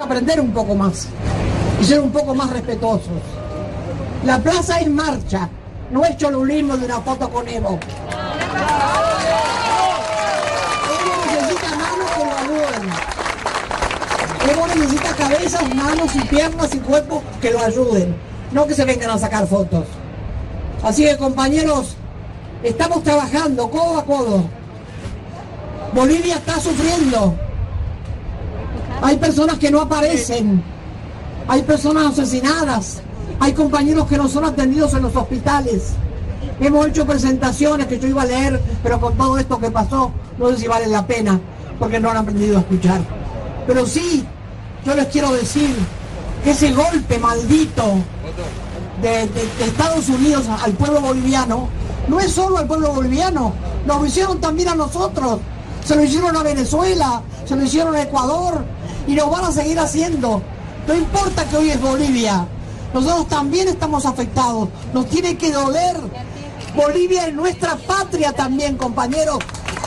Aprender un poco más y ser un poco más respetuosos. La plaza es marcha, no es cholulismo de una foto con Evo. Evo necesita manos que lo ayuden. Evo necesita cabezas, manos y piernas y cuerpos que lo ayuden, no que se vengan a sacar fotos. Así que compañeros, estamos trabajando codo a codo. Bolivia está sufriendo. Hay personas que no aparecen. Hay personas asesinadas. Hay compañeros que no son atendidos en los hospitales. Hemos hecho presentaciones que yo iba a leer, pero con todo esto que pasó, no sé si vale la pena, porque no han aprendido a escuchar. Pero sí, yo les quiero decir que ese golpe maldito de, Estados Unidos al pueblo boliviano no es solo al pueblo boliviano, nos lo hicieron también a nosotros. Se lo hicieron a Venezuela, se lo hicieron a Ecuador y lo van a seguir haciendo. No importa que hoy es Bolivia, nosotros también estamos afectados, nos tiene que doler. Bolivia es nuestra patria también, compañeros.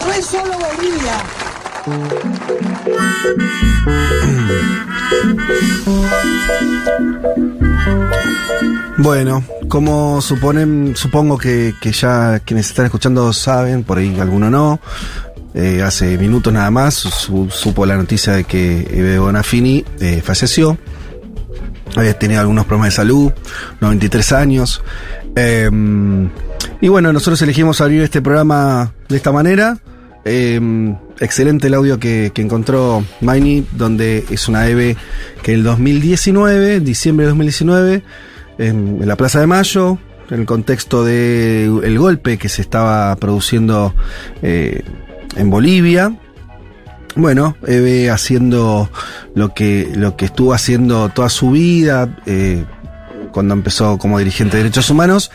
No es solo Bolivia. Bueno, como suponen, supongo que, que ya quienes están escuchando saben, por ahí alguno no. Eh, hace minutos nada más su- supo la noticia de que Eve Bonafini eh, falleció. Había tenido algunos problemas de salud, 93 años. Eh, y bueno, nosotros elegimos abrir este programa de esta manera. Eh, excelente el audio que, encontró Maini, donde es una Eve que el 2019, diciembre de 2019, en, la Plaza de Mayo, en el contexto del el golpe que se estaba produciendo eh, en Bolivia, bueno, Eve haciendo lo que, lo que estuvo haciendo toda su vida, eh, cuando empezó como dirigente de derechos humanos,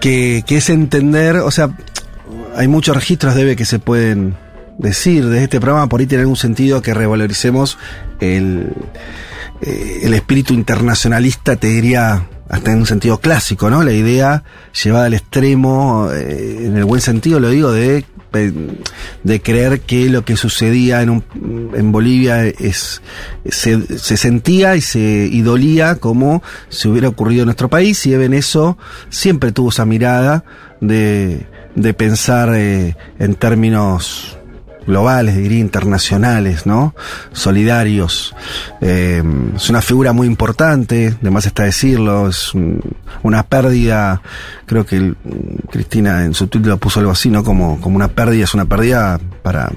que, que es entender, o sea, hay muchos registros de Eve que se pueden decir de este programa, por ahí tiene algún sentido que revaloricemos el, eh, el espíritu internacionalista, te diría, hasta en un sentido clásico, ¿no? La idea llevada al extremo, eh, en el buen sentido lo digo, de, de creer que lo que sucedía en, un- en Bolivia es, se, se sentía y se y dolía como si hubiera ocurrido en nuestro país, y Eve en eso siempre tuvo esa mirada de, de pensar eh, en términos globales, diría internacionales, ¿no? Solidarios. Eh, es una figura muy importante, además está decirlo, es un- una pérdida, creo que Cristina en su título puso algo así, ¿no? Como, como una pérdida, es una pérdida para,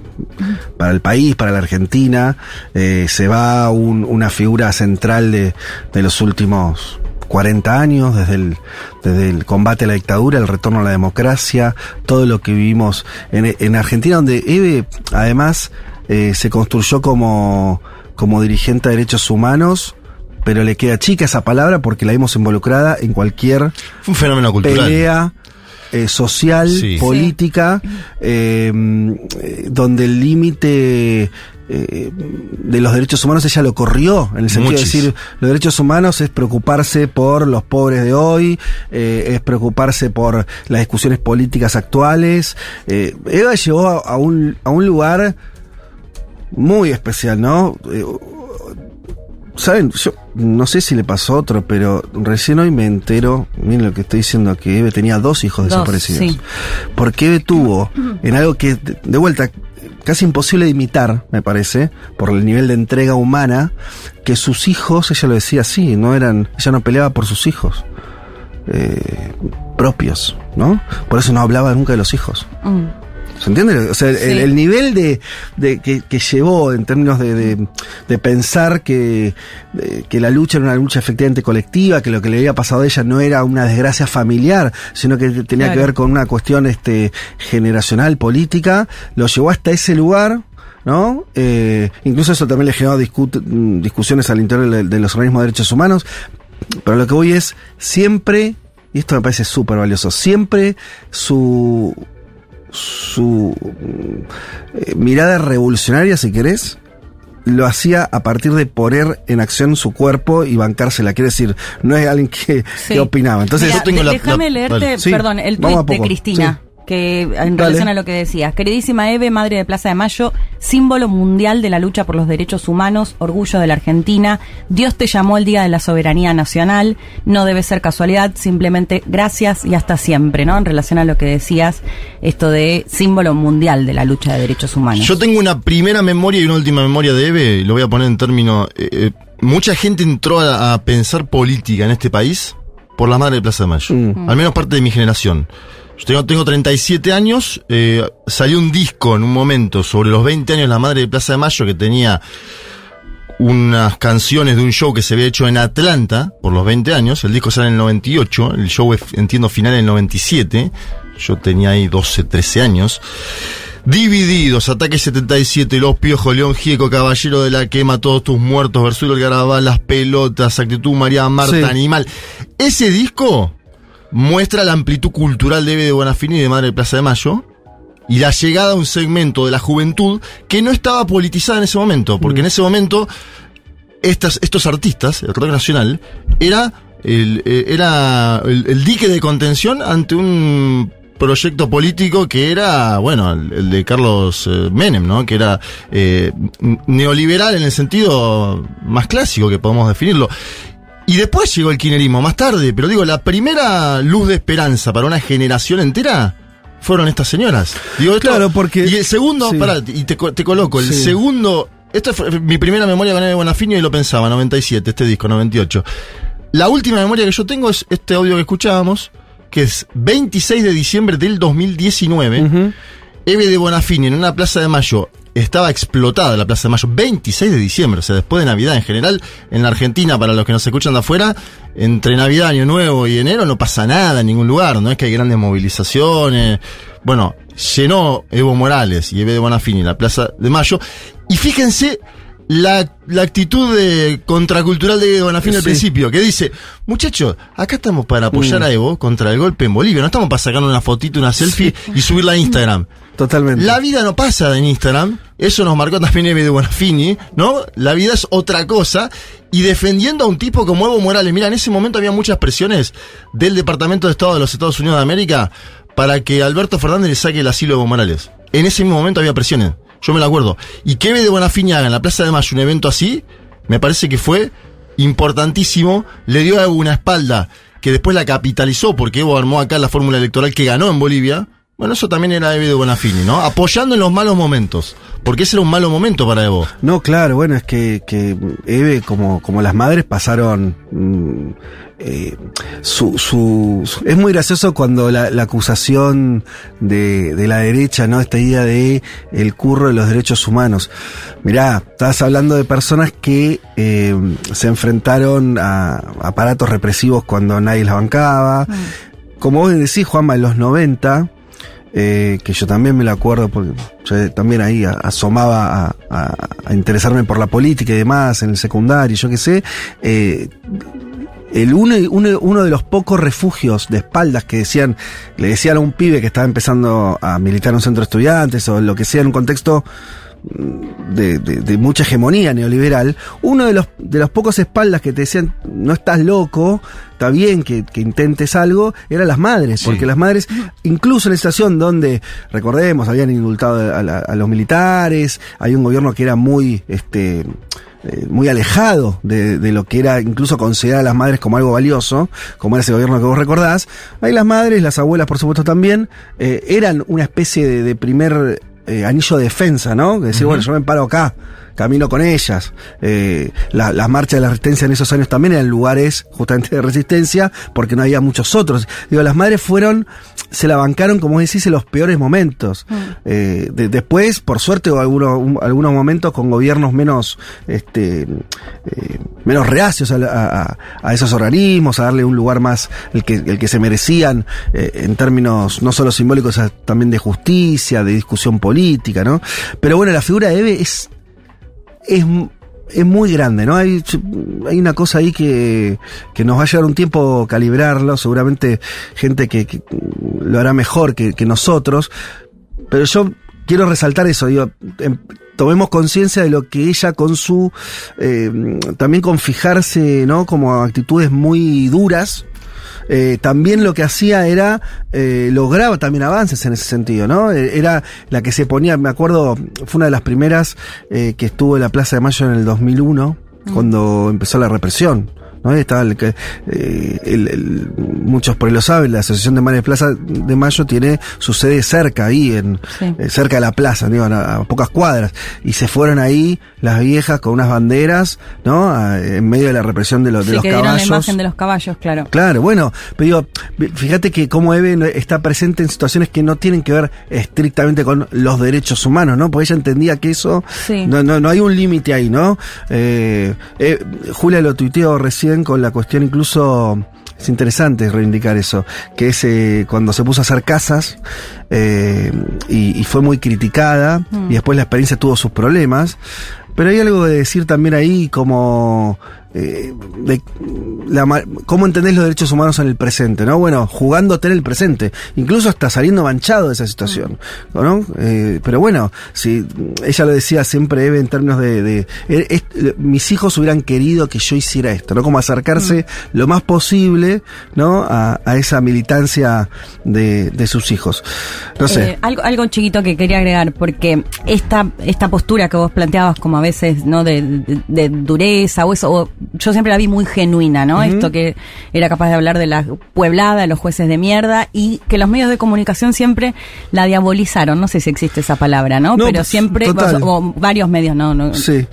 para el país, para la Argentina. Eh, se va un- una figura central de, de los últimos 40 años, desde el, desde el combate a la dictadura, el retorno a la democracia, todo lo que vivimos en, en Argentina, donde Eve además eh, se construyó como, como dirigente de derechos humanos, pero le queda chica esa palabra porque la vimos involucrada en cualquier un fenómeno cultural. pelea eh, social, Sí. política, eh, eh, donde el límite eh, de los derechos humanos ella lo corrió, en el sentido Muchis. de decir, los derechos humanos es preocuparse por los pobres de hoy, eh, es preocuparse por las discusiones políticas actuales. Eh, Eva llegó a, a un, a un lugar muy especial, ¿no? Eh, Saben, yo no sé si le pasó a otro, pero recién hoy me entero, miren lo que estoy diciendo, que Eve tenía dos hijos Dos, desaparecidos. sí. Porque Eve tuvo, en algo que, de de vuelta, casi imposible de imitar, me parece, por el nivel de entrega humana, que sus hijos, ella lo decía así, no eran, ella no peleaba por sus hijos eh, propios, ¿no? Por eso no hablaba nunca de los hijos. Mm. ¿Se entiende? O sea, el, Sí. el nivel de, de- que, que llevó en términos de, de- de pensar que, que la lucha era una lucha efectivamente colectiva, que lo que le había pasado a ella no era una desgracia familiar, sino que tenía que ver con una cuestión este, generacional, política, lo llevó hasta ese lugar. ¿No? Eh, incluso eso también le generó mm, discusiones al interior de, de los organismos de derechos humanos. Pero lo que voy es siempre, y esto me parece súper valioso, siempre su, su mm, eh, mirada revolucionaria, si querés, lo hacía a partir de poner en acción su cuerpo y bancársela. Quiere decir, no es alguien que, Sí. que opinaba. Entonces, Mira, yo tengo de- la- déjame la- leerte, vale. Perdón, el tweet de Cristina, que en relación a lo que decías. Queridísima Eve, madre de Plaza de Mayo, símbolo mundial de la lucha por los derechos humanos, orgullo de la Argentina. Dios te llamó el Día de la Soberanía Nacional. No debe ser casualidad, simplemente gracias y hasta siempre, ¿no? En relación a lo que decías, esto de símbolo mundial de la lucha de derechos humanos. Yo tengo una primera memoria y una última memoria de Eve, lo voy a poner en términos. Eh, eh, mucha gente entró a, a pensar política en este país por la madre de Plaza de Mayo. Mm. Al menos parte de mi generación. Yo tengo, tengo 37 años, eh, salió un disco en un momento sobre los 20 años de la madre de Plaza de Mayo que tenía unas canciones de un show que se había hecho en Atlanta por los 20 años. El disco sale en el 98, el show es, entiendo final en el 97. Yo tenía ahí 12, 13 años. Divididos, Ataque 77, Los Piojos, León Gieco, Caballero de la Quema, Todos tus muertos, Versulo el Garabal, Las Pelotas, Actitud María Marta, Sí. Animal. Ese disco muestra la amplitud cultural de Eve de Bonafini y de Madre de Plaza de Mayo y la llegada a un segmento de la juventud que no estaba politizada en ese momento, porque en ese momento estas, estos artistas, el rock nacional, era el, eh, era el, el dique de contención ante un proyecto político que era, bueno, el, de Carlos eh, Menem, ¿no? Que era eh, neoliberal en el sentido más clásico que podemos definirlo. Y después llegó el kirchnerismo, más tarde, pero digo, la primera luz de esperanza para una generación entera fueron estas señoras. Digo, esto- Claro, porque- Y el segundo, sí. pará, y te, co- te coloco, el Sí. segundo... Esta fue mi primera memoria con Eve Bonafini y lo pensaba, 97, este disco, 98. La última memoria que yo tengo es este audio que escuchábamos, que es 26 de diciembre del 2019. Ujú. Eve de Bonafini en una plaza de mayo estaba explotada la plaza de mayo 26 de diciembre, o sea, después de Navidad. En general, en la Argentina, para los que nos escuchan de afuera, entre Navidad, Año Nuevo y enero no pasa nada en ningún lugar, no es que hay grandes movilizaciones. Bueno, llenó Evo Morales y Eve de Bonafini la plaza de mayo. Y fíjense la, la actitud de contracultural de Bonafini al principio, que dice, muchachos, acá estamos para apoyar Mm. a Evo contra el golpe en Bolivia, no estamos para sacar una fotito, una selfie y subirla a Instagram. Totalmente. La vida no pasa en Instagram, eso nos marcó también Eve de Bonafini, ¿no? La vida es otra cosa. Y defendiendo a un tipo como Evo Morales, mira, en ese momento había muchas presiones del Departamento de Estado de los Estados Unidos de América para que Alberto Fernández le saque el asilo a Evo Morales. En ese mismo momento había presiones, yo me lo acuerdo. Y que Eve de Bonafini haga en la Plaza de Mayo un evento así, me parece que fue importantísimo, le dio a Evo una espalda que después la capitalizó porque Evo armó acá la fórmula electoral que ganó en Bolivia. Bueno, eso también era Eve de Bonafini, ¿no? Apoyando en los malos momentos, porque ese era un malo momento para Evo. No, claro, bueno, es que, que Eve, como, como las madres, pasaron. mm, eh, su, su, su- es muy gracioso cuando la, la acusación de, de la derecha, ¿no? Esta idea de el curro de los derechos humanos. Mirá, estás hablando de personas que eh, se enfrentaron a aparatos represivos cuando nadie las bancaba. Como vos decís, Juanma, en los 90, eh, que yo también me lo acuerdo porque yo también ahí asomaba a, interesarme por la política y demás en el secundario, yo qué sé. eh, el uno, uno, uno de los pocos refugios de espaldas que decían, le decían a un pibe que estaba empezando a militar en un centro de estudiantes o lo que sea en un contexto de, de- de mucha hegemonía neoliberal, uno de los, de los pocos espaldas que te decían, no estás loco, está bien que, que intentes algo, eran las madres, porque las madres, incluso en la situación donde, recordemos, habían indultado a, la- a los militares, hay un gobierno que era muy, este, eh, muy alejado de, de lo que era incluso considerar a las madres como algo valioso, como era ese gobierno que vos recordás. Ahí las madres, las abuelas por supuesto también, eh, eran una especie de, de primer eh, anillo de defensa, ¿no? Que decir, bueno, yo me paro acá, camino con ellas. Eh, la- las marchas de la resistencia en esos años también eran lugares justamente de resistencia, porque no había muchos otros. Digo, las madres fueron, se la bancaron, como decís, en los peores momentos. Eh, de- después, por suerte, hubo algunos, un- algunos momentos con gobiernos menos, este, eh, menos reacios a, esos organismos, a darle un lugar más el que, el que se merecían, eh, en términos no solo simbólicos, sino también de justicia, de discusión política, ¿no? Pero bueno, la figura de Eve es, es, es muy grande, ¿no? Hay, hay una cosa ahí que, que nos va a llevar un tiempo calibrarlo, seguramente gente que, lo hará mejor que, que nosotros, pero yo quiero resaltar eso, digo, em- tomemos conciencia de lo que ella con su, eh, también con fijarse, ¿no? Como actitudes muy duras, eh, también lo que hacía era, eh, lograba también avances en ese sentido, ¿no? Eh, Era la que se ponía, me acuerdo, fue una de las primeras eh, que estuvo en la Plaza de Mayo en el 2001, cuando empezó la represión. ¿No? Estaba el, que, eh, el- el- muchos por ahí lo saben, la Asociación de Madres de Plaza de Mayo tiene su sede cerca, ahí, en, Sí. eh, cerca de la plaza, ¿no? a, a pocas cuadras. Y se fueron ahí las viejas con unas banderas, ¿no? A- en medio de la represión de, los de Sí, los que dieron la caballos. imagen de los caballos, claro. Claro, bueno, pero digo, fíjate que como Eve está presente en situaciones que no tienen que ver estrictamente con los derechos humanos, ¿no? Porque ella entendía que eso, Sí. no, no, no hay un límite ahí, ¿no? Eh, eh, Julia lo tuiteó recién con la cuestión incluso, es interesante reivindicar eso, que es eh, cuando se puso a hacer casas eh, y, y fue muy criticada y después la experiencia tuvo sus problemas. Pero hay algo de decir también ahí como eh, de la cómo entendés los derechos humanos en el presente, ¿no? Bueno, jugándote en el presente, incluso hasta saliendo manchado de esa situación, ¿no? Eh, pero bueno, si ella lo decía siempre Eve en términos de, de- eh, es- mis hijos hubieran querido que yo hiciera esto, ¿no? Como acercarse lo más posible, ¿no? A, a esa militancia de, de sus hijos. No sé. Eh, algo, algo chiquito que quería agregar, porque esta, esta postura que vos planteabas como a veces, ¿no? De, de- de dureza o eso, o- yo siempre la vi muy genuina, ¿no? Esto que era capaz de hablar de la pueblada, de los jueces de mierda, y que los medios de comunicación siempre la diabolizaron, no sé si existe esa palabra, ¿no? No, Pero pues, siempre, o varios medios, no, no, sí.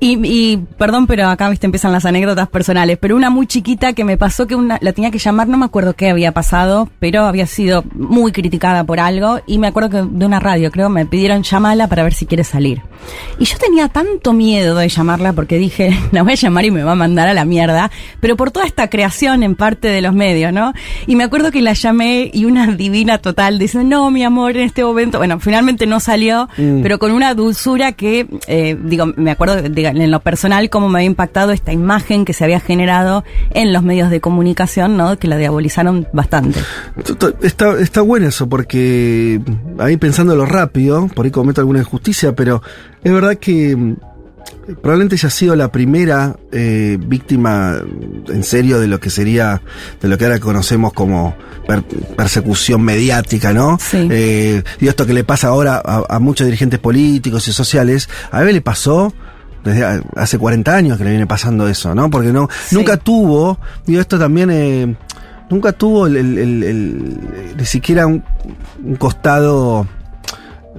Y, y, perdón, pero acá viste empiezan las anécdotas personales. Pero una muy chiquita que me pasó que una, la tenía que llamar, no me acuerdo qué había pasado, pero había sido muy criticada por algo. Y me acuerdo que de una radio, creo, me pidieron llamarla para ver si quiere salir. Y yo tenía tanto miedo de llamarla porque dije, la voy a llamar y me va a mandar a la mierda. Pero por toda esta creación en parte de los medios, ¿no? Y me acuerdo que la llamé y una divina total dice, no, mi amor, en este momento. Bueno, finalmente no salió, pero con una dulzura que, eh, digo, me acuerdo, diga, en lo personal, cómo me había impactado esta imagen que se había generado en los medios de comunicación, ¿no? Que la diabolizaron bastante. Está, está bueno eso, porque ahí pensándolo rápido, por ahí cometo alguna injusticia, pero es verdad que mm, probablemente ella ha sido la primera eh, víctima en serio de lo que sería, de lo que ahora conocemos como per- persecución mediática, ¿no? Sí. Eh, y esto que le pasa ahora a, a muchos dirigentes políticos y sociales, a Eve le pasó desde hace 40 años que le viene pasando eso, ¿no? Porque no, Sí. nunca tuvo, digo, esto también, eh, nunca tuvo el, el- el- el- ni siquiera un, un costado,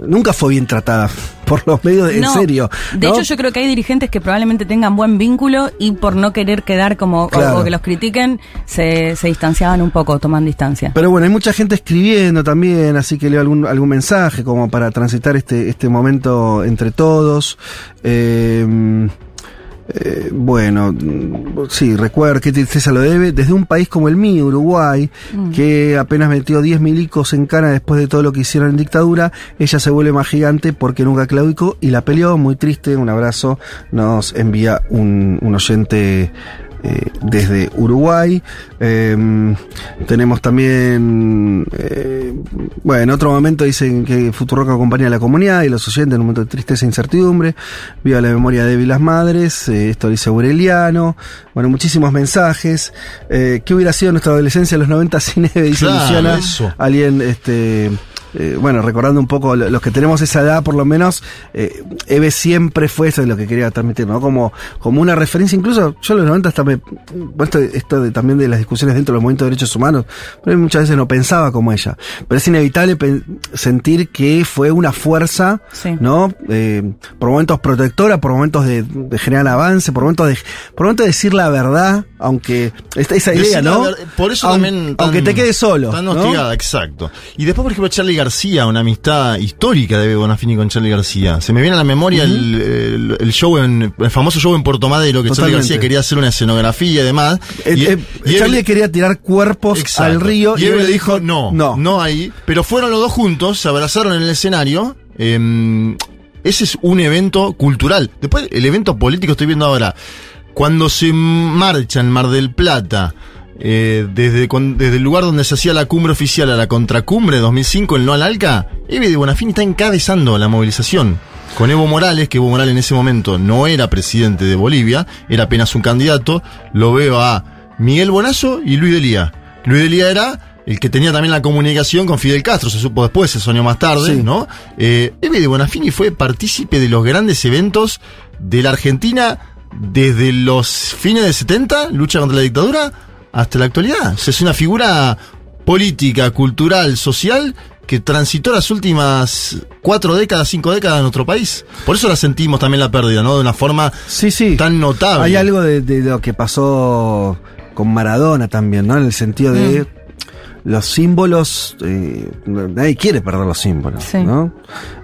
nunca fue bien tratada por los medios, de- en No, serio. De hecho, yo creo que hay dirigentes que probablemente tengan buen vínculo y por no querer quedar como, o- Claro. o, que los critiquen, se, se distanciaban un poco, toman distancia. Pero bueno, hay mucha gente escribiendo también, así que leo algún, algún mensaje como para transitar este, este momento entre todos. Eh, eh, bueno, mm, sí, recuerdo que tristeza lo debe. Desde un país como el mío, Uruguay, que apenas metió 10 milicos en cana después de todo lo que hicieron en dictadura, ella se vuelve más gigante porque nunca claudicó y la peleó. Muy triste, un abrazo. Nos envía un, un oyente eh, desde Uruguay. Eh, tenemos también, eh, bueno, en otro momento dicen que Futuroca acompaña a la comunidad y los oyentes en un momento de tristeza e incertidumbre. Viva la memoria de las madres. eh, esto dice Aureliano. Bueno, muchísimos mensajes. Eh, ¿Qué hubiera sido nuestra adolescencia en los 90 sin Eve? Dice Claro, Luciana. eso. Alguien, este. Eh, bueno, recordando un poco lo- los que tenemos esa edad, por lo menos, eh, Eve siempre fue eso de lo que quería transmitir, ¿no? Como, como una referencia, incluso yo en los 90 hasta me, esto, esto de, también de las discusiones dentro de los movimientos de derechos humanos, pero muchas veces no pensaba como ella. Pero es inevitable sentir que fue una fuerza, Sí. ¿no? Eh, por momentos protectora, por momentos de, de generar avance, por momentos de, por momentos de decir la verdad, aunque esta, esa idea, ¿no? ver- Por eso Aun- también. tan- aunque te quedes solo. Tan ¿no? hostigada, exacto. Y después, por ejemplo, Charlie García, una amistad histórica de Bonafini con Charlie García. Se me viene a la memoria el, el- el show en, el famoso show en Puerto Madero, que Charlie. García quería hacer una escenografía y demás. Eh, y, eh, y él- Charlie quería tirar cuerpos Exacto. al río y él le dijo, no, no. no, ahí. Pero fueron los dos juntos, se abrazaron en el escenario. em, ese es un evento cultural. Después, el evento político estoy viendo ahora. Cuando se marcha en Mar del Plata, eh, desde, con- desde el lugar donde se hacía la cumbre oficial a la contracumbre de 2005 en No al Alca, Eve de Bonafini está encabezando la movilización. Con Evo Morales, que Evo Morales en ese momento no era presidente de Bolivia, era apenas un candidato, lo veo a Miguel Bonazo y Luis Delía. Luis Delía era el que tenía también la comunicación con Fidel Castro, se supo después, se soñó más tarde, Sí. ¿no? Eh, Eve de Bonafini fue partícipe de los grandes eventos de la Argentina desde los fines de 70, lucha contra la dictadura, hasta la actualidad. O sea, es una figura política, cultural, social que transitó las últimas cuatro décadas, cinco décadas en nuestro país. Por eso la sentimos también la pérdida, ¿no? De una forma Sí, sí. tan notable. Hay algo de, de lo que pasó con Maradona también, ¿no? En el sentido de los símbolos, eh, nadie quiere perder los símbolos, Sí. ¿no?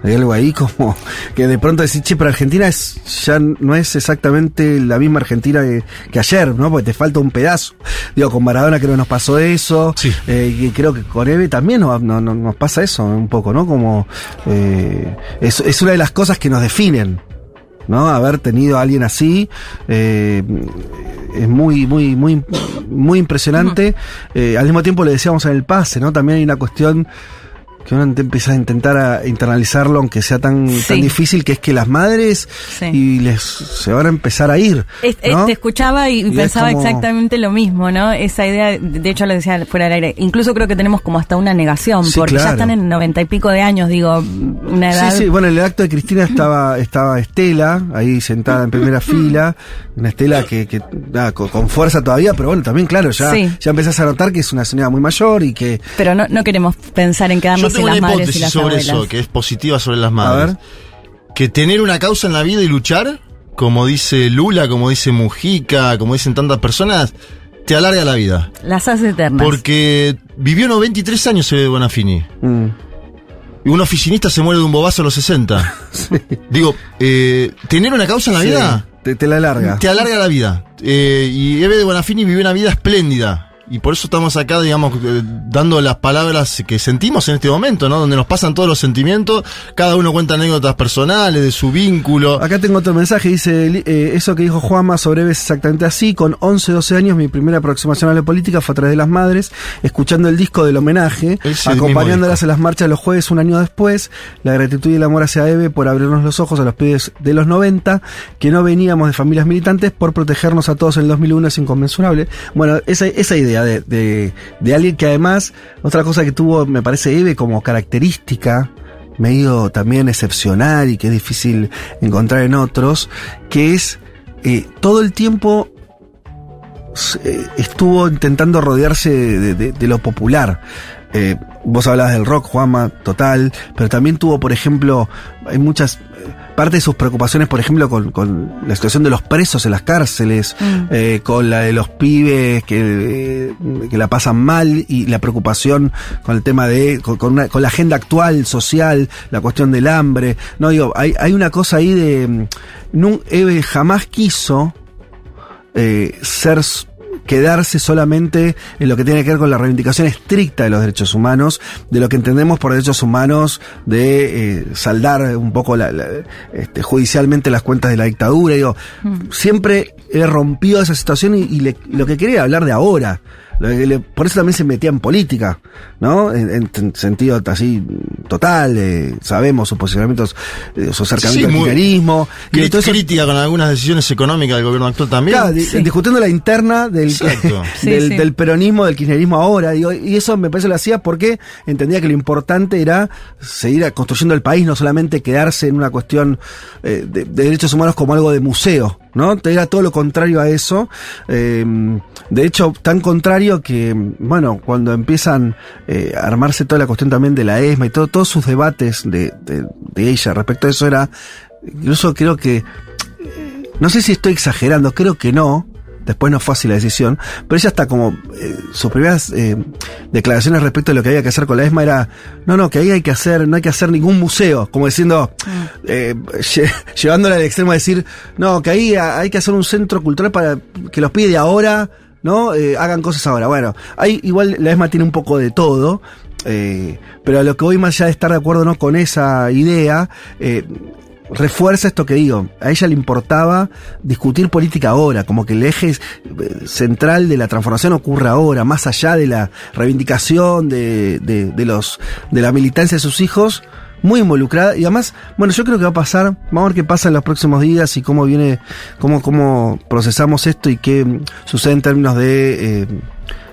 Hay algo ahí como que de pronto decir, che, pero Argentina es, ya no es exactamente la misma Argentina que, que ayer, ¿no? Porque te falta un pedazo. Digo, con Maradona creo que nos pasó eso, Sí. eh, y creo que con Eve también nos, no- no- nos pasa eso un poco, ¿no? Como eh, es, es una de las cosas que nos definen. ¿No? Haber tenido a alguien así eh, es muy, muy, muy, muy impresionante. Eh, al mismo tiempo le decíamos en el pase, ¿no? También hay una cuestión que uno empieza a intentar a internalizarlo, aunque sea tan, Sí. tan difícil, que es que las madres Sí. y les se van a empezar a ir. Es- es- ¿no? te escuchaba y, Y es pensaba como- exactamente lo mismo, ¿no? Esa idea, de hecho lo decía fuera del aire, incluso creo que tenemos como hasta una negación, Sí, porque ya están en noventa y pico de años, digo, una edad... Sí, sí, bueno, en el acto de Cristina estaba, estaba Estela, ahí sentada en primera fila, una Estela que, con, con fuerza todavía, pero bueno, también claro, ya, ya empezás a notar que es una señora muy mayor y que Pero no, no queremos pensar en quedarnos tengo una hipótesis sobre abuelas. eso, que es positiva sobre las A madres. ver. Que tener una causa en la vida y luchar, como dice Lula, como dice Mujica, como dicen tantas personas, te alarga la vida. Las hace eternas. Porque vivió 93 años Eve Bonafini. mm, Y un oficinista se muere de un bobazo a los 60. Digo, eh, tener una causa en la sí, vida te, te la larga. te alarga la vida. Eh, y Eve de Bonafini vivió una vida espléndida. Y por eso estamos acá, digamos, eh, dando las palabras que sentimos en este momento, ¿no? Donde nos pasan todos los sentimientos, cada uno cuenta anécdotas personales de su vínculo. Acá tengo otro mensaje, dice, eh, eso que dijo Juanma sobre Eve es exactamente así, con 11, 12 años mi primera aproximación a la política fue a través de las madres, escuchando el disco del homenaje, acompañándolas en las marchas los jueves un año después, la gratitud y el amor hacia Eve por abrirnos los ojos a los pibes de los 90, que no veníamos de familias militantes, por protegernos a todos en el 2001 es inconmensurable. Bueno, esa, esa idea de, de, alguien que además, otra cosa que tuvo, me parece, Eve como característica, medio también excepcional y que es difícil encontrar en otros, que es eh, todo el tiempo eh, estuvo intentando rodearse de, lo popular. Eh, vos hablabas del rock, Juanma, total, pero también tuvo, por ejemplo, hay muchas, parte de sus preocupaciones, por ejemplo, con, con la situación de los presos en las cárceles, Mm. eh, con la de los pibes que, eh, que la pasan mal y la preocupación con el tema de, con, con una- con la agenda actual, social, la cuestión del hambre. No digo, hay, hay una cosa ahí de, mm, nun- Eve jamás quiso eh, ser quedarse solamente en lo que tiene que ver con la reivindicación estricta de los derechos humanos, de lo que entendemos por derechos humanos, de eh, saldar un poco la- la- este, judicialmente las cuentas de la dictadura. Digo, siempre él rompió esa situación y, y le- lo que quería hablar de ahora. Por eso también se metía en política, ¿no? En, en- en sentido así total, eh, sabemos sus posicionamientos, eh, su acercamiento Sí, al kirchnerismo. y eso- Crítica con algunas decisiones económicas del gobierno actual también. Claro, Sí. discutiendo la interna del. Sí, del, sí. del peronismo, del kirchnerismo ahora. digo, y eso me parece lo hacía porque entendía que lo importante era seguir construyendo el país, no solamente quedarse en una cuestión eh, de, de derechos humanos como algo de museo. ¿No? Era todo lo contrario a eso. eh, de hecho, tan contrario que, bueno, cuando empiezan eh, a armarse toda la cuestión también de la ESMA y todo, todos sus debates de, de- de ella respecto a eso era, incluso creo que no sé si estoy exagerando, creo que no. Después no fue así la decisión. Pero ella está como. eh, sus primeras eh, declaraciones respecto a lo que había que hacer con la ESMA era. No, no, que ahí hay que hacer. No hay que hacer ningún museo. Como diciendo. eh, lle- llevándola al extremo a decir. No, que ahí ha- hay que hacer un centro cultural para que los pide ahora. ¿No? Eh, hagan cosas ahora. Bueno, ahí igual la ESMA tiene un poco de todo. eh, pero a lo que voy más allá de estar de acuerdo no con esa idea. eh, refuerza esto que digo. A ella le importaba discutir política ahora, como que el eje central de la transformación ocurre ahora, más allá de la reivindicación de, de, de los de la militancia de sus hijos, muy involucrada. Y además, bueno, yo creo que va a pasar, vamos a ver qué pasa en los próximos días y cómo viene, cómo, cómo procesamos esto y qué sucede en términos de eh,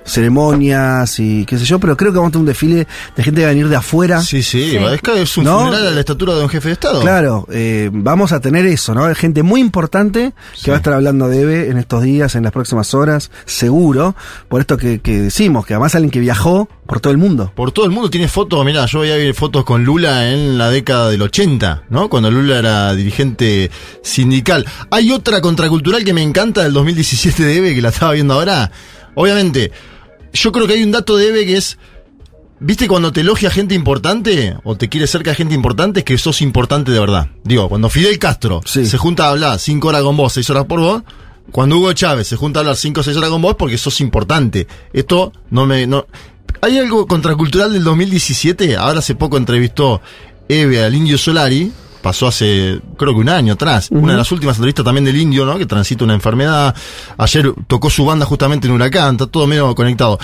ceremonias y qué sé yo, pero creo que vamos a tener un desfile de gente que va a venir de afuera. Sí, sí, Sí. es que es un ¿No? funeral a la estatura de un jefe de Estado. Claro, eh, vamos a tener eso, ¿no? Hay gente muy importante que va a estar hablando de EVE en estos días, en las próximas horas, seguro, por esto que, que decimos, que además alguien que viajó por todo el mundo. Por todo el mundo tiene fotos, mira, yo veía fotos con Lula en la década del 80, ¿no? Cuando Lula era dirigente sindical. Hay otra contracultural que me encanta del 2017 de EVE, que la estaba viendo ahora. Obviamente, yo creo que hay un dato de EVE que es, ¿viste cuando te elogia gente importante o te quiere cerca de gente importante? Es que sos importante de verdad. Digo, cuando Fidel Castro Sí. se junta a hablar cinco horas con vos, seis horas por vos, cuando Hugo Chávez se junta a hablar cinco o seis horas con vos porque sos importante. Esto no me... No, hay algo contracultural del 2017. Ahora hace poco entrevistó Eve al Indio Solari. Pasó hace, creo que un año atrás. Una de las últimas entrevistas también del Indio, ¿no? Que transita una enfermedad. Ayer tocó su banda justamente en Huracán. Está todo medio conectado.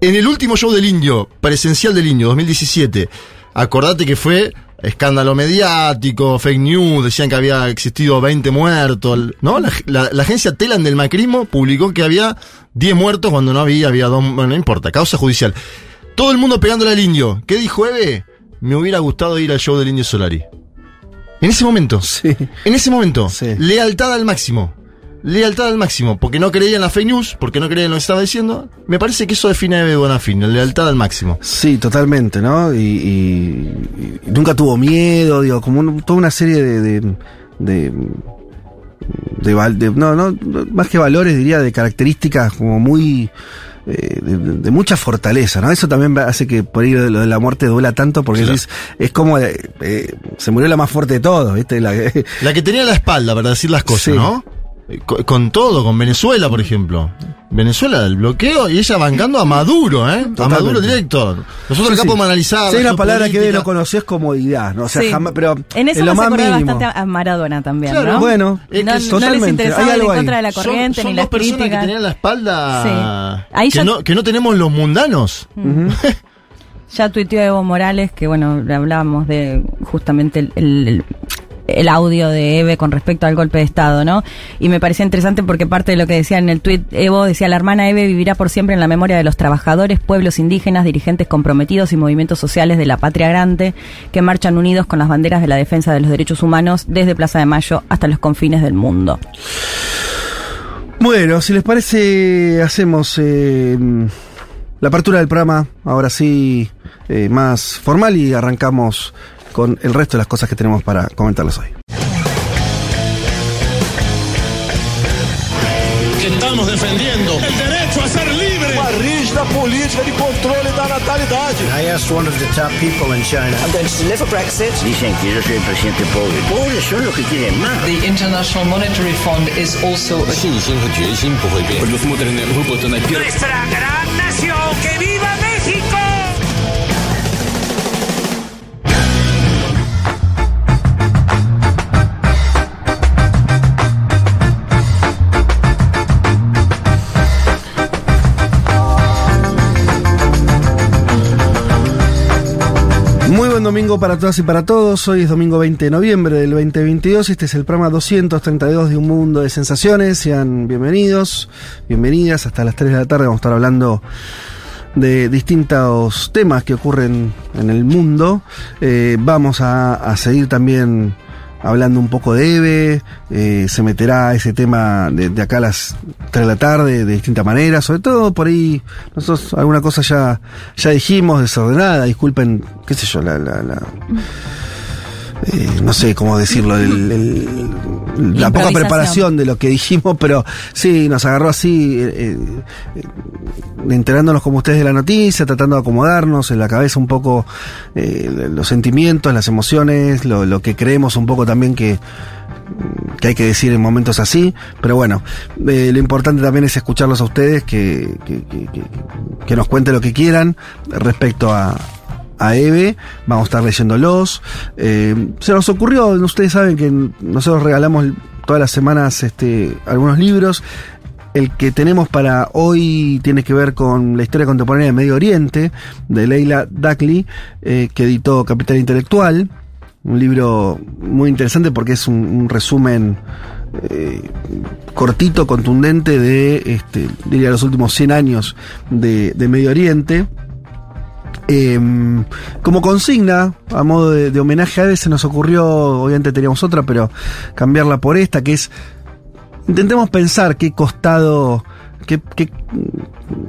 En el último show del Indio, presencial del Indio, 2017, acordate que fue escándalo mediático, fake news, decían que había existido 20 muertos, ¿no? La, la- la agencia Telan del macrismo publicó que había 10 muertos cuando no había, había dos, bueno, no importa, causa judicial. Todo el mundo pegándole al Indio. ¿Qué dijo Eve? Me hubiera gustado ir al show del Indio Solari. En ese momento. Sí. En ese momento, Sí. lealtad al máximo. Lealtad al máximo, porque no creía en la fake news, porque no creía en lo que estaba diciendo. Me parece que eso define a Eve Bonafini, la lealtad al máximo. Sí, totalmente, ¿no? Y, y- y nunca tuvo miedo, digo, como un- toda una serie de... de, de- de- no, no, más que valores, diría, de características como muy... eh, de, de mucha fortaleza, ¿no? Eso también hace que por ahí lo de, la muerte duela tanto, porque Claro. decís, es como, eh, eh, se murió la más fuerte de todos, ¿viste? La- La que tenía la espalda para decir las cosas, Sí. ¿no? Eh, co- Con, todo, con Venezuela, por ejemplo. Venezuela, el bloqueo y ella bancando a Maduro, ¿eh? A Totalmente. Maduro directo. Nosotros acá Sí, sí. podemos analizar. Sí, una palabra que geopolítica. no conoció es comodidad, ¿no? O sea, Sí. jamás, pero En eso lo me más mínimo. bastante a Maradona también, Claro, ¿no? bueno, Es que no, no totalmente, les interesaba hay ir en algo ahí. contra de la Son- corriente son ni dos las personas críticas. que tenían la espalda Sí. Ahí que, ya- no, que no tenemos los mundanos. Ya tuiteó Evo Morales que, bueno, le hablábamos de justamente el, el- el audio de Eve con respecto al golpe de Estado, ¿no? Y me parecía interesante porque parte de lo que decía en el tuit Evo decía, la hermana Eve vivirá por siempre en la memoria de los trabajadores, pueblos indígenas, dirigentes comprometidos y movimientos sociales de la patria grande que marchan unidos con las banderas de la defensa de los derechos humanos desde Plaza de Mayo hasta los confines del mundo. Bueno, si les parece, hacemos eh, la apertura del programa, ahora sí, eh, más formal y arrancamos con el resto de las cosas que tenemos para comentarles hoy. que estamos defendiendo el derecho a ser libre. uma rígida política de controle da natalidade. I asked one of the top people in China. I'm going to deliver Brexit. Dicen que yo soy el presidente pobre. Pobres son los que quieren más. The International Monetary Fund is also a Nuestra gran nación, que viva México. Domingo para todas y para todos. Hoy es domingo 20 de noviembre del 2022. Este es el programa 232 de Un Mundo de Sensaciones. Sean bienvenidos, bienvenidas. Hasta las 3 de la tarde vamos a estar hablando de distintos temas que ocurren en el mundo. Eh, vamos a seguir también hablando un poco de EVE. Eh, se meterá ese tema de, de acá a las 3 de la tarde de distintas maneras. Sobre todo por ahí, nosotros alguna cosa ya, ya dijimos, desordenada. Disculpen, qué sé yo, la... la, la- eh, no sé cómo decirlo, el- el- la poca preparación de lo que dijimos, pero sí, nos agarró así, eh, eh, enterándonos como ustedes de la noticia, tratando de acomodarnos en la cabeza un poco eh, los sentimientos, las emociones, lo, lo que creemos un poco también que, que hay que decir en momentos así, pero bueno, eh, lo importante también es escucharlos a ustedes, que, que, que- que- que nos cuenten lo que quieran respecto a, a Eve, vamos a estar leyéndolos. Eh, se nos ocurrió, ustedes saben que nosotros regalamos todas las semanas este, algunos libros. El que tenemos para hoy tiene que ver con la historia contemporánea de Medio Oriente, de Leila Duckley, eh, que editó Capital Intelectual. Un libro muy interesante porque es un, resumen eh, cortito, contundente de, este, diría, los últimos 100 años de Medio Oriente. Em, como consigna, a modo de, de homenaje a se nos ocurrió, obviamente teníamos otra, pero cambiarla por esta, que es, intentemos pensar qué costado, qué, qué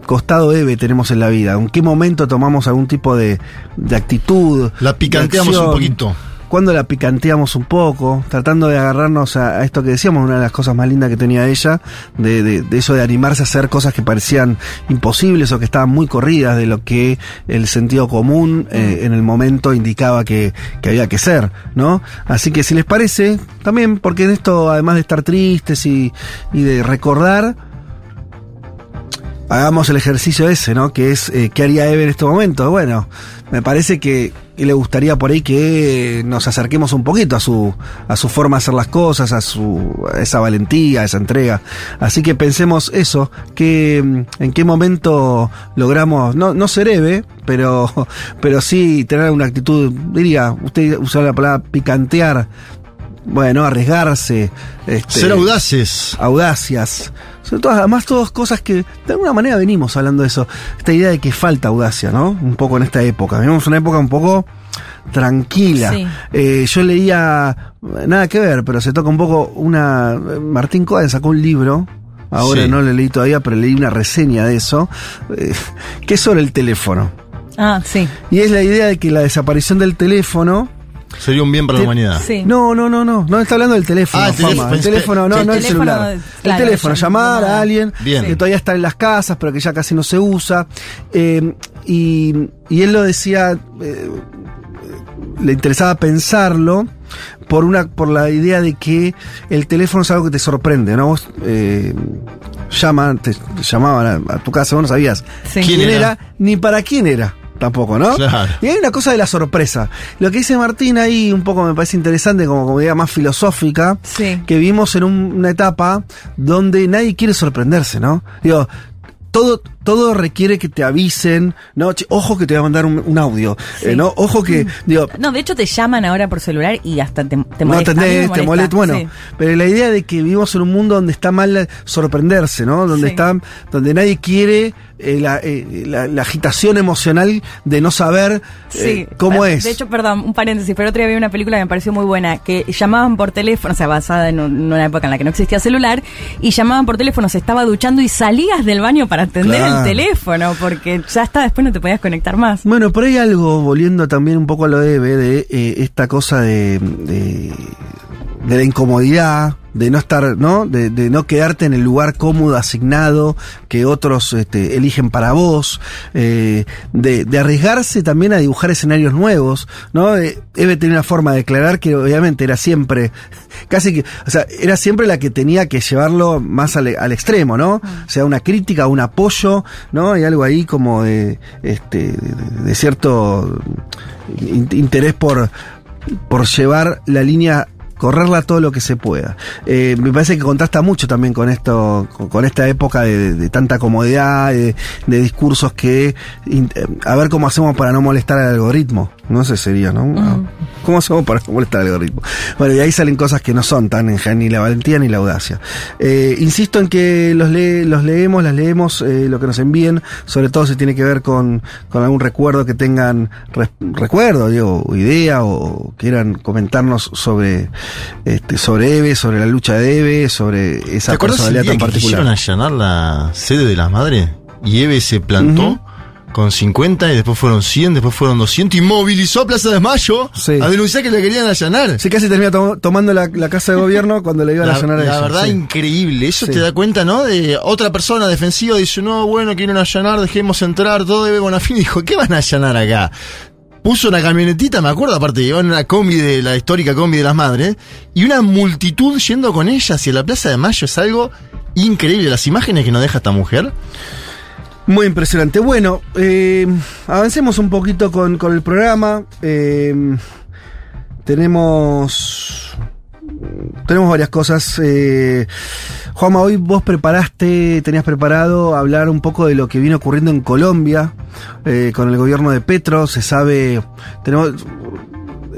costado Eve tenemos en la vida, en qué momento tomamos algún tipo de, de actitud. La picanteamos de un poquito. Cuando la picanteamos un poco, tratando de agarrarnos a, a esto que decíamos, una de las cosas más lindas que tenía ella, de, de- de eso de animarse a hacer cosas que parecían imposibles o que estaban muy corridas de lo que el sentido común eh, en el momento indicaba que, que había que ser, ¿no? Así que si les parece, también, porque en esto, además de estar tristes y, y de recordar, hagamos el ejercicio ese, ¿no? Que es, eh, ¿qué haría Eve en este momento? Bueno, me parece que, le gustaría por ahí que nos acerquemos un poquito a su, a su forma de hacer las cosas, a su, a esa valentía, a esa entrega. Así que pensemos eso, que, mm, en qué momento logramos, no, no ser Eve, pero, pero sí tener una actitud, diría, usted usó la palabra picantear, bueno, arriesgarse. Este, Ser audaces. audacias. Son todas, además, todas cosas que de alguna manera venimos hablando de eso. Esta idea de que falta audacia, ¿no? Un poco en esta época. Vivimos una época un poco tranquila. Sí. Eh, yo leía, nada que ver, pero se toca un poco una. Martín Cohen sacó un libro. Ahora Sí. no lo leí todavía, pero leí una reseña de eso, eh, que es sobre el teléfono. Ah, sí. Y es la idea de que la desaparición del teléfono Sería un bien para la humanidad. Sí. no, no, no, no. No está hablando del teléfono. Ah, el Fama. teléfono, El teléfono, no, el no el celular. claro, el teléfono, llamar llamada. a alguien Bien. que todavía está en las casas, pero que ya casi no se usa. Eh, y, y él lo decía, eh, le interesaba pensarlo por una por la idea de que el teléfono es algo que te sorprende, ¿no? Vos eh, llaman, te, te llamaban a, a tu casa, vos no sabías Sí. quién, ¿Quién era? era? ni para quién era. Tampoco, ¿no? Claro. Y hay una cosa de la sorpresa. Lo que dice Martín ahí un poco me parece interesante, como, como idea más filosófica, Sí. que vivimos en un- una etapa donde nadie quiere sorprenderse, ¿no? Digo, todo, todo requiere que te avisen, ¿no? Che, ojo que te voy a mandar un, un audio, Sí. eh, ¿no? Ojo que, digo, No, de hecho te llaman ahora por celular y hasta te, te no molesta. Me atendés, te molesta, bueno, sí. pero la idea de que vivimos en un mundo donde está mal sorprenderse, ¿no? Donde Sí. está, donde nadie quiere eh, la, eh, la- la agitación emocional de no saber eh, Sí, cómo Eh, es. De hecho, perdón, un paréntesis, pero otro día vi una película que me pareció muy buena, que llamaban por teléfono, o sea, basada en un- una época en la que no existía celular, y llamaban por teléfono, se estaba duchando y salías del baño para atender Claro. El teléfono, porque ya está, después no te podías conectar más. Bueno, por ahí algo, volviendo también un poco a lo de de eh, esta cosa de, de, de la incomodidad, de no estar, ¿no? De, de no quedarte en el lugar cómodo, asignado, que otros este, eligen para vos, eh, de, de arriesgarse también a dibujar escenarios nuevos, ¿no? Eh, Eve tenía una forma de declarar que obviamente era siempre, casi que, o sea, era siempre la que tenía que llevarlo más al, al extremo, ¿no? O sea, una crítica, un apoyo, ¿no? Hay algo ahí como de, este, de, cierto in- interés por, por llevar la línea correrla todo lo que se pueda. Eh, me parece que contrasta mucho también con esto, con, esta época de, de tanta comodidad, de, de discursos que eh, a ver cómo hacemos para no molestar al algoritmo. No sé sería, ¿no? ¿Cómo hacemos para molestar al algoritmo? Bueno, y ahí salen cosas que no son tan en ni la valentía ni la audacia. Eh, insisto en que los, lee, los leemos, las leemos, eh, lo que nos envíen, sobre todo si tiene que ver con, con algún recuerdo que tengan, recuerdo, digo, o idea, o quieran comentarnos sobre, este, sobre Eve, sobre la lucha de Eve, sobre esa ¿Te acuerdas el personalidad día tan que quisieron particular. allanar la sede de las madres? Y Eve se plantó. Con 50 y después fueron 100, después fueron 200 y movilizó a Plaza de Mayo Sí. a denunciar que le querían allanar. Sí, casi termina to- tomando la, la casa de gobierno cuando le iban a allanar a la ella, verdad, sí. increíble. Eso Sí. te da cuenta, ¿no? De otra persona defensiva dice, no, bueno, quieren allanar, dejemos entrar, todo debe Bonafini. Dijo, ¿qué van a allanar acá? Puso una camionetita, me acuerdo, aparte, llevaban una combi de la histórica combi de las madres, y una multitud yendo con ella hacia la Plaza de Mayo. Es algo increíble. Las imágenes que nos deja esta mujer. Muy impresionante. Bueno, eh, avancemos un poquito con, con el programa. Eh, tenemos. Tenemos varias cosas. Eh, Juanma, hoy vos preparaste, tenías preparado hablar un poco de lo que viene ocurriendo en Colombia eh, con el gobierno de Petro. Se sabe. Tenemos.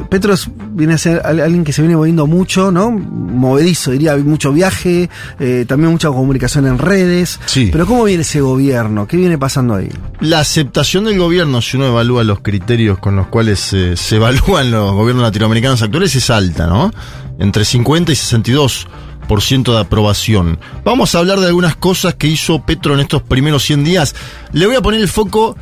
Petro es- viene a ser al- alguien que se viene moviendo mucho, ¿no? Movedizo, diría, hay mucho viaje, eh, también mucha comunicación en redes. Sí. Pero ¿cómo viene ese gobierno? ¿Qué viene pasando ahí? La aceptación del gobierno, si uno evalúa los criterios con los cuales eh, se evalúan los gobiernos latinoamericanos actuales, es alta, ¿no? Entre 50 y 62% de aprobación. Vamos a hablar de algunas cosas que hizo Petro en estos primeros 100 días. Le voy a poner el foco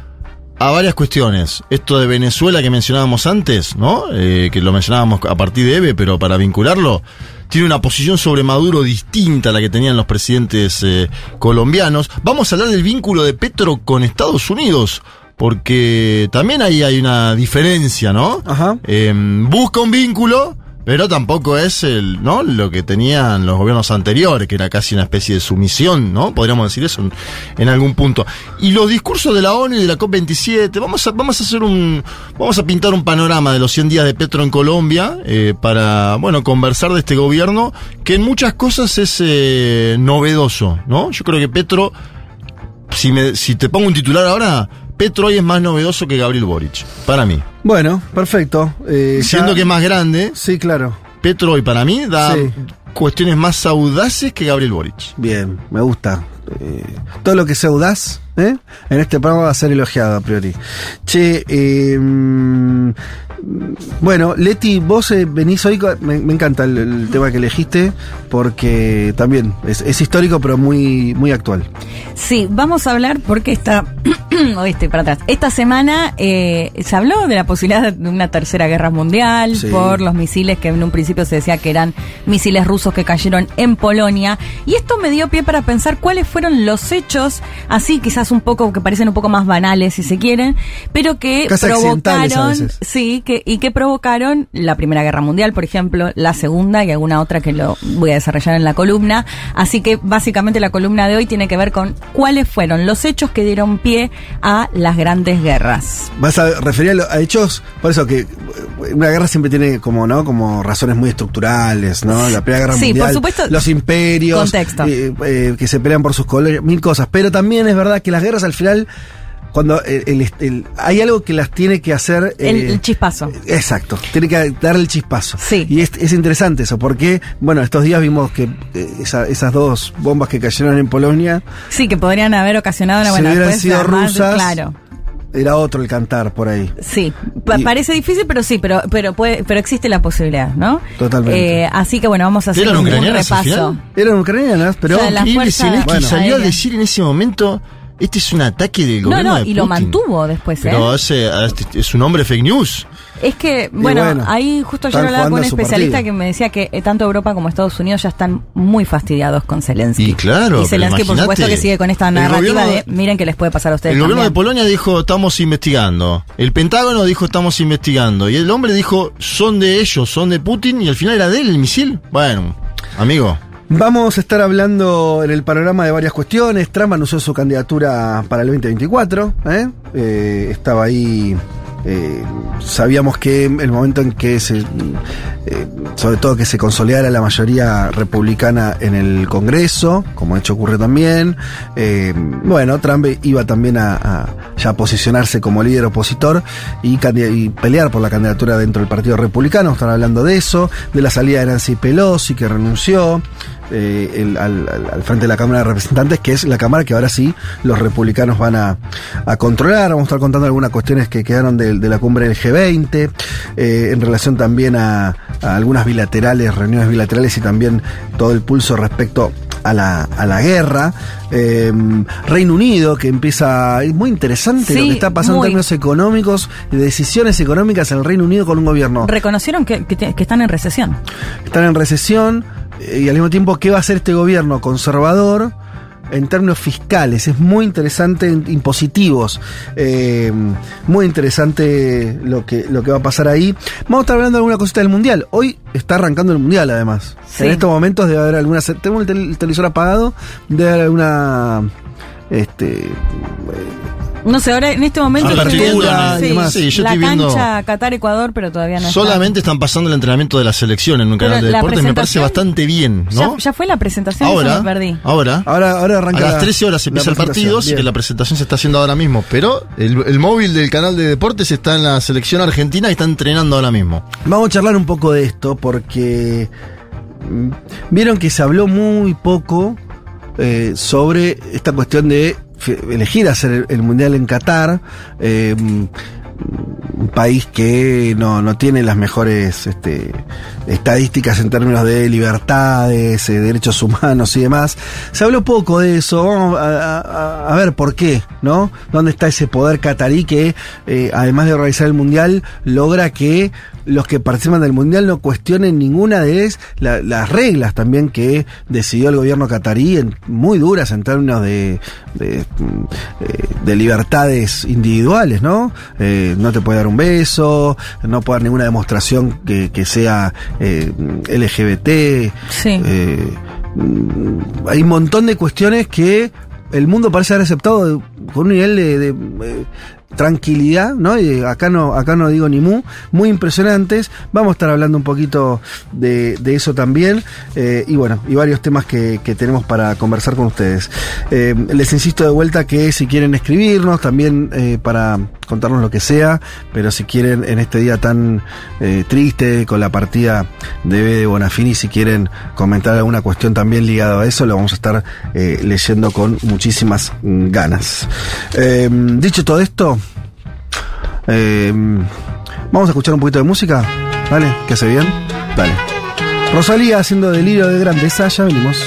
a varias cuestiones. Esto de Venezuela que mencionábamos antes, ¿no? Eh, que lo mencionábamos a partir de EVE, pero para vincularlo, tiene una posición sobre Maduro distinta a la que tenían los presidentes eh, colombianos. Vamos a hablar del vínculo de Petro con Estados Unidos. Porque también ahí hay una diferencia, ¿no? Ajá. Eh, busca un vínculo, pero tampoco es el, ¿no? lo que tenían los gobiernos anteriores, que era casi una especie de sumisión, ¿no? Podríamos decir eso en, algún punto. Y los discursos de la ONU y de la COP27, vamos a, vamos a hacer un, vamos a pintar un panorama de los 100 días de Petro en Colombia, eh, para, bueno, conversar de este gobierno, que en muchas cosas es eh, novedoso, ¿no? Yo creo que Petro, si, me, si te pongo un titular ahora, Petro hoy es más novedoso que Gabriel Boric, para mí. Bueno, perfecto. Eh, Siendo ya- que es más grande, Sí, claro. Petro hoy para mí da Sí. cuestiones más audaces que Gabriel Boric. Bien, me gusta. Eh, todo lo que sea audaz, ¿eh? En este programa va a ser elogiado a priori. Che, eh, mm, bueno, Leti, vos eh, venís hoy, me, me encanta el, el tema que elegiste, porque también es, es histórico, pero muy, muy actual. Sí, vamos a hablar porque esta. Estoy para atrás. Esta semana eh, se habló de la posibilidad de una tercera guerra mundial Sí. por los misiles que en un principio se decía que eran misiles rusos que cayeron en Polonia. Y esto me dio pie para pensar cuáles fueron los hechos, así quizás un poco, que parecen un poco más banales si se quieren, pero que Casi provocaron. Sí, que, y que provocaron la Primera Guerra Mundial, por ejemplo, la Segunda y alguna otra que lo voy a desarrollar en la columna. Así que básicamente la columna de hoy tiene que ver con cuáles fueron los hechos que dieron pie a las grandes guerras. Vas a referir a, hechos, por eso que una guerra siempre tiene como, ¿no? Como razones muy estructurales, ¿no? La Primera Guerra Sí, por Mundial, supuesto. los imperios, eh, eh, que se pelean por sus colores, mil cosas. Pero también es verdad que las guerras al final, cuando el- el- el- hay algo que las tiene que hacer... El, eh, el chispazo. Exacto, tiene que darle el chispazo. Sí. Y es, es interesante eso, porque, bueno, estos días vimos que eh, esa- esas dos bombas que cayeron en Polonia, Sí, que podrían haber ocasionado una Si buena hubieran después, sido rusas, Claro. era otro el cantar por ahí. Sí, Pa- Y- parece difícil, pero sí, pero pero puede, pero existe la posibilidad, ¿no? Totalmente. Eh, así que bueno, vamos a hacer ¿Eran un, repaso. Eran ucranianas, pero... O sea, la Increíble fuerza Zelensky Bueno. salió a decir en ese momento, este es un ataque del No, gobierno no, de y lo Putin". mantuvo después, Pero ¿eh? ese, este, es un hombre fake news. Es que, bueno, bueno, ahí justo yo hablaba con un especialista partido. que me decía que eh, tanto Europa como Estados Unidos ya están muy fastidiados con Zelensky. Y claro, Y Zelensky, por supuesto, que sigue con esta narrativa gobierno de, de- miren que les puede pasar a ustedes El gobierno de. Polonia dijo, estamos investigando. El Pentágono dijo, estamos investigando. Y el hombre dijo, son de ellos, son de Putin. Y al final era de él el misil. Bueno, amigo. Vamos a estar hablando en el panorama de varias cuestiones. Trump anunció su candidatura para el 2024. ¿eh? Eh, estaba ahí. eh, sabíamos que el momento en que se. sobre todo que se consolidara la mayoría republicana en el Congreso, como de hecho ocurre también. bueno, Trump iba también a, ya posicionarse como líder opositor y pelear por la candidatura dentro del Partido Republicano. Están hablando de eso, de la salida de Nancy Pelosi, que renunció eh, el- al, frente de la Cámara de Representantes, que es la Cámara que ahora sí los republicanos van a, a controlar. Vamos a estar contando algunas cuestiones que quedaron de, de la cumbre del G20, eh, en relación también a, a algunas bilaterales, reuniones bilaterales y también todo el pulso respecto a la, a la guerra. Eh, Reino Unido, que empieza. Es muy interesante lo que está pasando muy. en términos económicos y de decisiones económicas en el Reino Unido con un gobierno Reconocieron que, que están en recesión. están en recesión y al mismo tiempo qué va a hacer este gobierno conservador en términos fiscales. Es muy interesante, impositivos. Eh, muy interesante lo que, lo que va a pasar ahí. Vamos a estar hablando de alguna cosita del Mundial. Hoy está arrancando el Mundial, además. Sí. En estos momentos debe haber alguna... Tengo el televisor apagado, debe haber alguna... Este... No sé, ahora en este momento Apertura estoy viendo, y sí, demás. Sí, yo la estoy viendo- cancha Qatar-Ecuador, pero todavía no está. Solamente están pasando el entrenamiento de la selección en un Pero canal de la deportes, me parece bastante bien, Ya, ¿no? ya fue la presentación, eso Ahora, me perdí. ahora, Ahora, ahora a arranca. las la- 13 horas empieza el partido, así que la presentación se está haciendo ahora mismo. Pero el, el móvil del canal de deportes está en la selección argentina y está entrenando ahora mismo. Vamos a charlar un poco de esto porque mm, vieron que se habló muy poco eh, sobre esta cuestión de elegir hacer el, mundial en Qatar. eh, un país que no, no tiene las mejores este, estadísticas en términos de libertades, eh, derechos humanos y demás. Se habló poco de eso. A ver por qué, ¿no? ¿Dónde está ese poder catarí que, eh, además de organizar el mundial, logra que los que participan del mundial no cuestionen ninguna de la- las reglas también que decidió el gobierno catarí, en- muy duras en términos de, de, mm, eh, de libertades individuales, ¿no? Eh, no te puede dar un beso, no puede dar ninguna demostración que, que sea eh, LGBT. Sí. Eh, hay un montón de cuestiones que el mundo parece haber aceptado con un nivel de, de, tranquilidad, ¿no? Y acá no, acá no digo ni mu, muy impresionantes. Vamos a estar hablando un poquito de, de eso también. eh, y bueno, y varios temas que, que tenemos para conversar con ustedes. Eh, les insisto de vuelta que si quieren escribirnos, también eh, para contarnos lo que sea, pero si quieren en este día tan triste con la partida de B Bonafini, si quieren comentar alguna cuestión también ligada a eso, lo vamos a estar leyendo con muchísimas mm, ganas. Dicho todo esto, eh, vamos a escuchar un poquito de música, ¿vale? ¿Que hace bien? Dale. Rosalía haciendo delirio de grandeza, ya venimos.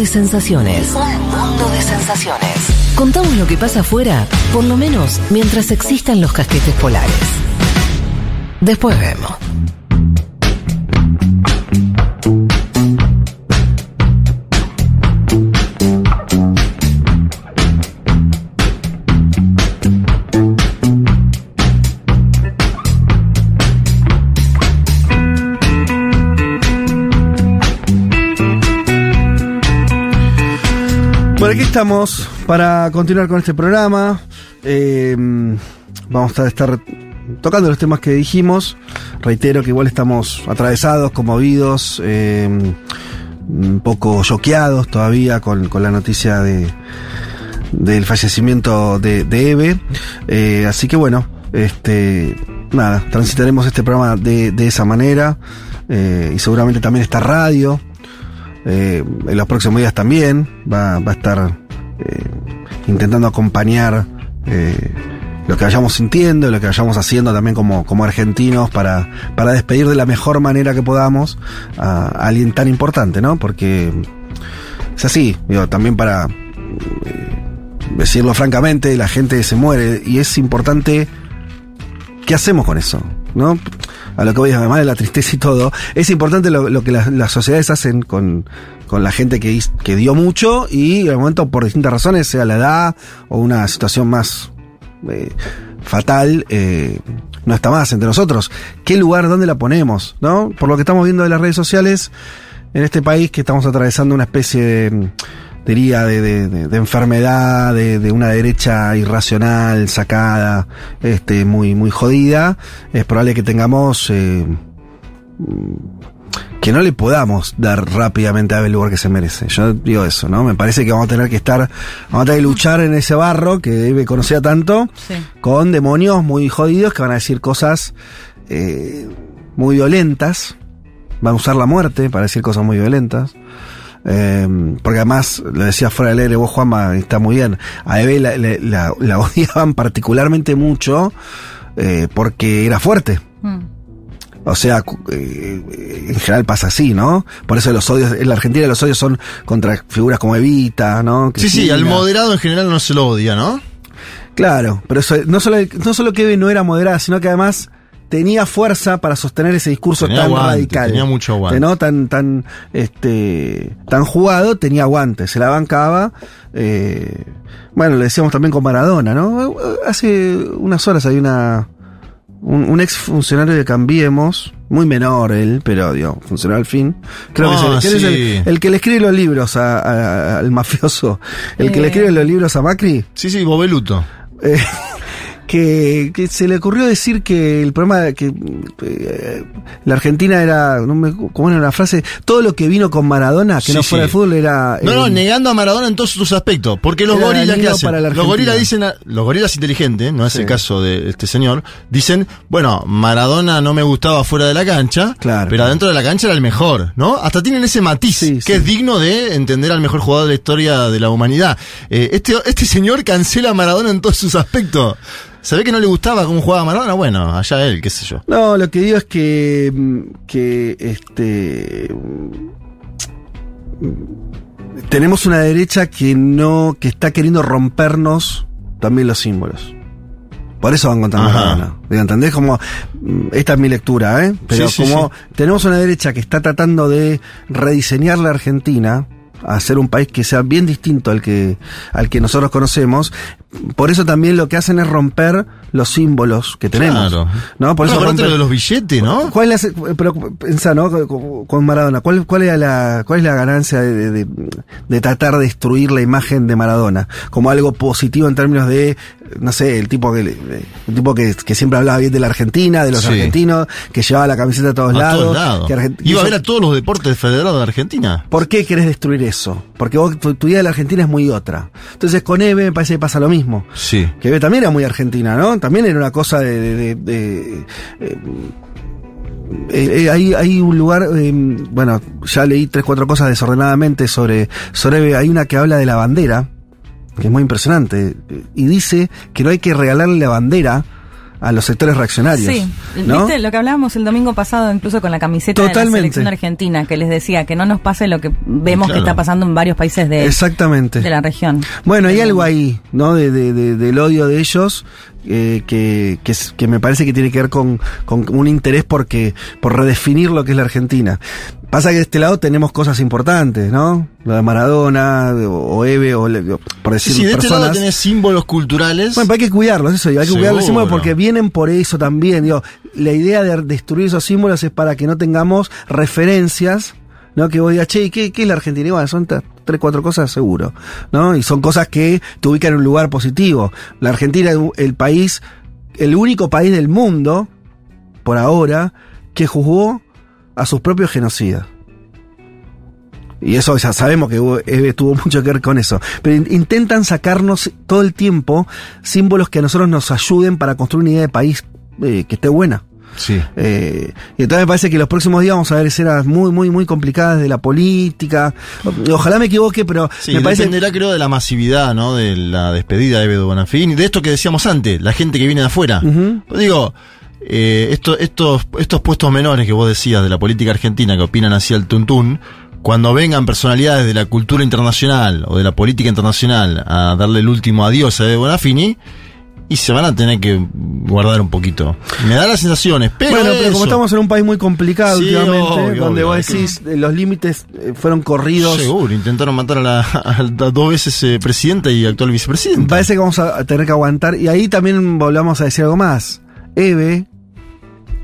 De sensaciones. Un mundo de sensaciones. Contamos lo que pasa afuera, por lo menos mientras existan los casquetes polares. Después vemos. Bueno, aquí estamos para continuar con este programa. Eh, vamos a estar tocando los temas que dijimos. Reitero que igual estamos atravesados, conmovidos, eh, un poco choqueados todavía con, la noticia de del fallecimiento de, Eve. Eh, así que bueno, este nada, transitaremos este programa de, esa manera. y seguramente también esta radio. Eh, en los próximos días también va, a estar eh, intentando acompañar eh, lo que vayamos sintiendo, lo que vayamos haciendo también como, como argentinos para, para despedir de la mejor manera que podamos a, alguien tan importante, ¿no? Porque es así, también para decirlo francamente, la gente se muere y es importante ¿qué hacemos con eso? ¿No? A lo que voy, además de la tristeza y todo, es importante lo, que las, sociedades hacen con, con la gente que, que dio mucho y el momento por distintas razones, sea la edad o una situación más eh, fatal, eh, no está más entre nosotros. ¿Qué lugar, dónde la ponemos? ¿No? Por lo que estamos viendo de las redes sociales, en este país que estamos atravesando una especie de, diría, de, de- de- de enfermedad, de, de una derecha irracional, sacada, este, muy, muy jodida, es probable que tengamos, eh, que no le podamos dar rápidamente a el lugar que se merece. Yo digo eso, ¿no? Me parece que vamos a tener que estar, vamos a tener que luchar en ese barro que debe conocía tanto, Sí. con demonios muy jodidos que van a decir cosas eh, muy violentas, van a usar la muerte para decir cosas muy violentas. Eh, porque además, lo decía fuera del aire vos, Juanma, está muy bien. A Eve la, la- la- la odiaban particularmente mucho eh, porque era fuerte. Mm. O sea, eh, en general pasa así, ¿no? Por eso los odios, en la Argentina los odios son contra figuras como Evita, ¿no? Sí, sí, al moderado en general no se lo odia, ¿no? Claro, pero eso, no solo, no solo que Eve no era moderada, sino que además tenía fuerza para sostener ese discurso Tenía tan aguante, radical. tenía mucho aguante. ¿no? Tan, tan, este, tan jugado, tenía aguante, se la bancaba. eh, bueno, le decíamos también con Maradona, ¿no? Hace unas horas hay una, un, un ex funcionario de Cambiemos, muy menor él, pero digo, funcionario al fin. Creo Ah, que, es, el, que sí. es el, el que le escribe los libros a- a- al mafioso. El que le Eh. escribe los libros a Macri. Sí, sí, Bobeluto. Eh, que, que se le ocurrió decir que el problema de que eh, la Argentina era, no me, ¿cómo era la frase? Todo lo que vino con Maradona, que Sí, no fuera sí. el fútbol, era... No, no, eh, negando a Maradona en todos sus aspectos. Porque los gorilas, ¿qué dañino hacen? Los gorilas dicen, a- los gorilas inteligentes, no es Sí. el caso de este señor, dicen, bueno, Maradona no me gustaba fuera de la cancha, Claro, pero claro. adentro de la cancha era el mejor, ¿no? Hasta tienen ese matiz, que es digno de entender al mejor jugador de la historia de la humanidad. Eh, este, este señor cancela a Maradona en todos sus aspectos. ¿Sabe que no le gustaba cómo jugaba Maradona? Bueno, allá él, qué sé yo. No, lo que digo es que, mm, que este mm, tenemos una derecha que no, que está queriendo rompernos también los símbolos. Por eso van contra Ajá. Maradona. ¿Entendés? Como, mm, esta es mi lectura, ¿eh? Pero Sí, como sí. tenemos una derecha que está tratando de rediseñar la Argentina, a hacer un país que sea bien distinto al que, al que nosotros conocemos, por eso también lo que hacen es romper los símbolos que tenemos. Claro. ¿no? Por Bueno, eso romper- lo de los billetes, ¿no? ¿Cuál es la, pero ¿no? Con- Maradona, ¿cuál, cuál, era la, ¿cuál es la ganancia de, de- de tratar de destruir la imagen de Maradona? Como algo positivo en términos de, no sé, el tipo que, el tipo que, que siempre hablaba bien de la Argentina, de los Sí. argentinos, que llevaba la camiseta a todos A lados. todos lados. que Argent- Iba a ver a todos los deportes federados de Argentina. ¿Por qué querés destruir eso? Porque vos, tu, tu idea de la Argentina es muy otra. Entonces con Eve me parece que pasa lo mismo. Sí. Que también era muy argentina, ¿no? También era una cosa de... de- de- de- eh, eh, hay, hay un lugar, eh, bueno, ya leí tres, cuatro cosas desordenadamente sobre, sobre Eve. Hay una que habla de la bandera, que es muy impresionante, y dice que no hay que regalarle la bandera a los sectores reaccionarios. Sí, ¿no? viste lo que hablábamos el domingo pasado, incluso con la camiseta de la selección argentina, que les decía que no nos pase lo que vemos Claro. que está pasando en varios países de, Exactamente. de la región. Bueno, hay algo ahí, ¿no? De, de- de- del odio de ellos eh, que, que, me parece que tiene que ver con, con un interés porque, por redefinir lo que es la Argentina. Pasa que de este lado tenemos cosas importantes, ¿no? Lo de Maradona, o, Eve, o, por decir sí, de este lado tenés símbolos culturales. Bueno, pero hay que cuidarlos, eso, hay que cuidar los Seguro. símbolos porque vienen por eso también. Digo, la idea de destruir esos símbolos es para que no tengamos referencias, ¿no? Que vos digas, che, ¿y ¿qué, qué es la Argentina? Igual, son t- tres, cuatro cosas seguro, ¿no? Y son cosas que te ubican en un lugar positivo. La Argentina es el país, el único país del mundo, por ahora, que juzgó a sus propios genocidas. Y eso ya sabemos que Eve tuvo mucho que ver con eso. Pero in- intentan sacarnos todo el tiempo símbolos que a nosotros nos ayuden para construir una idea de país eh, que esté buena. Sí. Eh, y entonces me parece que los próximos días vamos a ver escenas muy, muy, muy complicadas de la política. Ojalá me equivoque, pero Sí, me parece. dependerá creo de la masividad, ¿no? De la despedida de Ebedo Bonafini, de esto que decíamos antes, la gente que viene de afuera. Digo, eh, esto- estos, estos puestos menores que vos decías de la política argentina que opinan hacia el tuntún, cuando vengan personalidades de la cultura internacional o de la política internacional a darle el último adiós a Bonafini, y se van a tener que guardar un poquito. Me da las sensaciones, pero. bueno, pero como estamos en un país muy complicado Sí, últimamente, obvio, donde obvio, vos que- decís eh, los límites eh, fueron corridos. Seguro, intentaron matar a la a dos veces eh, presidenta y actual Me vicepresidenta. parece que vamos a tener que aguantar. Y ahí también volvamos a decir algo más. Eve,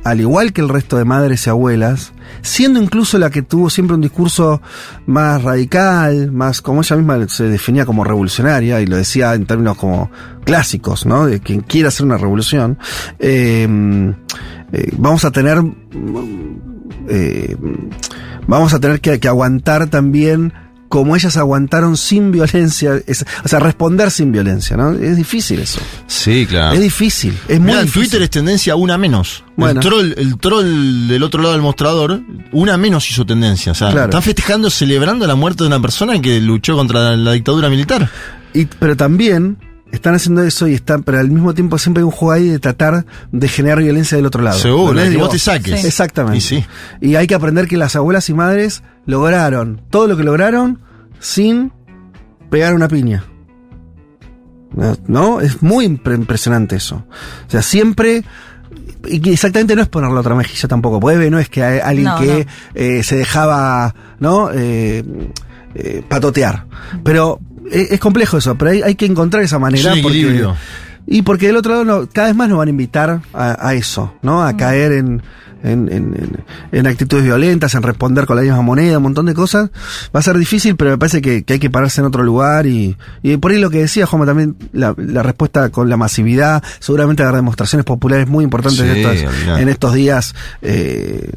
al igual que el resto de madres y abuelas, siendo incluso la que tuvo siempre un discurso más radical, más como ella misma se definía como revolucionaria, y lo decía en términos como clásicos, ¿no? De quien quiera hacer una revolución, eh, eh, vamos a tener. eh, vamos a tener que, que aguantar también como ellas aguantaron sin violencia, es- o sea, responder sin violencia, ¿no? Es difícil eso. Sí, claro. Es difícil, es muy Mira, en difícil. Twitter es tendencia una menos. Bueno. El, troll, el troll del otro lado del mostrador, una menos hizo tendencia. O sea, Claro. están festejando, celebrando la muerte de una persona que luchó contra la dictadura militar. Y, pero también están haciendo eso y están, pero al mismo tiempo siempre hay un juego ahí de tratar de generar violencia del otro lado. Seguro, que vos te saques. Sí. Exactamente. Y sí. Y hay que aprender que las abuelas y madres lograron todo lo que lograron sin pegar una piña. ¿No? Es muy impre- impresionante eso. O sea, siempre y exactamente no es poner la otra mejilla tampoco, puede no es que hay alguien No, que eh, se dejaba, ¿no? Eh, eh, patotear. Pero eh, es complejo eso, pero hay, hay que encontrar esa manera. Sí, porque- equilibrio. y porque del otro lado no, cada vez más nos van a invitar a, a eso, ¿no? A caer en, en, en- en- en actitudes violentas, en responder con la misma moneda, un montón de cosas. Va a ser difícil, pero me parece que, que hay que pararse en otro lugar y, y por ahí lo que decía Juanma también, la, la respuesta con la masividad, seguramente habrá demostraciones populares muy importantes Sí, en, estos, en estos días eh,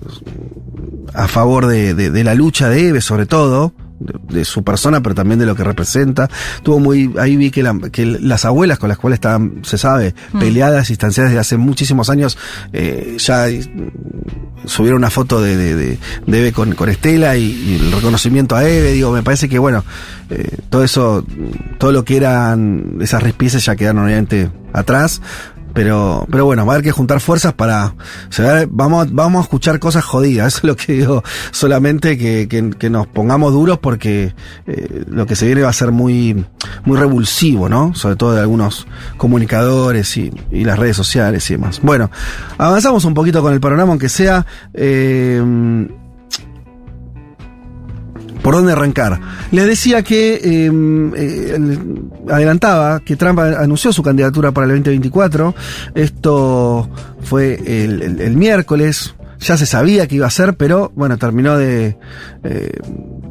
a favor de, de- de la lucha de Eve, sobre todo, de, su persona, pero también de lo que representa. Tuvo muy, ahí vi que, la- que las abuelas con las cuales estaban, se sabe, peleadas, distanciadas desde hace muchísimos años, eh, ya subieron una foto de, de, de- de Eve con, con Estela y, y el reconocimiento a Eve. Digo, me parece que bueno, eh, todo eso, todo lo que eran esas respices ya quedaron obviamente atrás. Pero, pero bueno, va a haber que juntar fuerzas para. se va a- vamos, vamos a escuchar cosas jodidas. Eso es lo que digo. Solamente que, que- que nos pongamos duros porque eh, lo que se viene va a ser muy, muy revulsivo, ¿no? Sobre todo de algunos comunicadores y, y las redes sociales y demás. Bueno, avanzamos un poquito con el panorama, aunque sea. eh, ¿Por dónde arrancar? Les decía que eh, eh, el- adelantaba que Trump anunció su candidatura para el 2024. Esto fue el, miércoles. Ya se sabía que iba a ser, pero bueno, terminó de, eh,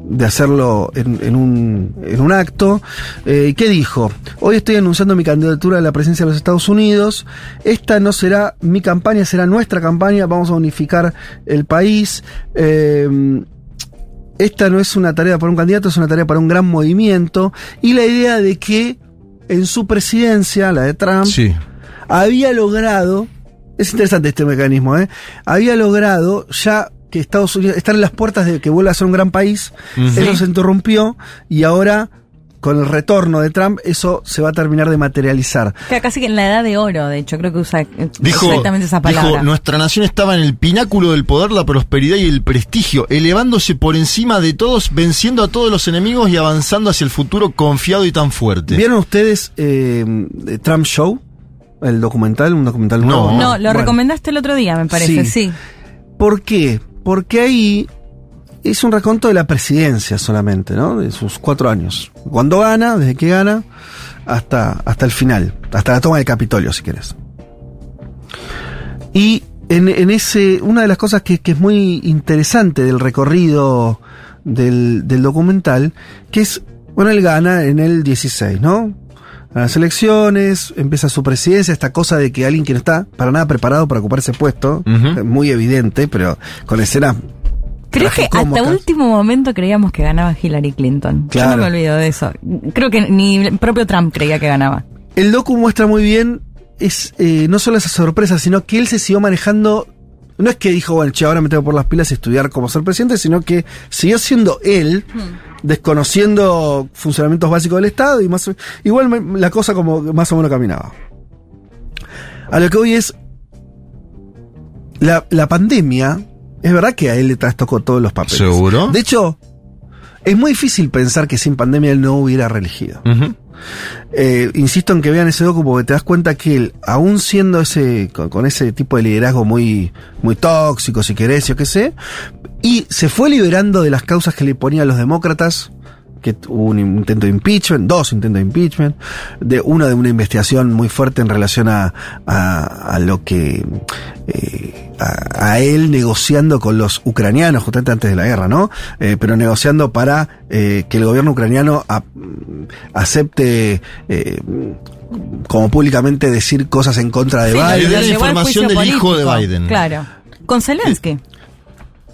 de hacerlo en, un, en un acto. Eh, ¿y ¿Qué dijo? Hoy estoy anunciando mi candidatura a la presidencia de los Estados Unidos. Esta no será mi campaña, será nuestra campaña. Vamos a unificar el país. Eh, esta no es una tarea para un candidato, es una tarea para un gran movimiento. Y la idea de que en su presidencia, la de Trump, Sí. había logrado, es interesante este mecanismo, ¿eh? había logrado ya que Estados Unidos, estar en las puertas de que vuelva a ser un gran país, eso se interrumpió y ahora con el retorno de Trump eso se va a terminar de materializar. Casi que en la edad de oro, de hecho, creo que usa Dijo, exactamente esa palabra. dijo, nuestra nación estaba en el pináculo del poder, la prosperidad y el prestigio, elevándose por encima de todos, venciendo a todos los enemigos y avanzando hacia el futuro confiado y tan fuerte. ¿Vieron ustedes eh, Trump Show? El documental, un documental nuevo. no, lo Bueno. recomendaste el otro día, me parece, Sí. sí. ¿Por qué? Porque ahí es un reconto de la presidencia solamente, ¿no? De sus cuatro años. Cuando gana, desde que gana, hasta, hasta el final, hasta la toma del Capitolio, si quieres. Y en, en ese, una de las cosas que, que es muy interesante del recorrido del, del documental, que es, bueno, él gana en el 16, ¿no? A las elecciones, empieza su presidencia, esta cosa de que alguien que no está para nada preparado para ocupar ese puesto, muy evidente, pero con escenas Creo que hasta último momento creíamos que ganaba Hillary Clinton. Yo Claro. no me olvido de eso. Creo que ni el propio Trump creía que ganaba. El docu muestra muy bien, es eh, no solo esa sorpresa, sino que él se siguió manejando. No es que dijo, bueno, che, ahora me tengo por las pilas y estudiar cómo ser presidente, sino que siguió siendo él, desconociendo funcionamientos básicos del Estado y más. Igual me- la cosa como más o menos caminaba. A lo que hoy es. La, la pandemia, es verdad que a él le trastocó todos los papeles. ¿Seguro? De hecho, es muy difícil pensar que sin pandemia él no hubiera reelegido. Eh, insisto en que vean ese docu porque te das cuenta que él, aún siendo ese, con, con ese tipo de liderazgo muy, muy tóxico, si querés, yo qué sé, y se fue liberando de las causas que le ponían los demócratas, que hubo un intento de impeachment, dos intentos de impeachment, de uno de una investigación muy fuerte en relación a, a, a lo que eh, a, a él negociando con los ucranianos justamente antes de la guerra, ¿no? Eh, pero negociando para eh, que el gobierno ucraniano a- acepte eh, como públicamente decir cosas en contra de Sí, Biden. la información del hijo de. Biden. Claro. Con Zelensky.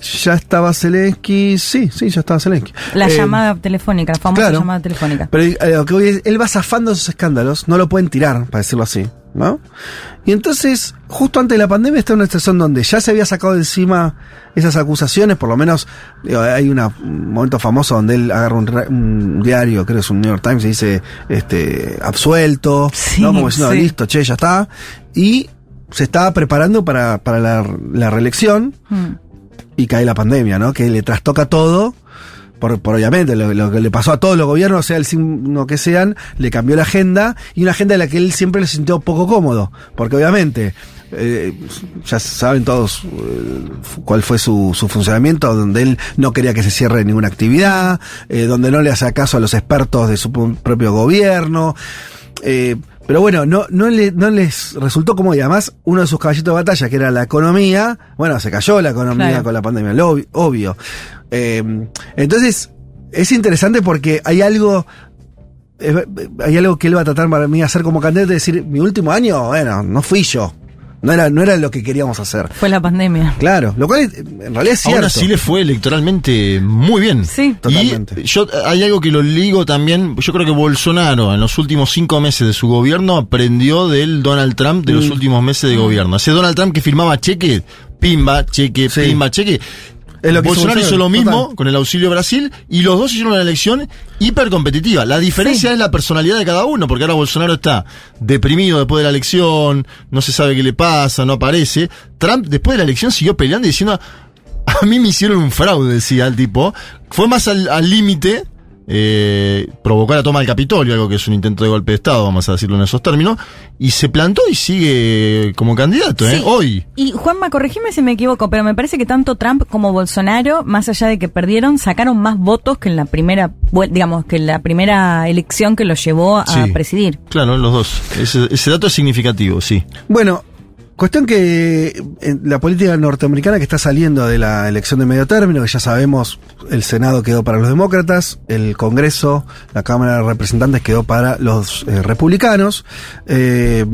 Ya estaba Zelensky, sí, sí, ya estaba Zelensky. La Eh, llamada telefónica, la famosa claro. llamada telefónica. Pero eh, lo que voy es, él va zafando esos escándalos, no lo pueden tirar, para decirlo así, ¿no? Y entonces, justo antes de la pandemia, está en una situación donde ya se había sacado de encima esas acusaciones, por lo menos digo, hay una- un momento famoso donde él agarra un, un diario, creo que es un New York Times, y dice, este, absuelto, Sí, ¿no? Como diciendo, sí. listo, che, ya está. Y se estaba preparando para, para la, la reelección Mm. Y cae la pandemia, ¿no? Que le trastoca todo. Por, por obviamente, lo, que le pasó a todos los gobiernos, sea el signo que sean, le cambió la agenda y una agenda en la que él siempre le sintió poco cómodo. Porque obviamente, eh, ya saben todos eh, cuál fue su, su funcionamiento, donde él no quería que se cierre ninguna actividad, eh, donde no le hacía caso a los expertos de su propio gobierno. Pero bueno, no, no, le- no les resultó como y además uno de sus caballitos de batalla, que era la economía, bueno, se cayó la economía Claro. con la pandemia, lo obvi- obvio. Eh, entonces, es interesante porque hay algo eh, hay algo que él va a tratar para mí de hacer como candidato decir, mi último año, bueno, no fui yo. No era, no era lo que queríamos hacer. Fue la pandemia. Claro, lo cual es- en realidad es cierto. Aún así le fue electoralmente muy bien. Sí. Totalmente. Y yo hay algo que lo ligo también. Yo creo que Bolsonaro en los últimos cinco meses de su gobierno aprendió del Donald Trump de Mm. los últimos meses de gobierno. Ese Donald Trump que firmaba cheque, pimba, cheque, Sí. pimba, cheque. Es lo que hizo Bolsonaro hizo lo mismo total. con el auxilio Brasil y los dos hicieron una elección hiper competitiva. La diferencia es la personalidad de cada uno, porque ahora Bolsonaro está deprimido después de la elección, no se sabe qué le pasa, no aparece. Trump después de la elección siguió peleando y diciendo, a mí me hicieron un fraude, decía el tipo. Fue más al límite, eh, provocó la toma del Capitolio, algo que es un intento de golpe de Estado, vamos a decirlo en esos términos, y se plantó y sigue como candidato, ¿eh? Sí. Hoy. Y Juanma, corregime si me equivoco, pero me parece que tanto Trump como Bolsonaro, más allá de que perdieron, sacaron más votos que en la primera, vuel- digamos, que en la primera elección que los llevó a Sí. presidir. Claro, los dos. Ese, ese dato es significativo, sí. Bueno, cuestión que en la política norteamericana que está saliendo de la elección de medio término, que ya sabemos, el Senado quedó para los demócratas, el Congreso, la Cámara de Representantes quedó para los eh, republicanos. Eh,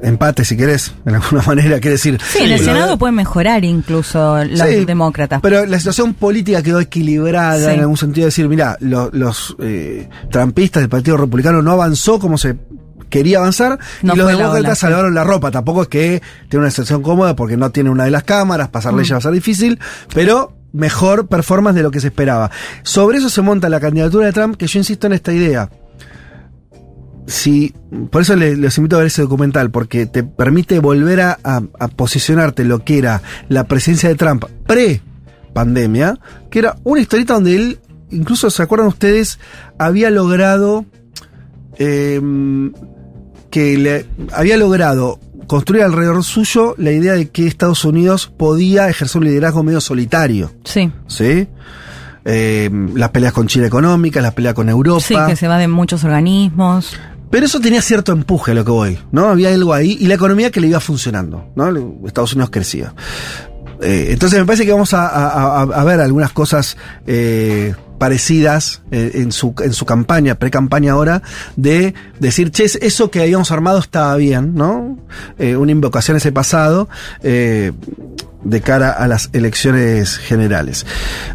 empate, si querés, de alguna manera, quiere decir. Sí, en el Senado pueden mejorar incluso los Sí, demócratas. Pero la situación política quedó equilibrada Sí. en algún sentido de decir, mira, lo- los eh, trampistas del Partido Republicano no avanzó como se quería avanzar No y los demócratas salvaron la ropa. Tampoco es que tiene una situación cómoda porque no tiene una de las cámaras, pasar Mm. leyes va a ser difícil, pero mejor performance de lo que se esperaba. Sobre eso se monta la candidatura de Trump, que yo insisto en esta idea. Si, por eso le- les invito a ver ese documental, porque te permite volver a, a- a posicionarte lo que era la presencia de Trump pre-pandemia, que era una historieta donde él, incluso se acuerdan ustedes, había logrado eh, que le había logrado construir alrededor suyo la idea de que Estados Unidos podía ejercer un liderazgo medio solitario, Sí, ¿sí? Eh, las peleas con China económica, las peleas con Europa. sí, que se va de muchos organismos. Pero eso tenía cierto empuje a lo que voy, ¿no? Había algo ahí y la economía que le iba funcionando, ¿no? Estados Unidos crecía. Eh, entonces me parece que vamos a, a- a- a ver algunas cosas eh, parecidas eh, en, su, en su campaña, pre-campaña ahora, de decir, che, eso que habíamos armado estaba bien, ¿no? Eh, una invocación a ese pasado. eh, de cara a las elecciones generales.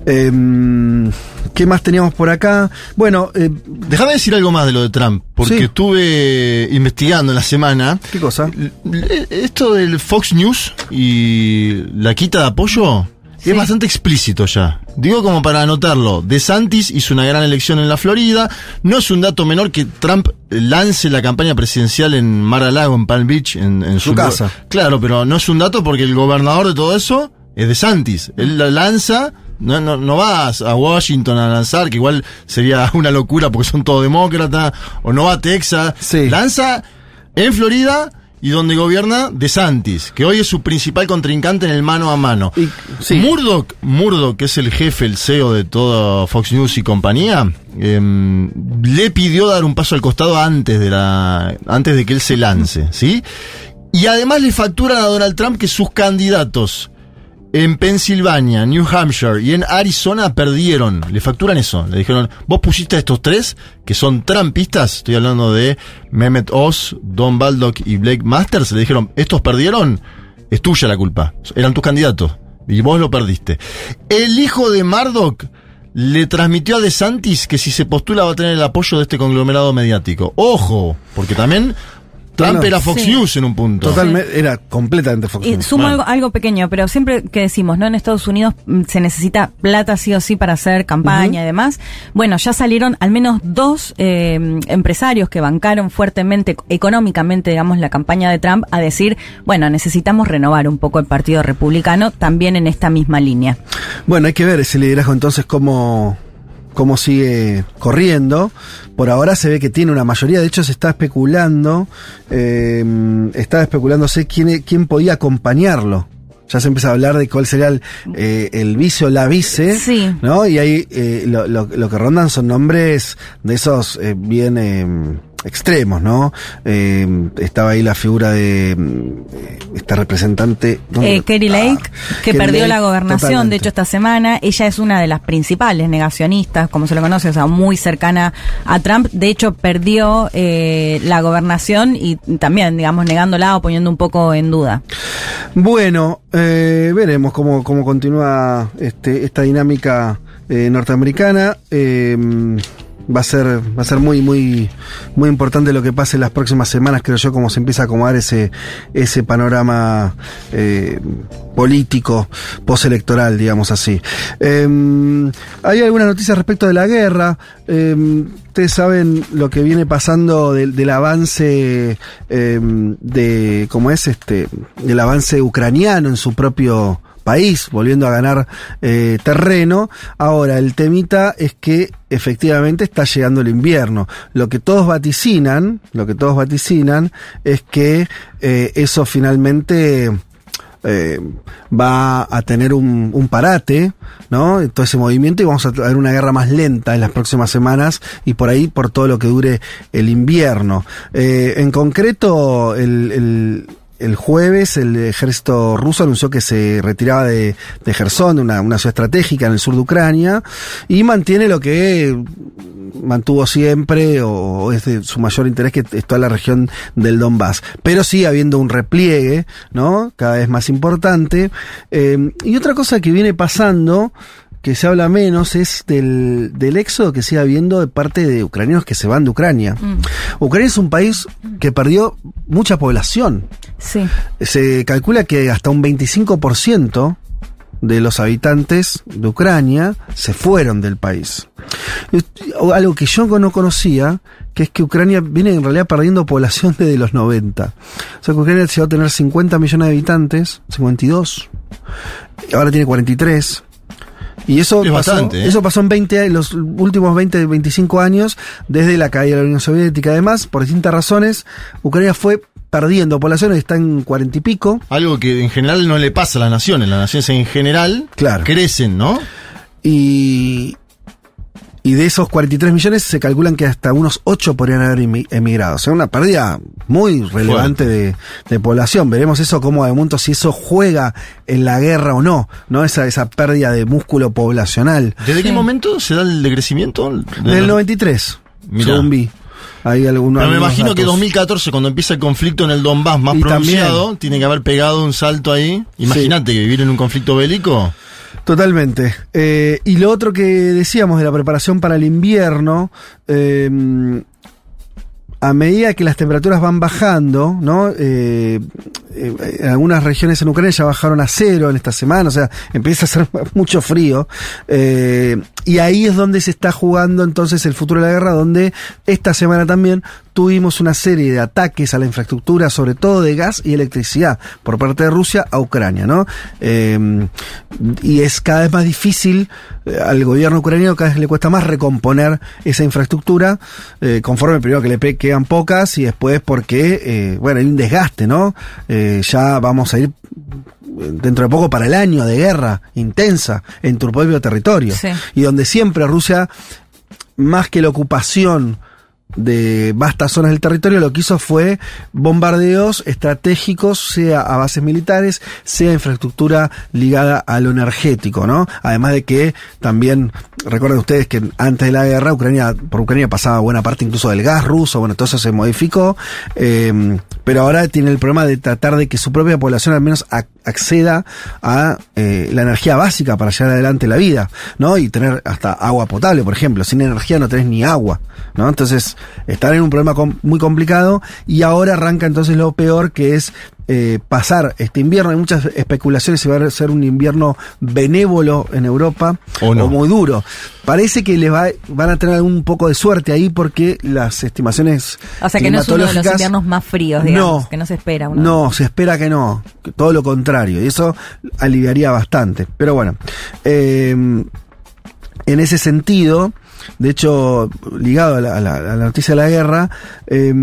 Em, ¿Qué más teníamos por acá? Bueno, eh, Déjame decir algo más de lo de Trump, porque Sí. estuve investigando en la semana. ¿qué cosa? Esto del Fox News y la quita de apoyo Sí. es bastante explícito ya. Digo como para anotarlo. DeSantis hizo una gran elección en la Florida. No es un dato menor que Trump lance la campaña presidencial en Mar a Lago, en Palm Beach, en, en Su casa. Claro, pero no es un dato porque el gobernador de todo eso es DeSantis. Él la lanza. No, no, no vas a Washington a lanzar, que igual sería una locura porque son todos demócratas, o no va a Texas. Sí. Lanza en Florida y donde gobierna DeSantis, que hoy es su principal contrincante en el mano a mano. Y- sí. Murdoch, Murdoch, que es el jefe, el CEO de toda Fox News y compañía, em, le pidió dar un paso al costado antes de la, antes de que él se lance, ¿sí? Y además le facturan a Donald Trump que sus candidatos en Pensilvania, New Hampshire y en Arizona perdieron. Le facturan eso. Le dijeron, vos pusiste a estos tres que son trampistas. Estoy hablando de Mehmet Oz, Don Baldock y Blake Masters. Le dijeron, estos perdieron, es tuya la culpa. Eran tus candidatos. Y vos lo perdiste. El hijo de Murdoch le transmitió a DeSantis que si se postula va a tener el apoyo de este conglomerado mediático. Ojo, porque también Trump Bueno, era Fox sí. News en un punto. Totalmente, era completamente Fox Y News. sumo Bueno. algo, algo pequeño, pero siempre que decimos, ¿no? En Estados Unidos mm, se necesita plata sí o sí para hacer campaña y demás. Bueno, ya salieron al menos dos eh, empresarios que bancaron fuertemente, económicamente, digamos, la campaña de Trump a decir, bueno, necesitamos renovar un poco el Partido Republicano también en esta misma línea. Bueno, hay que ver ese liderazgo entonces cómo, cómo sigue corriendo. Por ahora se ve que tiene una mayoría, de hecho se está especulando, eh, está especulándose quién, quién podía acompañarlo. Ya se empieza a hablar de cuál sería el, eh, el vice o la vice, Sí. ¿no? Y ahí eh, lo, lo- lo que rondan son nombres de esos eh, bien eh, extremos, ¿no? Eh, estaba ahí la figura de mm, esta representante... Eh, Kerry Lake, que Ah, Kerry perdió Lake, la gobernación, totalmente. de hecho, esta semana. Ella es una de las principales negacionistas, como se lo conoce, o sea, muy cercana a Trump. De hecho, perdió eh, la gobernación y también, digamos, negándola o poniendo un poco en duda. Bueno, eh, veremos cómo, cómo continúa este, esta dinámica eh, norteamericana. Va a ser, va a ser muy, muy, muy importante lo que pase en las próximas semanas, creo yo, cómo se empieza a acomodar ese, ese panorama eh, político, postelectoral, digamos así. Eh, hay algunas noticias respecto de la guerra. Eh, ustedes saben lo que viene pasando del, del avance eh, de, ¿cómo es este? Del avance ucraniano en su propio país, volviendo a ganar eh, terreno. Ahora, el temita es que efectivamente está llegando el invierno. Lo que todos vaticinan, lo que todos vaticinan es que eh, eso finalmente eh, va a tener un, parate, ¿no? Todo ese movimiento y vamos a tener una guerra más lenta en las próximas semanas y por ahí por todo lo que dure el invierno. En concreto, el el jueves el ejército ruso anunció que se retiraba de, de Gerson, una, una ciudad estratégica en el sur de Ucrania, y mantiene lo que mantuvo siempre, o es de su mayor interés, que es toda la región del Donbass. Pero sigue habiendo un repliegue, ¿no? Cada vez más importante. Eh, y otra cosa que viene pasando, que se habla menos es del, del éxodo que sigue habiendo de parte de ucranianos que se van de Ucrania. Ucrania es un país que perdió mucha población. Sí. Se calcula que hasta un 25% de los habitantes de Ucrania se fueron del país. Algo que yo no conocía, que es que Ucrania viene en realidad perdiendo población desde los 90. O sea que Ucrania llegó a tener 50 millones de habitantes, 52, y ahora tiene 43. Y eso Es pasó, bastante, ¿eh? eso pasó en 20, los últimos 20, 25 años, desde la caída de la Unión Soviética. Además, por distintas razones, Ucrania fue perdiendo población, está en 40 y pico. Algo que en general no le pasa a las naciones. Las naciones en general Claro. crecen, ¿no? Y, y de esos 43 millones se calculan que hasta unos 8 podrían haber emi- emigrado. O sea, una pérdida muy relevante de, de población. Veremos eso como de momento si eso juega en la guerra o no, ¿no? Esa, esa pérdida de músculo poblacional. ¿Desde qué momento se da el decrecimiento? Desde el 93, Mirá. según vi. Hay algunos, Pero me imagino que datos. 2014, cuando empieza el conflicto en el Donbass más Y pronunciado, también. tiene que haber pegado un salto ahí. Imagínate que vivir en un conflicto bélico. Totalmente. Eh, y lo otro que decíamos de la preparación para el invierno, eh, a medida que las temperaturas van bajando, ¿no? Eh, eh, en algunas regiones en Ucrania ya bajaron a cero en esta semana, o sea, empieza a hacer mucho frío. eh, y ahí es donde se está jugando entonces el futuro de la guerra, donde esta semana también tuvimos una serie de ataques a la infraestructura, sobre todo de gas y electricidad, por parte de Rusia a Ucrania, ¿no? Eh, y es cada vez más difícil al gobierno ucraniano, cada vez le cuesta más recomponer esa infraestructura, conforme primero que le quedan pocas y después porque, bueno, hay un desgaste, ¿no? Ya vamos a ir dentro de poco para el año de guerra intensa en tu propio territorio. Sí. Y donde siempre Rusia, más que la ocupación de vastas zonas del territorio, lo que hizo fue bombardeos estratégicos, sea a bases militares, sea infraestructura ligada a lo energético, ¿no? Además de que también, recuerden ustedes que antes de la guerra, Ucrania, por Ucrania pasaba buena parte incluso del gas ruso, bueno, todo eso se modificó, eh, pero ahora tiene el problema de tratar de que su propia población al menos ac- acceda a eh, la energía básica para llevar adelante la vida, ¿no? Y tener hasta agua potable, por ejemplo. Sin energía no tenés ni agua, ¿no? Entonces, están en un problema muy complicado y ahora arranca entonces lo peor que es eh, pasar este invierno. Hay muchas especulaciones si va a ser un invierno benévolo en Europa O no. muy duro. Parece que les va, van a tener un poco de suerte ahí porque las estimaciones O sea que no es uno de los inviernos más fríos, digamos, No. que no se espera. uno. No, se espera que no, que todo lo contrario, y eso aliviaría bastante. Pero bueno, eh, en ese sentido, de hecho, ligado a la, a la- a la noticia de la guerra, eh,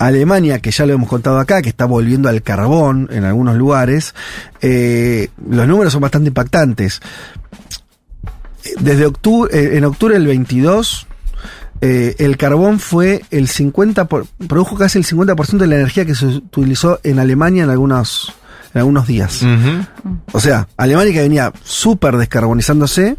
Alemania, que ya lo hemos contado acá, que está volviendo al carbón en algunos lugares, eh, los números son bastante impactantes. Desde octubre, eh, en octubre del 22, eh, el carbón fue el 50%, por- produjo casi el 50% de la energía que se utilizó en Alemania en algunos, en algunos días. O sea, Alemania que venía súper descarbonizándose,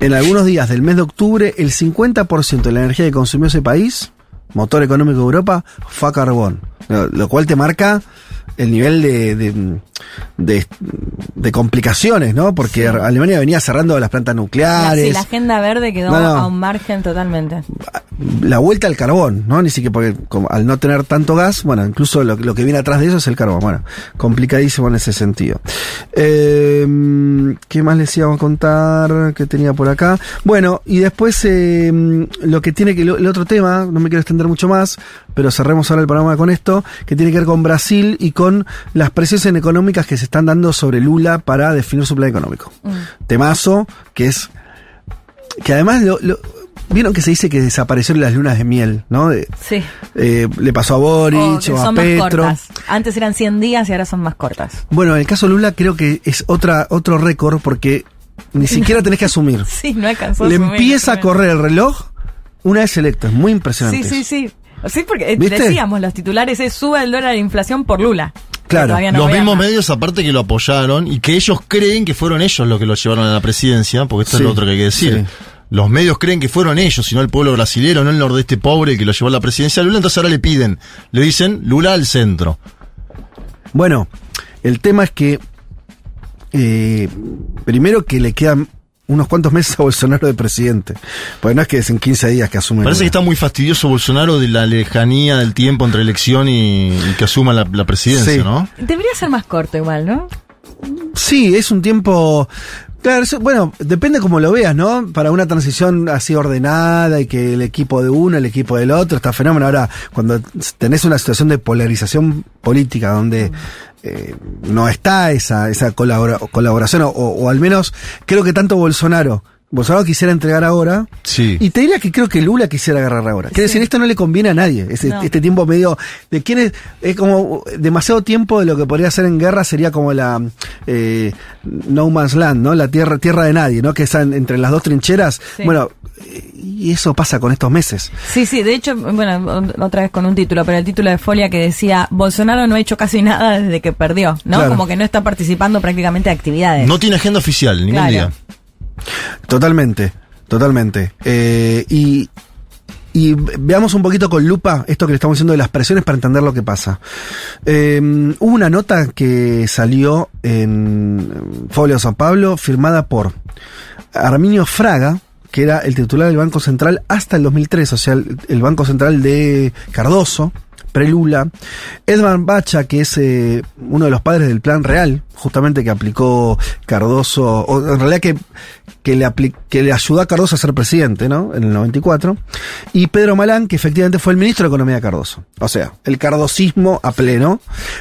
en algunos días del mes de octubre, el 50% de la energía que consumió ese país, motor económico de Europa, fue a carbón. Lo, cual te marca el nivel de, de, de- de complicaciones, ¿no? Porque Alemania venía cerrando las plantas La, nucleares. sí, la agenda verde quedó No, no. a un margen totalmente. La vuelta al carbón, ¿no? Ni siquiera porque como al no tener tanto gas, bueno, incluso lo, lo que viene atrás de eso es el carbón. Bueno, complicadísimo en ese sentido. Eh, ¿Qué más les íbamos a contar que tenía por acá? Bueno, y después eh, lo que tiene que, el otro tema, no me quiero extender mucho más, pero cerremos ahora el programa con esto, que tiene que ver con Brasil y con las presiones económicas que se están dando sobre Lula para definir su plan económico. Temazo, que es que además lo, lo- vieron que se dice que desaparecieron las lunas de miel, ¿no? De- Sí. eh, le pasó a Boric O que o a son más Petro. cortas. Antes eran 100 días y ahora son más cortas. Bueno, en el caso de Lula creo que es otra otro récord porque ni siquiera tenés que asumir. Sí, no alcanzó. Le asumir, empieza a correr el reloj una vez electo, es muy impresionante. Sí, sí, sí. Sí, porque eh, ¿Viste? decíamos, los titulares es sube el dólar de inflación por Lula. Claro. No los mismos más. medios, aparte que lo apoyaron y que ellos creen que fueron ellos los que lo llevaron a la presidencia, porque esto Sí, es lo otro que hay que decir. sí. Los medios creen que fueron ellos, y no el pueblo brasilero, no el nordeste pobre que lo llevó a la presidencia a Lula, entonces ahora le piden, le dicen Lula al centro. Bueno, el tema es que eh, primero que le quedan unos cuantos meses a Bolsonaro de presidente. Porque no es que es en 15 días que asume. Parece que está muy fastidioso Bolsonaro de la lejanía del tiempo entre elección y, y que asuma la, la presidencia, Sí. ¿no? Debería ser más corto igual, ¿no? Sí, es un tiempo. Claro, eso- bueno, depende cómo lo veas, ¿no? Para una transición así ordenada y que el equipo de uno, el equipo del otro, está fenómeno. Ahora, cuando tenés una situación de polarización política donde eh, no está esa, esa colabora- colaboración, o, o al menos creo que tanto Bolsonaro, Bolsonaro quisiera entregar ahora, Sí. y te diría que creo que Lula quisiera agarrar ahora. Quiere decir, esto no le conviene a nadie. Ese- No. Este tiempo medio de quién es, es como demasiado tiempo de lo que podría ser en guerra sería como la eh, No Man's Land, ¿no? La tierra tierra de nadie, ¿no? Que están entre las dos trincheras. Sí. Bueno, y eso pasa con estos meses. Sí, sí, de hecho, bueno, otra vez con un título, pero el título de Folia que decía, Bolsonaro no ha hecho casi nada desde que perdió, ¿no? Claro. Como que no está participando prácticamente de actividades. No tiene agenda oficial, ningún Claro. día. Totalmente, totalmente. Eh, y, veamos un poquito con lupa esto que le estamos diciendo de las presiones para entender lo que pasa. Eh, hubo una nota que salió en Folio San Pablo firmada por Arminio Fraga, que era el titular del Banco Central hasta el 2003, o sea, el, el Banco Central de Cardoso, pre-Lula. Edmund Bacha, que es eh, uno de los padres del Plan Real, justamente que aplicó Cardoso, o en realidad que, que, le que le ayudó a Cardoso a ser presidente, ¿no? En el 94. Y Pedro Malán, que efectivamente fue el ministro de Economía de Cardoso. O sea, el cardosismo a pleno,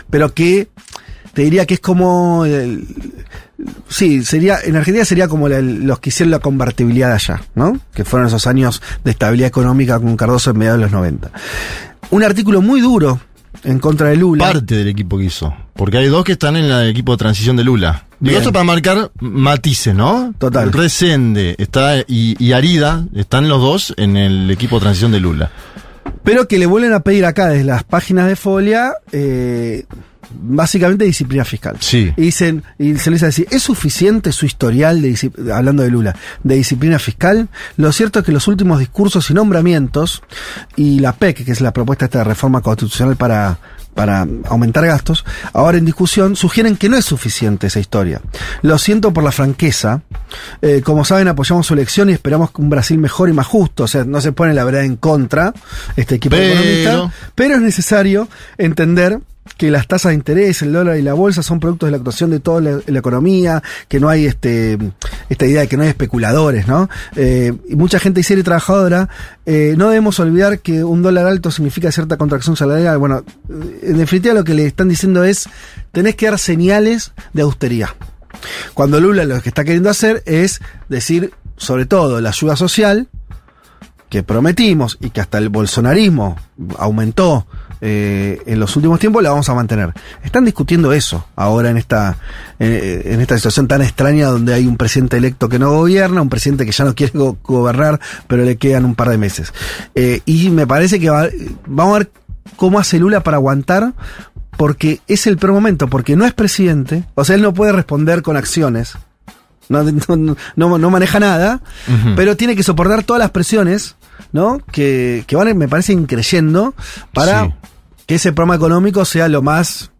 pero que te diría que es como el- sí, sería, en Argentina sería como la- los que hicieron la convertibilidad allá, ¿no? Que fueron esos años de estabilidad económica con Cardoso en mediados de los 90. Un artículo muy duro en contra de Lula. Parte del equipo que hizo. Porque hay dos que están en el equipo de transición de Lula. Digo esto para marcar matices, ¿no? Total. Resende está, y, y Arida están los dos en el equipo de transición de Lula. Pero que le vuelven a pedir acá desde las páginas de Folia, eh, básicamente disciplina fiscal. Sí. Y dicen, y se les dice ¿es suficiente su historial de hablando de Lula, de disciplina fiscal? Lo cierto es que los últimos discursos y nombramientos, y la PEC, que es la propuesta esta de reforma constitucional para, para aumentar gastos, ahora en discusión, sugieren que no es suficiente esa historia. Lo siento por la franqueza. Eh, como saben, apoyamos su elección y esperamos que un Brasil mejor y más justo. O sea, no se pone la verdad en contra este equipo Pero- economista. Pero es necesario entender que las tasas de interés, el dólar y la bolsa son productos de la actuación de toda la, economía, que no hay este esta idea de que no hay especuladores, ¿no? Eh, y mucha gente y trabajadora, eh, no debemos olvidar que un dólar alto significa cierta contracción salarial. Bueno, eh, en definitiva lo que le están diciendo es, tenés que dar señales de austeridad. Cuando Lula lo que está queriendo hacer es decir, sobre todo la ayuda social que prometimos y que hasta el bolsonarismo aumentó eh, en los últimos tiempos, la vamos a mantener. Están discutiendo eso ahora en esta, eh, en esta situación tan extraña donde hay un presidente electo que no gobierna, un presidente que ya no quiere go- gobernar, pero le quedan un par de meses. Eh, y me parece que va- vamos a ver cómo hace Lula para aguantar, porque es el peor momento, porque no es presidente, o sea, él no puede responder con acciones. No, no, no- no maneja nada, pero tiene que soportar todas las presiones, ¿no? Que, que van, me parece, increyendo para Sí. que ese programa económico sea lo más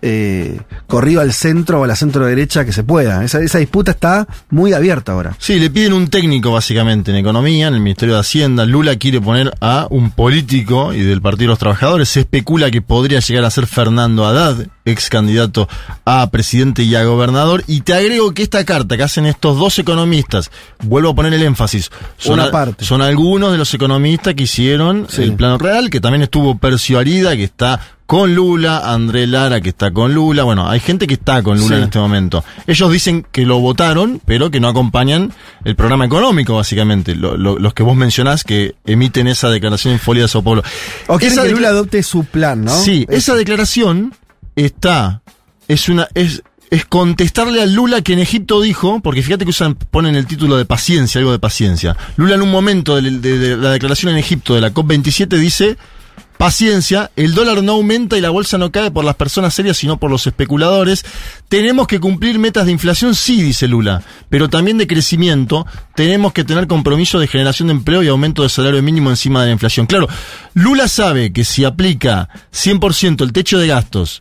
eh, corrido al centro o a la centro derecha que se pueda. Esa, esa disputa está muy abierta ahora. Sí, le piden un técnico básicamente en economía, en el Ministerio de Hacienda. Lula quiere poner a un político y del Partido de los Trabajadores. Se especula que podría llegar a ser Fernando Haddad, ex candidato a presidente y a gobernador. Y te agrego que esta carta que hacen estos dos economistas, vuelvo a poner el énfasis, son, Una a- parte. son algunos de los economistas que hicieron Sí. el plano real, que también estuvo Percio Arida, que está con Lula, André Lara, que está con Lula. Bueno, hay gente que está con Lula Sí. en este momento. Ellos dicen que lo votaron, pero que no acompañan el programa económico, básicamente. Lo- lo- los que vos mencionás que emiten esa declaración en Folia de Sao Paulo. O quieren Esa que Lula adopte su plan, ¿no? Sí, esa declaración está, es una, es, es contestarle a Lula que en Egipto dijo, porque fíjate que usan, ponen el título de paciencia, algo de paciencia. Lula en un momento de, de- de la declaración en Egipto de la COP27 dice, paciencia, el dólar no aumenta y la bolsa no cae por las personas serias, sino por los especuladores. Tenemos que cumplir metas de inflación, sí, dice Lula, pero también de crecimiento. Tenemos que tener compromiso de generación de empleo y aumento de salario mínimo encima de la inflación. Claro, Lula sabe que si aplica 100% el techo de gastos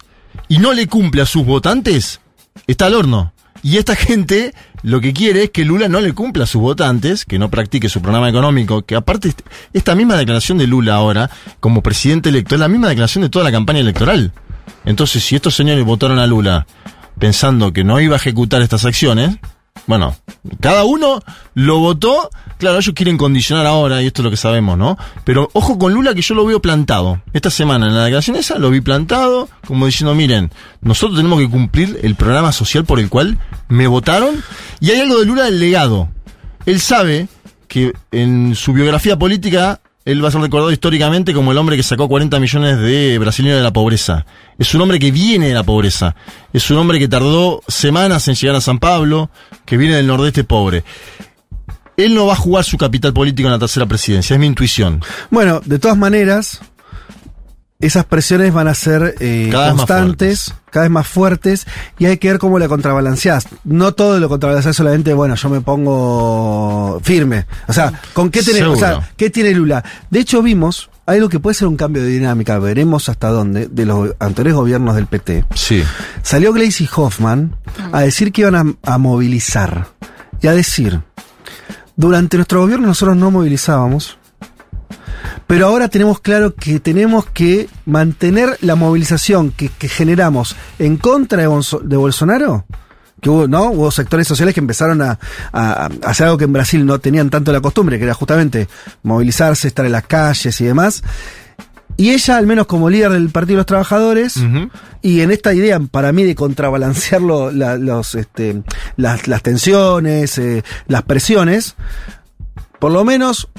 y no le cumple a sus votantes, está al horno. Y esta gente lo que quiere es que Lula no le cumpla a sus votantes, que no practique su programa económico, que aparte est- esta misma declaración de Lula ahora, como presidente electo, es la misma declaración de toda la campaña electoral. Entonces, si estos señores votaron a Lula pensando que no iba a ejecutar estas acciones, bueno, cada uno lo votó, claro, ellos quieren condicionar ahora, y esto es lo que sabemos, ¿no? Pero ojo con Lula que yo lo veo plantado. Esta semana en la declaración esa lo vi plantado, como diciendo, miren, nosotros tenemos que cumplir el programa social por el cual me votaron, y hay algo de Lula del legado. Él sabe que en su biografía política él va a ser recordado históricamente como el hombre que sacó 40 millones de brasileños de la pobreza. Es un hombre que viene de la pobreza. Es un hombre que tardó semanas en llegar a San Pablo, que viene del nordeste pobre. Él no va a jugar su capital político en la tercera presidencia, es mi intuición. Bueno, de todas maneras, esas presiones van a ser eh, Cada vez más constantes, cada vez más fuertes, y hay que ver cómo la contrabalanceás. No todo lo contrabalanceás solamente, bueno, yo me pongo firme. O sea, ¿con qué tiene, o sea. ¿qué tiene Lula? De hecho, vimos algo que puede ser un cambio de dinámica, veremos hasta dónde, de los anteriores gobiernos del PT. Sí. Salió Gleisi Hoffman a decir que iban a, a movilizar y a decir, durante nuestro gobierno nosotros no movilizábamos, pero ahora tenemos claro que tenemos que mantener la movilización que, que generamos en contra de, Bonso- de Bolsonaro. Que hubo, ¿no? Hubo sectores sociales que empezaron a, a- a hacer algo que en Brasil no tenían tanto la costumbre, que era justamente movilizarse, estar en las calles y demás. Y ella, al menos como líder del Partido de los Trabajadores, y en esta idea, para mí, de contrabalancear lo- la- los, este, las, las tensiones, eh, las presiones, por lo menos,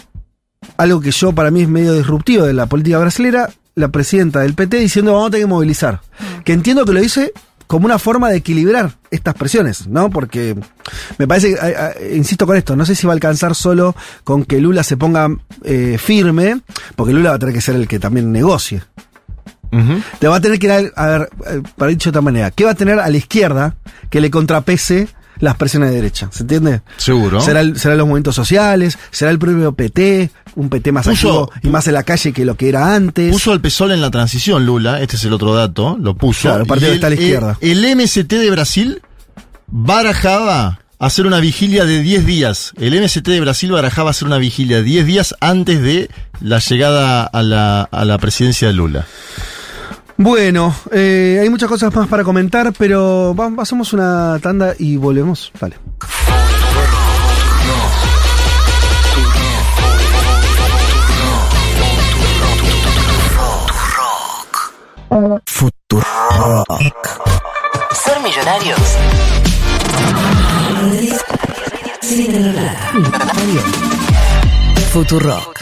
algo que yo para mí es medio disruptivo de la política brasileña, la presidenta del PT diciendo vamos a tener que movilizar. Que entiendo que lo dice como una forma de equilibrar estas presiones, ¿no? Porque me parece, que, insisto con esto, no sé si va a alcanzar solo con que Lula se ponga eh, firme, porque Lula va a tener que ser el que también negocie. Te va a tener que dar, a ver, eh, para dicho de otra manera, ¿qué va a tener a la izquierda que le contrapese las presiones de derecha? ¿Se entiende? Seguro. Será, el- será los movimientos sociales, será el propio PT, un PT más Puso- activo y más en la calle que lo que era antes. Puso al PSOL en la transición, Lula, este es el otro dato, lo puso. Claro, el partido está a la izquierda. El, el MST de Brasil barajaba hacer una vigilia de 10 días. El MST de Brasil barajaba hacer una vigilia de 10 días antes de la llegada a la, a la presidencia de Lula. Bueno, eh, hay muchas cosas más para comentar, pero vamos, hacemos una tanda y volvemos. Dale. Ser millonarios. Futurock.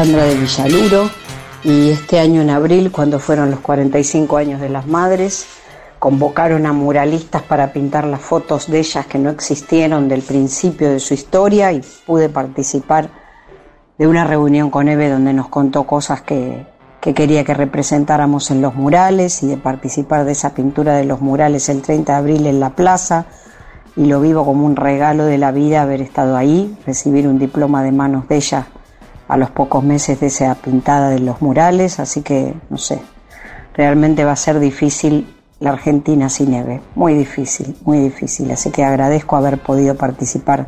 Sandra de Villaluro y este año en abril, cuando fueron los 45 años de las madres, convocaron a muralistas para pintar las fotos de ellas que no existieron del principio de su historia y pude participar de una reunión con Eve donde nos contó cosas que, que quería que representáramos en los murales y de participar de esa pintura de los murales el 30 de abril en la plaza y lo vivo como un regalo de la vida haber estado ahí, recibir un diploma de manos de ella a los pocos meses de esa pintada de los murales, así que no sé, realmente va a ser difícil la Argentina sin Eve, muy difícil, muy difícil, así que agradezco haber podido participar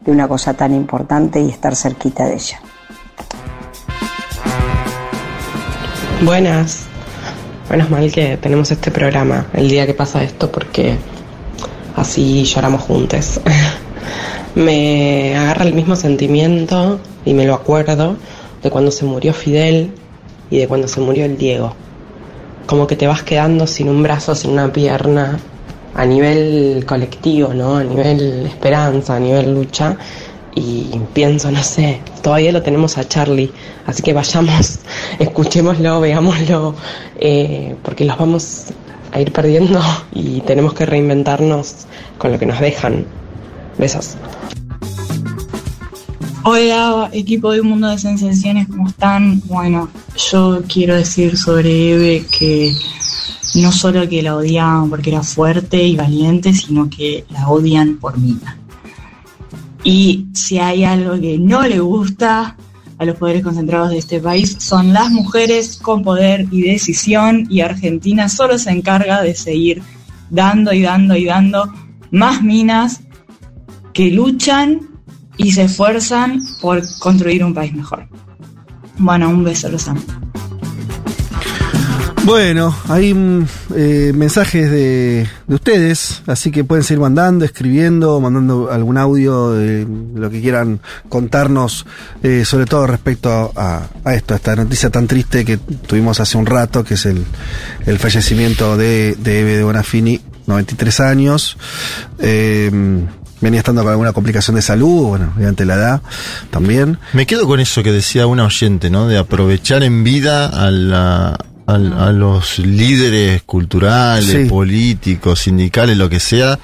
de una cosa tan importante y estar cerquita de ella. Buenas. Menos mal que tenemos este programa el día que pasa esto porque así lloramos juntos. me agarra el mismo sentimiento y me lo acuerdo de cuando se murió Fidel y de cuando se murió el Diego. Como que te vas quedando sin un brazo, sin una pierna, a nivel colectivo, ¿no? A nivel esperanza, a nivel lucha. Y pienso, no sé, todavía lo tenemos a Charlie, así que vayamos, escuchémoslo, veámoslo, eh, porque los vamos a ir perdiendo y tenemos que reinventarnos con lo que nos dejan. Besos. Hola, equipo de Un Mundo de Sensaciones, ¿cómo están? Bueno, yo quiero decir sobre Eve que no solo que la odiaban porque era fuerte y valiente, sino que la odian por mina. Y si hay algo que no le gusta a los poderes concentrados de este país, son las mujeres con poder y decisión, y Argentina solo se encarga de seguir dando y dando y dando más minas que luchan y se esfuerzan por construir un país mejor. Bueno, un beso, los amo. Bueno, hay mm, eh, mensajes de, de ustedes, así que pueden seguir mandando, escribiendo, mandando algún audio de lo que quieran contarnos, eh, sobre todo respecto a, a esto, a esta noticia tan triste que tuvimos hace un rato, que es el, el fallecimiento de, de Eve de Bonafini, 93 años. Eh, venía estando con alguna complicación de salud, bueno, obviamente la edad también. Me quedo con eso que decía una oyente, ¿no? De aprovechar en vida a, la, a, a los líderes culturales, Sí. políticos, sindicales, lo que sea,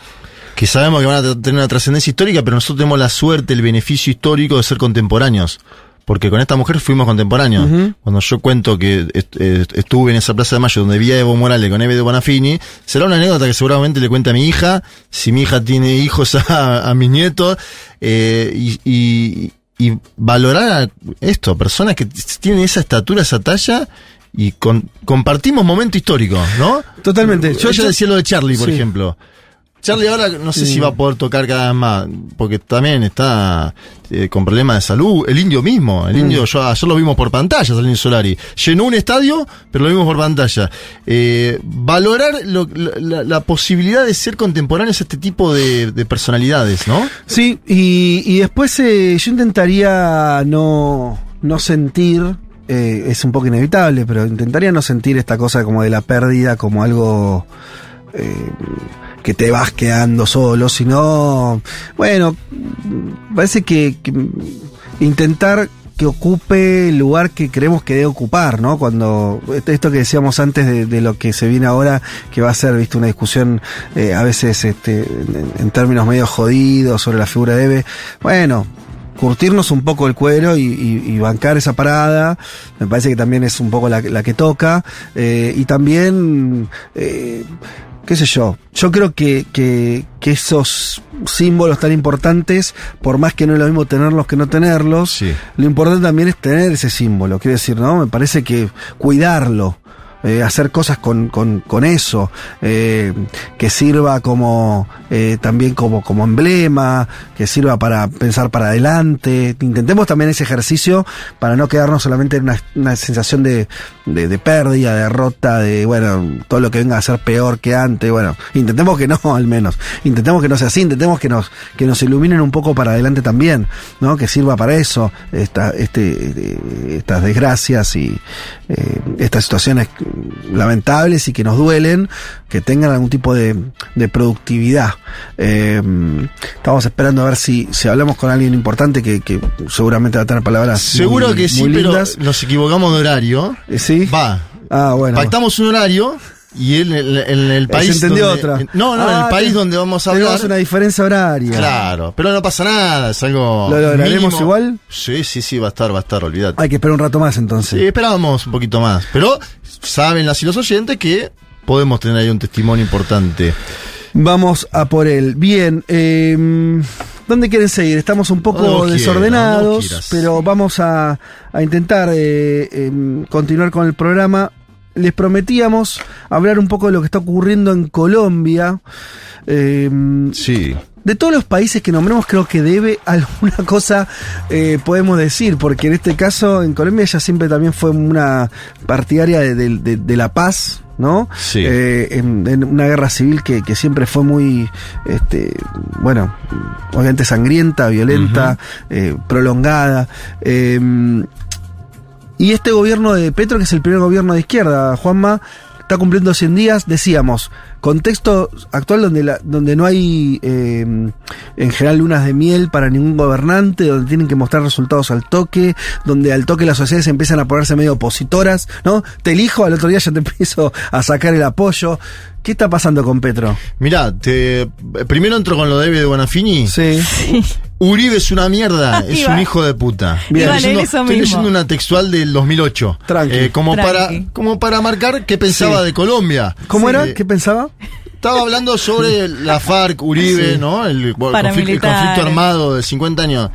que sabemos que van a tener una trascendencia histórica, pero nosotros tenemos la suerte, el beneficio histórico de ser contemporáneos. Porque con esta mujer fuimos contemporáneos. Cuando yo cuento que est- estuve en esa Plaza de Mayo donde vi a Evo Morales con Eve de Bonafini, será una anécdota que seguramente le cuente a mi hija, si mi hija tiene hijos a, a mis nietos, eh, y, y- y valorar a esto, personas que tienen esa estatura, esa talla, y con- compartimos momento histórico, ¿no? Totalmente. Yo, Yo- decía lo de Charlie, por Sí. ejemplo. Charlie ahora no sé si va a poder tocar cada vez más, porque también está eh, con problemas de salud. El indio mismo, el Mm. indio, yo, ayer lo vimos por pantalla, Salín Solari. Llenó un estadio, pero lo vimos por pantalla. Eh, valorar lo- la, posibilidad de ser contemporáneos a este tipo de, de personalidades, ¿no? Sí, y, y después eh, yo intentaría no, no sentir, es un poco inevitable, pero intentaría no sentir esta cosa como de la pérdida como algo que te vas quedando solo, sino, bueno, parece que, intentar que ocupe el lugar que creemos que debe ocupar, ¿no? Cuando esto- que decíamos antes de, lo que se viene ahora, que va a ser, viste, una discusión eh, a veces este, en, términos medio jodidos sobre la figura de. Bueno, curtirnos un poco el cuero y, bancar esa parada. Me parece que también es un poco la, la que toca. Eh, y también, eh, qué sé yo, yo creo que, que, que esos símbolos tan importantes, por más que no es lo mismo tenerlos que no tenerlos, lo importante también es tener ese símbolo. Quiero decir, ¿no? Me parece que cuidarlo. Eh, hacer cosas con, con, con eso, eh, que sirva como eh, también como, como emblema, que sirva para pensar para adelante. Intentemos también ese ejercicio para no quedarnos solamente en una, una sensación de, de, de pérdida, de derrota, de bueno, todo lo que venga a ser peor que antes. Bueno, intentemos que no, al menos. Intentemos que no sea así, intentemos que nos, que nos iluminen un poco para adelante también, ¿no? Que sirva para eso, esta, este, eh, estas desgracias y eh, estas situaciones lamentables y que nos duelen, que tengan algún tipo de, de productividad. Eh, estamos esperando a ver si, si hablamos con alguien importante que, que seguramente va a tener palabras. Seguro muy- que sí, muy pero nos equivocamos de horario. ¿Sí? Va. Ah, bueno. Pactamos un horario y él en, el país. se entendió donde- otra. en- no, no, en Ah, el país te- donde vamos a hablar. una diferencia horaria. Claro, pero no pasa nada, es algo. ¿Lo lograremos mínimo. igual? Sí, sí, sí, va a estar, va a estar, olvídate. Hay que esperar un rato más entonces. Sí, esperábamos un poquito más. Pero saben las y los oyentes que podemos tener ahí un testimonio importante. Vamos a por él. Bien, eh, ¿dónde quieren seguir? Estamos un poco desordenados, pero vamos a, a intentar eh, em, continuar con el programa. Les prometíamos hablar un poco de lo que está ocurriendo en Colombia. Em, Sí. de todos los países que nombremos, creo que debe alguna cosa, eh, podemos decir, porque en este caso, en Colombia ella siempre también fue una partidaria de, de- de- de la paz, ¿no? Sí. Eh, en, en una guerra civil que, que siempre fue muy, este, bueno, obviamente sangrienta, violenta, eh, prolongada. Y este gobierno de Petro, que es el primer gobierno de izquierda, Juanma, está cumpliendo 100 días, decíamos, contexto actual donde, la, donde no hay eh, en general lunas de miel para ningún gobernante, donde tienen que mostrar resultados al toque, donde al toque las sociedades empiezan a ponerse medio opositoras, ¿no? Te elijo, al otro día ya te empiezo a sacar el apoyo. ¿Qué está pasando con Petro? Mirá, te, primero entro con lo de de Bonafini. Sí. Uribe es una mierda, es Iba- un hijo de puta. Bien. Estoy leyendo, eso estoy mismo. leyendo una textual del 2008. Tranqui. Eh, como, Tranqui. para, como para marcar qué pensaba Sí. de Colombia. ¿Cómo Sí. era? ¿Qué pensaba? Estaba hablando sobre la FARC, Uribe, Sí. ¿no? El, conflicto armado de 50 años.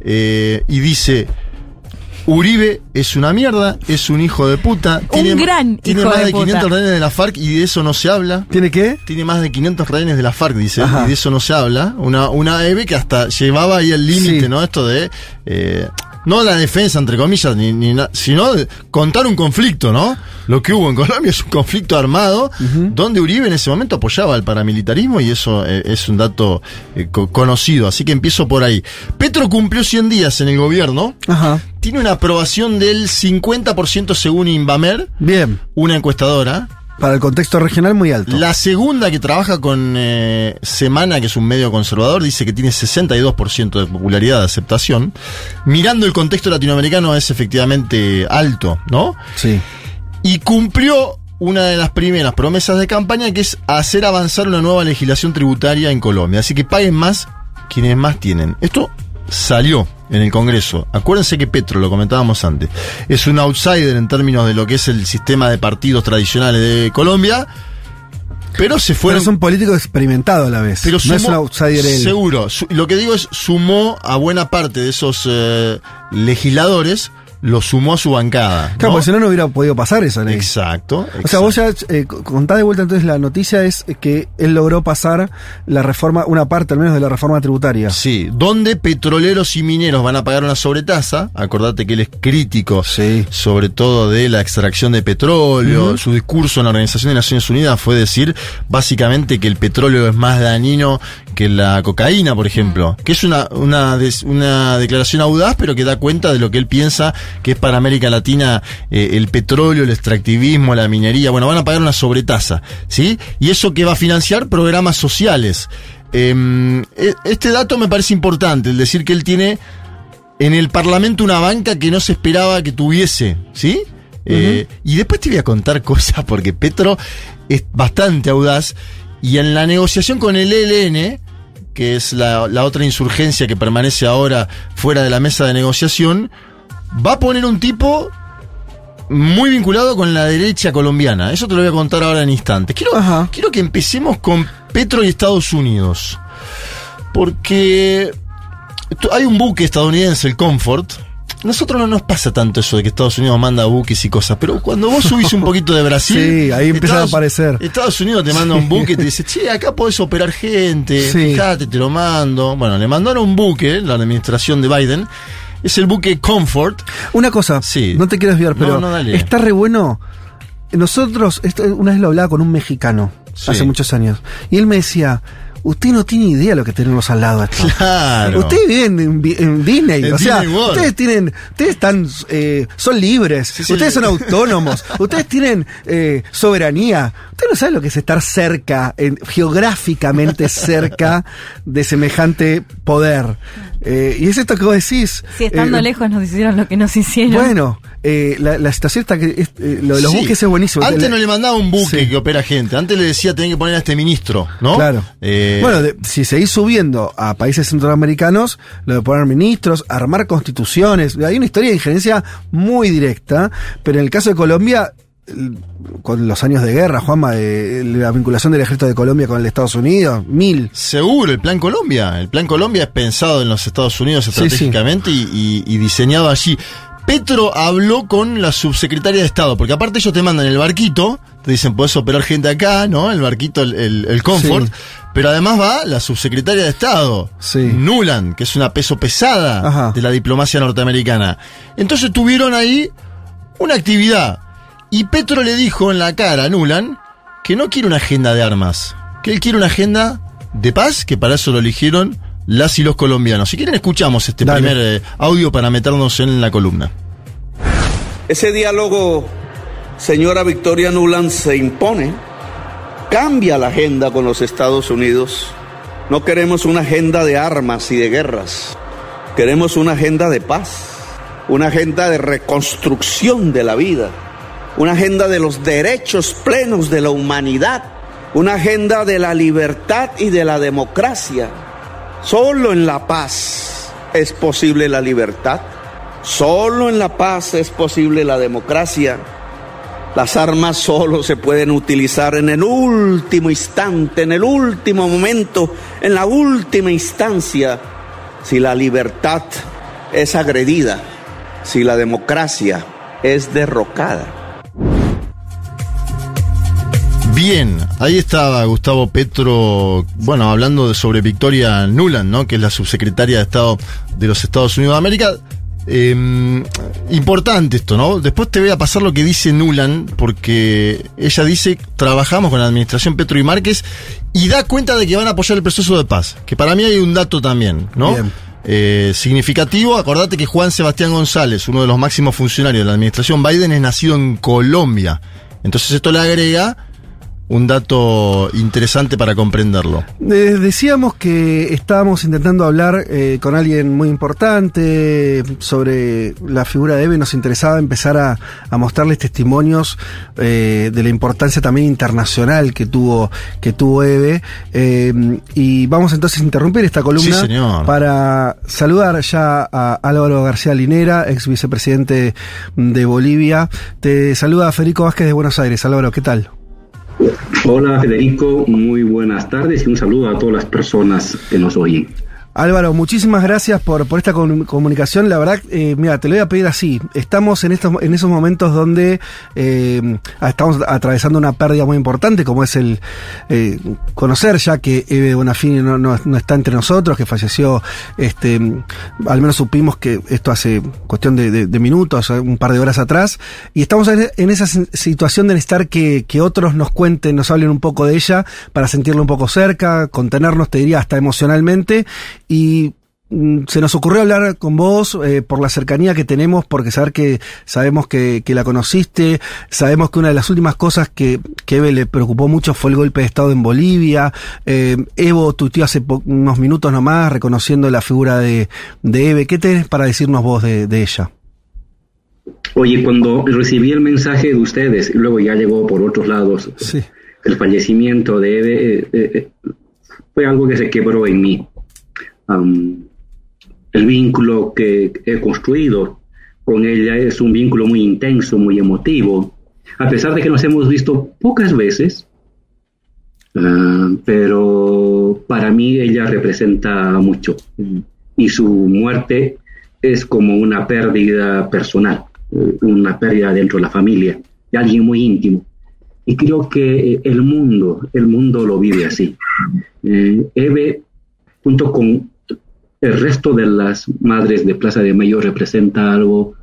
Eh, y dice, Uribe es una mierda, es un hijo de puta. Un gran Tiene hijo más de de puta. 500 rehenes de la FARC y de eso no se habla. ¿Tiene qué? Tiene más de 500 rehenes de la FARC, dice, Ajá. y de eso no se habla. Una, una EVE que hasta llevaba ahí el límite, Sí. ¿no? Esto de... eh, no la defensa, entre comillas, ni, ni na- sino contar un conflicto, ¿no? Lo que hubo en Colombia es un conflicto armado donde Uribe en ese momento apoyaba al paramilitarismo y eso eh, es un dato eh, co- conocido, así que empiezo por ahí. Petro cumplió 100 días en el gobierno, Ajá. tiene una aprobación del 50% según Invamer, Bien. una encuestadora, Para el contexto regional muy alto. la segunda que trabaja con eh, Semana, que es un medio conservador, dice que tiene 62% de popularidad, de aceptación. Mirando el contexto latinoamericano es efectivamente alto, ¿no? Sí. Y cumplió una de las primeras promesas de campaña, que es hacer avanzar una nueva legislación tributaria en Colombia. Así que paguen más quienes más tienen. Esto salió en el Congreso. Acuérdense que Petro, lo comentábamos antes, es un outsider en términos de lo que es el sistema de partidos tradicionales de Colombia. Pero se Pero fueron. es un político experimentado a la vez. Pero no es un outsider él. Seguro. Su- lo que digo es, sumó a buena parte de esos eh, legisladores, lo sumó a su bancada. Claro, ¿no? porque si no, no hubiera podido pasar esa ley. Exacto. O sea, vos ya eh, contá de vuelta entonces la noticia es que él logró pasar la reforma, una parte al menos de la reforma tributaria. Sí, donde petroleros y mineros van a pagar una sobretasa. Acordate que él es crítico, Sí. sobre todo de la extracción de petróleo. Su discurso en la Organización de Naciones Unidas fue decir básicamente que el petróleo es más dañino que la cocaína, por ejemplo. Que es una, una, des- una declaración audaz, pero que da cuenta de lo que él piensa que es para América Latina eh, el petróleo, el extractivismo, la minería. Bueno, van a pagar una sobretasa, ¿sí? Y eso que va a financiar programas sociales. Em, e- este dato me parece importante, el decir que él tiene en el Parlamento una banca que no se esperaba que tuviese, ¿sí? Eh, y después te voy a contar cosas porque Petro es bastante audaz y en la negociación con el ELN que es la, la otra insurgencia que permanece ahora fuera de la mesa de negociación, va a poner un tipo muy vinculado con la derecha colombiana. Eso te lo voy a contar ahora en instantes. Quiero, quiero que empecemos con Petro y Estados Unidos. Porque hay un buque estadounidense, el Comfort. Nosotros no nos pasa tanto eso de que Estados Unidos manda buques y cosas, pero cuando vos subís un poquito de Brasil. Sí, ahí empiezan a aparecer. Estados Unidos te manda un buque y te dice, che, acá podés operar gente, Sí. fíjate, te lo mando. Bueno, le mandaron un buque, la administración de Biden. Es el buque Comfort. Una cosa, no te quiero desviar, pero no, está re bueno. Nosotros, esto, una vez lo hablaba con un mexicano, Sí. hace muchos años, y él me decía, usted no tiene idea lo que tenemos al lado. Esto. Claro. Ustedes viven en, Disney, En o sea, Disney ustedes tienen, ustedes están, eh, son libres, sí. ustedes son autónomos, ustedes tienen eh, soberanía. Ustedes no saben lo que es estar cerca, en- geográficamente cerca de semejante poder. Eh, y es esto que vos decís. Si estando eh, lejos nos hicieron lo que nos hicieron. bueno, eh, la, la situación está que es- eh, lo de los Sí. buques es buenísimo. Antes no le mandaba un buque Sí. que opera gente. Antes le decía, tenés que poner a este ministro, ¿no? Claro. Eh, Bueno, de- si seguís subiendo a países centroamericanos, lo de poner ministros, armar constituciones, hay una historia de injerencia muy directa, pero en el caso de Colombia, con los años de guerra, Juanma, de, la vinculación del ejército de Colombia con el Estados Unidos, mil. Seguro, el Plan Colombia. El Plan Colombia es pensado en los Estados Unidos Sí, estratégicamente Y, y- y diseñado allí. Petro habló con la subsecretaria de Estado, porque aparte ellos te mandan el barquito, te dicen, podés operar gente acá, ¿no? El barquito, el, el- el Comfort. Sí. Pero además va la subsecretaria de Estado, Nuland, que es una peso pesada Ajá. de la diplomacia norteamericana. Entonces tuvieron ahí una actividad. Y Petro le dijo en la cara a Nuland que no quiere una agenda de armas, que él quiere una agenda de paz, que para eso lo eligieron las y los colombianos. Si quieren, escuchamos este Dale. primer eh, audio para meternos en la columna. Ese diálogo, señora Victoria Nuland, se impone, cambia la agenda con los Estados Unidos. No queremos una agenda de armas y de guerras, queremos una agenda de paz, una agenda de reconstrucción de la vida, una agenda de los derechos plenos de la humanidad, una agenda de la libertad y de la democracia. Solo en la paz es posible la libertad. Solo en la paz es posible la democracia. Las armas solo se pueden utilizar en el último instante, en el último momento, en la última instancia, si la libertad es agredida, si la democracia es derrocada. Bien, ahí estaba Gustavo Petro, bueno, hablando de, sobre Victoria Nuland, ¿no? Que es la subsecretaria de Estado de los Estados Unidos de América. Eh, importante esto, ¿no? Después te voy a pasar lo que dice Nuland, porque ella dice, trabajamos con la administración Petro y Márquez y da cuenta de que van a apoyar el proceso de paz. Que para mí hay un dato también, ¿no? Bien. Eh, significativo, acordate que Juan Sebastián González, uno de los máximos funcionarios de la administración Biden, es nacido en Colombia. Entonces esto le agrega un dato interesante para comprenderlo. Eh, decíamos que estábamos intentando hablar eh, con alguien muy importante sobre la figura de Eve. Nos interesaba empezar a, a mostrarles testimonios eh, de la importancia también internacional que tuvo, que tuvo Eve. Eh, y vamos entonces a interrumpir esta columna Sí, para saludar ya a Álvaro García Linera, ex vicepresidente de Bolivia. Te saluda Federico Vázquez de Buenos Aires. Álvaro, ¿qué tal? Hola Federico, muy buenas tardes y un saludo a todas las personas que nos oyen. Álvaro, muchísimas gracias por, por esta com- comunicación. La verdad, eh, mira, te lo voy a pedir así. Estamos en estos en esos momentos donde eh, estamos atravesando una pérdida muy importante, como es el eh, conocer ya que Eve Bonafini no, no, no está entre nosotros, que falleció, este, al menos supimos que esto hace cuestión de, de- de minutos, un par de horas atrás, y estamos en, esa situación de necesitar que, que otros nos cuenten, nos hablen un poco de ella, para sentirla un poco cerca, contenernos, te diría, hasta emocionalmente, y mm, se nos ocurrió hablar con vos eh, por la cercanía que tenemos, porque saber que sabemos que, que la conociste, sabemos que una de las últimas cosas que, que Eve le preocupó mucho fue el golpe de Estado en Bolivia. Eh, Evo tuiteó hace unos minutos nomás reconociendo la figura de, de Eve. ¿Qué tenés para decirnos vos de, de ella? Oye, cuando recibí el mensaje de ustedes y luego ya llegó por otros lados el fallecimiento de Eve, eh, eh, fue algo que se quebró en mí. Um, el vínculo que he construido con ella es un vínculo muy intenso, muy emotivo, a pesar de que nos hemos visto pocas veces, uh, pero para mí ella representa mucho y su muerte es como una pérdida personal, eh, una pérdida dentro de la familia, de alguien muy íntimo. Y creo que eh, el mundo, el mundo lo vive así. Eh, Eve, junto con el resto de las madres de Plaza de Mayo, representa algo,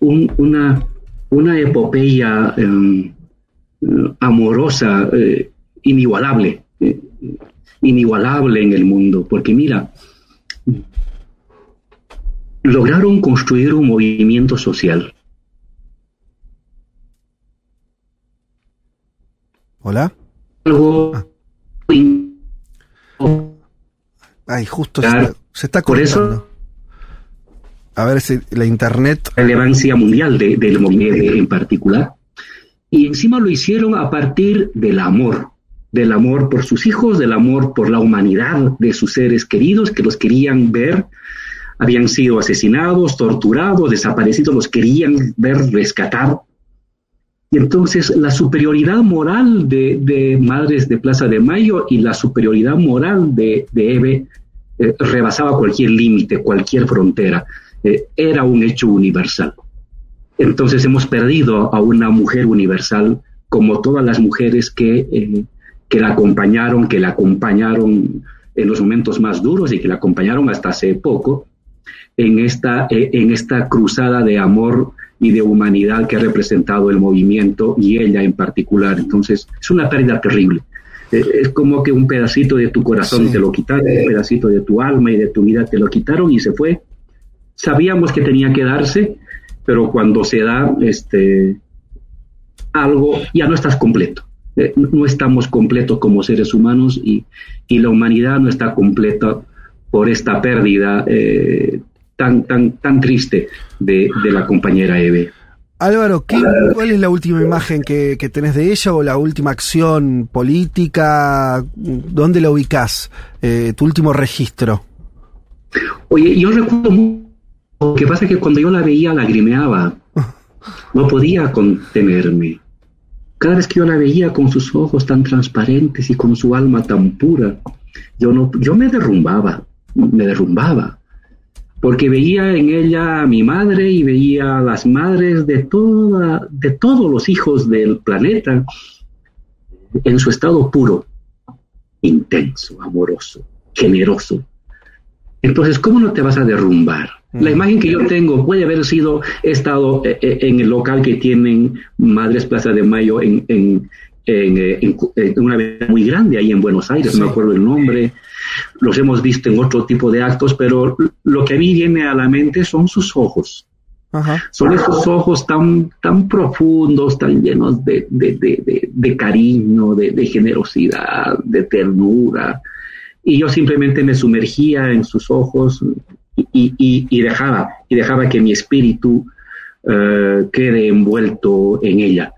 una, una epopeya em, amorosa, inigualable, inigualable en el mundo, porque mira, lograron construir un movimiento social. Hola. Algo. Ah. Ay, justo se está, se está Por eso-. A ver si la internet. relevancia mundial de- del movimiento en particular. Y encima lo hicieron a partir del amor, del amor por sus hijos, del amor por la humanidad de sus seres queridos que los querían ver, habían sido asesinados, torturados, desaparecidos, los querían ver rescatar. Y entonces la superioridad moral de, de Madres de Plaza de Mayo y la superioridad moral de, de Eve eh, rebasaba cualquier límite, cualquier frontera. Eh, era un hecho universal. Entonces hemos perdido a una mujer universal como todas las mujeres que, eh, que la acompañaron, que la acompañaron en los momentos más duros y que la acompañaron hasta hace poco en esta, en esta cruzada de amor y de humanidad que ha representado el movimiento y ella en particular. Entonces es una pérdida terrible. Eh, es como que un pedacito de tu corazón te lo quitaron, un pedacito de tu alma y de tu vida te lo quitaron y se fue. Sabíamos que tenía que darse, pero cuando se da este, algo, ya no estás completo. Eh, no estamos completos como seres humanos y, y la humanidad no está completa por esta pérdida eh, tan, tan, tan triste de, de la compañera Eve. Álvaro, ¿qué, ¿cuál es la última imagen que, que tenés de ella o la última acción política? ¿Dónde la ubicás? Eh, tu último registro. Oye, yo recuerdo mucho, lo que pasa es que cuando yo la veía lagrimeaba, no podía contenerme. Cada vez que yo la veía con sus ojos tan transparentes y con su alma tan pura, yo, no, yo me derrumbaba, me derrumbaba, porque veía en ella a mi madre y veía a las madres de, toda, de todos los hijos del planeta en su estado puro, intenso, amoroso, generoso. Entonces, ¿cómo no te vas a derrumbar? La imagen que yo tengo puede haber sido, he estado eh, eh, en el local que tienen Madres Plaza de Mayo en, en, en, eh, en- una muy grande ahí en Buenos Aires, no me acuerdo el nombre, los hemos visto en otro tipo de actos, pero lo que a mí viene a la mente son sus ojos. Son esos ojos tan, tan profundos, tan llenos de, de, de, de- cariño, de, generosidad, de ternura. Y yo simplemente me sumergía en sus ojos y, y- y- y dejaba, y dejaba que mi espíritu eh, quede envuelto en ella.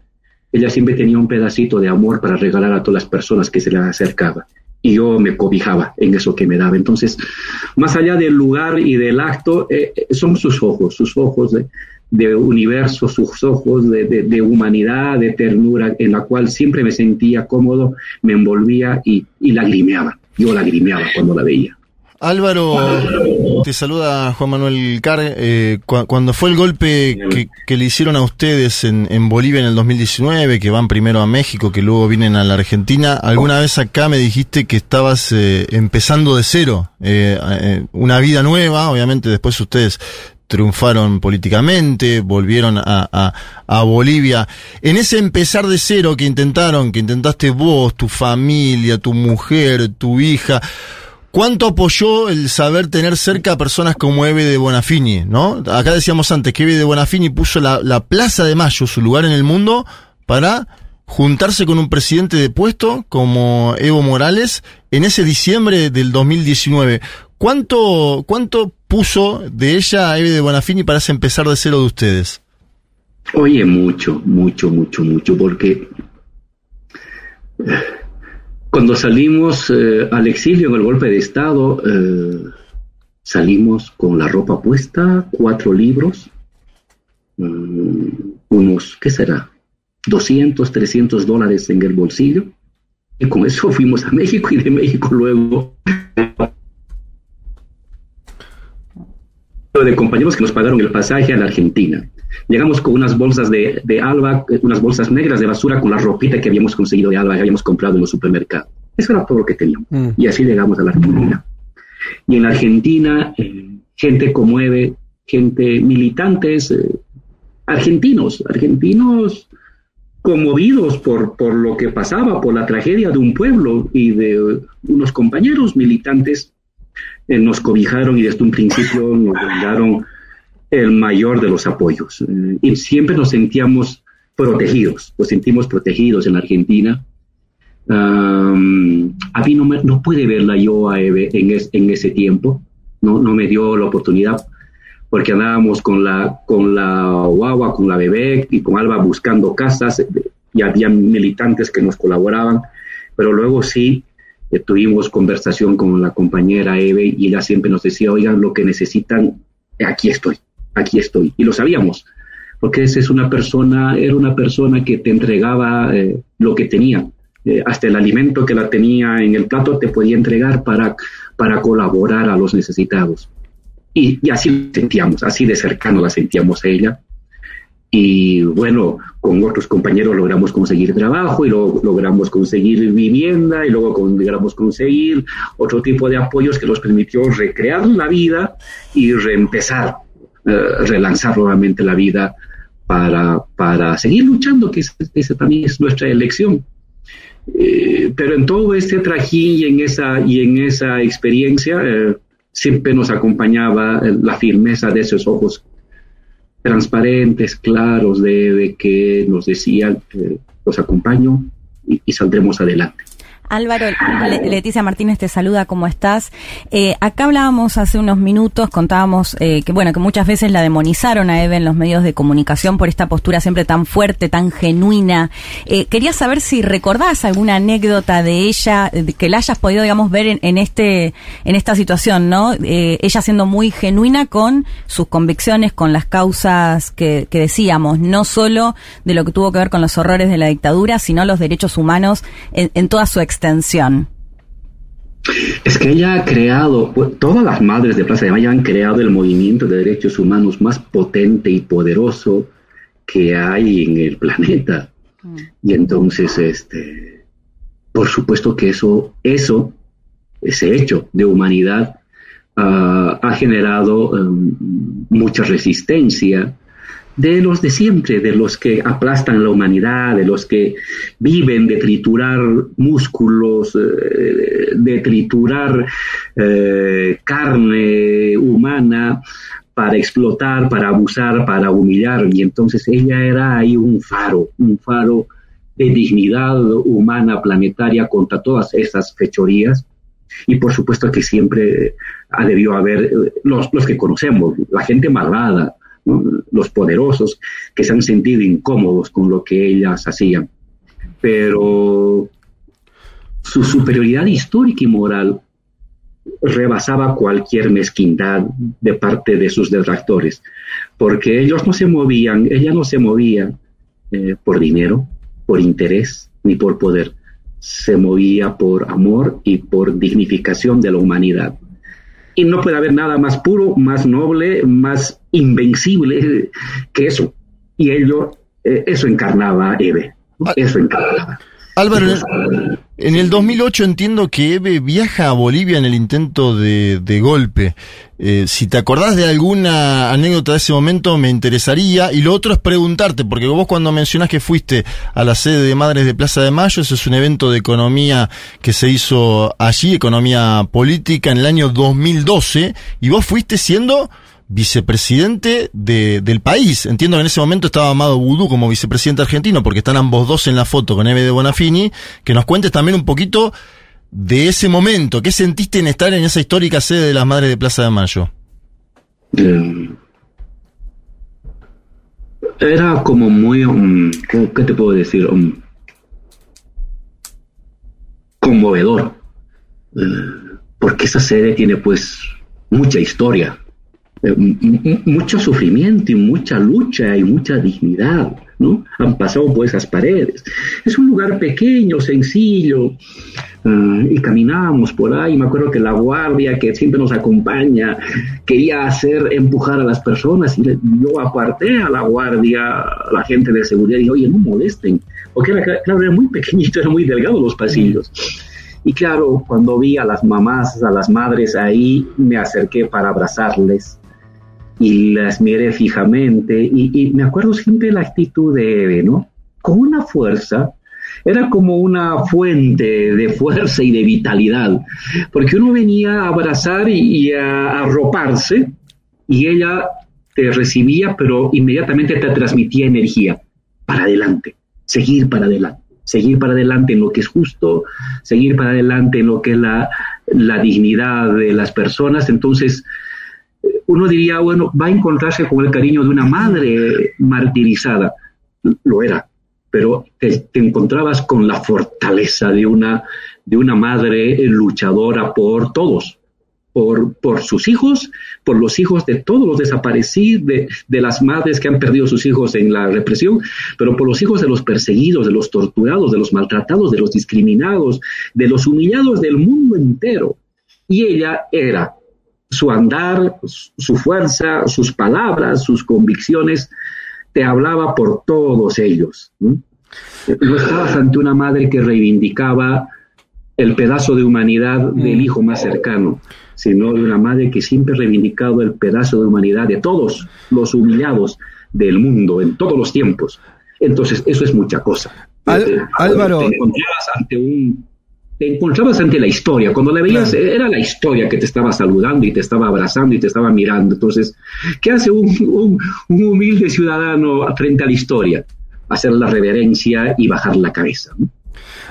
Ella siempre tenía un pedacito de amor para regalar a todas las personas que se le acercaban. Y yo me cobijaba en eso que me daba. Entonces, más allá del lugar y del acto, eh, eh, son sus ojos, sus ojos de, de universo, sus ojos de, de- de humanidad, de ternura, en la cual siempre me sentía cómodo, me envolvía y, y lagrimeaba. Yo lagrimeaba cuando la veía. Álvaro, te saluda Juan Manuel Car. Eh, cu- cuando fue el golpe que, le hicieron a ustedes en, en Bolivia en el 2019, que van primero a México, que luego vienen a la Argentina, alguna vez acá me dijiste que estabas eh, empezando de cero, eh, eh, una vida nueva, obviamente después ustedes triunfaron políticamente, volvieron a, a Bolivia. En ese empezar de cero que intentaron, que intentaste vos, tu familia, tu mujer, tu hija, ¿Cuánto apoyó el saber tener cerca a personas como Eve de Bonafini, no? Acá decíamos antes que Eve de Bonafini puso la, la Plaza de Mayo, su lugar en el mundo, para juntarse con un presidente de puesto como Evo Morales en ese diciembre del 2019. ¿Cuánto, cuánto puso de ella Eve de Bonafini para empezar de cero de ustedes? Oye, mucho, mucho, mucho, mucho, porque Cuando salimos eh, al exilio en el golpe de Estado, eh, salimos con la ropa puesta, cuatro libros, mm, unos, ¿qué será? 200, 300 dólares en el bolsillo. Y con eso fuimos a México y de México luego de compañeros que nos pagaron el pasaje a la Argentina. Llegamos con unas bolsas de, de, Alba, unas bolsas negras de basura con la ropita que habíamos conseguido de Alba, que habíamos comprado en los supermercados. Eso era todo lo que teníamos. Mm. Y así llegamos a la Argentina. Y en la Argentina, eh, gente conmueve, gente militantes, eh, argentinos, argentinos conmovidos por, por lo que pasaba, por la tragedia de un pueblo y de unos compañeros militantes eh, nos cobijaron y desde un principio nos brindaron el mayor de los apoyos. Eh, y siempre nos sentíamos protegidos, nos sentimos protegidos en Argentina. a mí no, me, no pude verla yo a Eve en, en ese tiempo, no, no me dio la oportunidad porque andábamos con la, con la guagua, con la bebé y con Alba buscando casas eh, y había militantes que nos colaboraban, pero luego sí eh, tuvimos conversación con la compañera Eve y ella siempre nos decía, oigan, lo que necesitan, aquí estoy, aquí estoy. Y lo sabíamos, porque esa es una persona, era una persona que te entregaba eh, lo que tenía. Eh, hasta el alimento que la tenía en el plato te podía entregar para, para colaborar a los necesitados. Y, y así sentíamos, así de cercano la sentíamos a ella y bueno, con otros compañeros logramos conseguir trabajo y logramos conseguir vivienda y luego logramos conseguir otro tipo de apoyos que nos permitió recrear la vida y reempezar, relanzar nuevamente la vida para, para seguir luchando, que esa también es nuestra elección. Eh, pero en todo este trajín y en esa, y en esa experiencia eh, siempre nos acompañaba la firmeza de esos ojos transparentes, claros, de, que nos decían, los acompaño y saldremos adelante. Álvaro, Leticia Martínez te saluda, ¿cómo estás? Eh, acá hablábamos hace unos minutos, contábamos eh, que bueno, que muchas veces la demonizaron a Eve en los medios de comunicación por esta postura siempre tan fuerte, tan genuina. Eh, quería saber si recordás alguna anécdota de ella, que la hayas podido, digamos, ver en, este, en esta situación, ¿no? ella siendo muy genuina con sus convicciones, con las causas que, que decíamos, no solo de lo que tuvo que ver con los horrores de la dictadura, sino los derechos humanos en, en toda su extensión? Es que ella ha creado, todas las madres de Plaza de Mayo han creado el movimiento de derechos humanos más potente y poderoso que hay en el planeta. Mm. Y entonces, este, por supuesto que eso, eso, ese hecho de humanidad ah, ha generado um, mucha resistencia, de los de siempre, de los que aplastan la humanidad, de los que viven de triturar músculos, eh, de triturar eh, carne humana para explotar, para abusar, para humillar. Y entonces ella era ahí un faro, un faro de dignidad humana planetaria contra todas esas fechorías. Y por supuesto que siempre ha debido haber eh, los, los que conocemos, la gente malvada, los poderosos que se han sentido incómodos con lo que ellas hacían. Pero su superioridad histórica y moral rebasaba cualquier mezquindad de parte de sus detractores, porque ellos no se movían, ella no se movía eh, por dinero, por interés, ni por poder, se movía por amor y por dignificación de la humanidad y no puede haber nada más puro, más noble, más invencible que eso. Y ello, eh, eso encarnaba Eve. Eso encarnaba. Álvaro, en el 2008 entiendo que Eve viaja a Bolivia en el intento de, golpe. Eh, si te acordás de alguna anécdota de ese momento, me interesaría. Y lo otro es preguntarte, porque vos cuando mencionás que fuiste a la sede de Madres de Plaza de Mayo, ese es un evento de economía que se hizo allí, economía política, en el año 2012, y vos fuiste siendo vicepresidente de, del país. Entiendo que en ese momento estaba Amado Vudú como vicepresidente argentino, porque están ambos dos en la foto con Eve de Bonafini. Que nos cuentes también un poquito de ese momento. ¿Qué sentiste en estar en esa histórica sede de las Madres de Plaza de Mayo? Eh, era como muy, um, ¿qué te puedo decir? Um, conmovedor, eh, porque esa sede tiene pues mucha historia, mucho sufrimiento y mucha lucha y mucha dignidad, ¿no? Han pasado por esas paredes. Es un lugar pequeño, sencillo, eh, y caminábamos por ahí. Me acuerdo que la guardia que siempre nos acompaña quería hacer empujar a las personas y yo aparté a la guardia, a la gente de seguridad, y dije, oye, no molesten, porque era, claro, era muy pequeñito, era muy delgado los pasillos. Y claro, cuando vi a las mamás, a las madres ahí, me acerqué para abrazarles y las miré fijamente y, y me acuerdo siempre la actitud de Eve, ¿no? Con una fuerza, era como una fuente de fuerza y de vitalidad, porque uno venía a abrazar y, a arroparse y ella te recibía, pero inmediatamente te transmitía energía para adelante, seguir para adelante, seguir para adelante en lo que es justo, seguir para adelante en lo que es la, la dignidad de las personas. Entonces, uno diría, bueno, va a encontrarse con el cariño de una madre martirizada. Lo era, pero te, encontrabas con la fortaleza de una, de una madre luchadora por todos, por, por, sus hijos, por los hijos de todos los desaparecidos, de, de, las madres que han perdido sus hijos en la represión, pero por los hijos de los perseguidos, de los torturados, de los maltratados, de los discriminados, de los humillados del mundo entero. Y ella era su andar, su fuerza, sus palabras, sus convicciones, te hablaba por todos ellos. ¿no? estabas ante una madre que reivindicaba el pedazo de humanidad del hijo más cercano, sino de una madre que siempre ha reivindicado el pedazo de humanidad de todos los humillados del mundo en todos los tiempos. Entonces, eso es mucha cosa. Eh, Álvaro. Te encontrabas ante un te encontrabas ante la historia. Cuando la veías, era la historia que te estaba saludando y te estaba abrazando y te estaba mirando. Entonces, ¿qué hace un, humilde ciudadano frente a la historia? Hacer la reverencia y bajar la cabeza.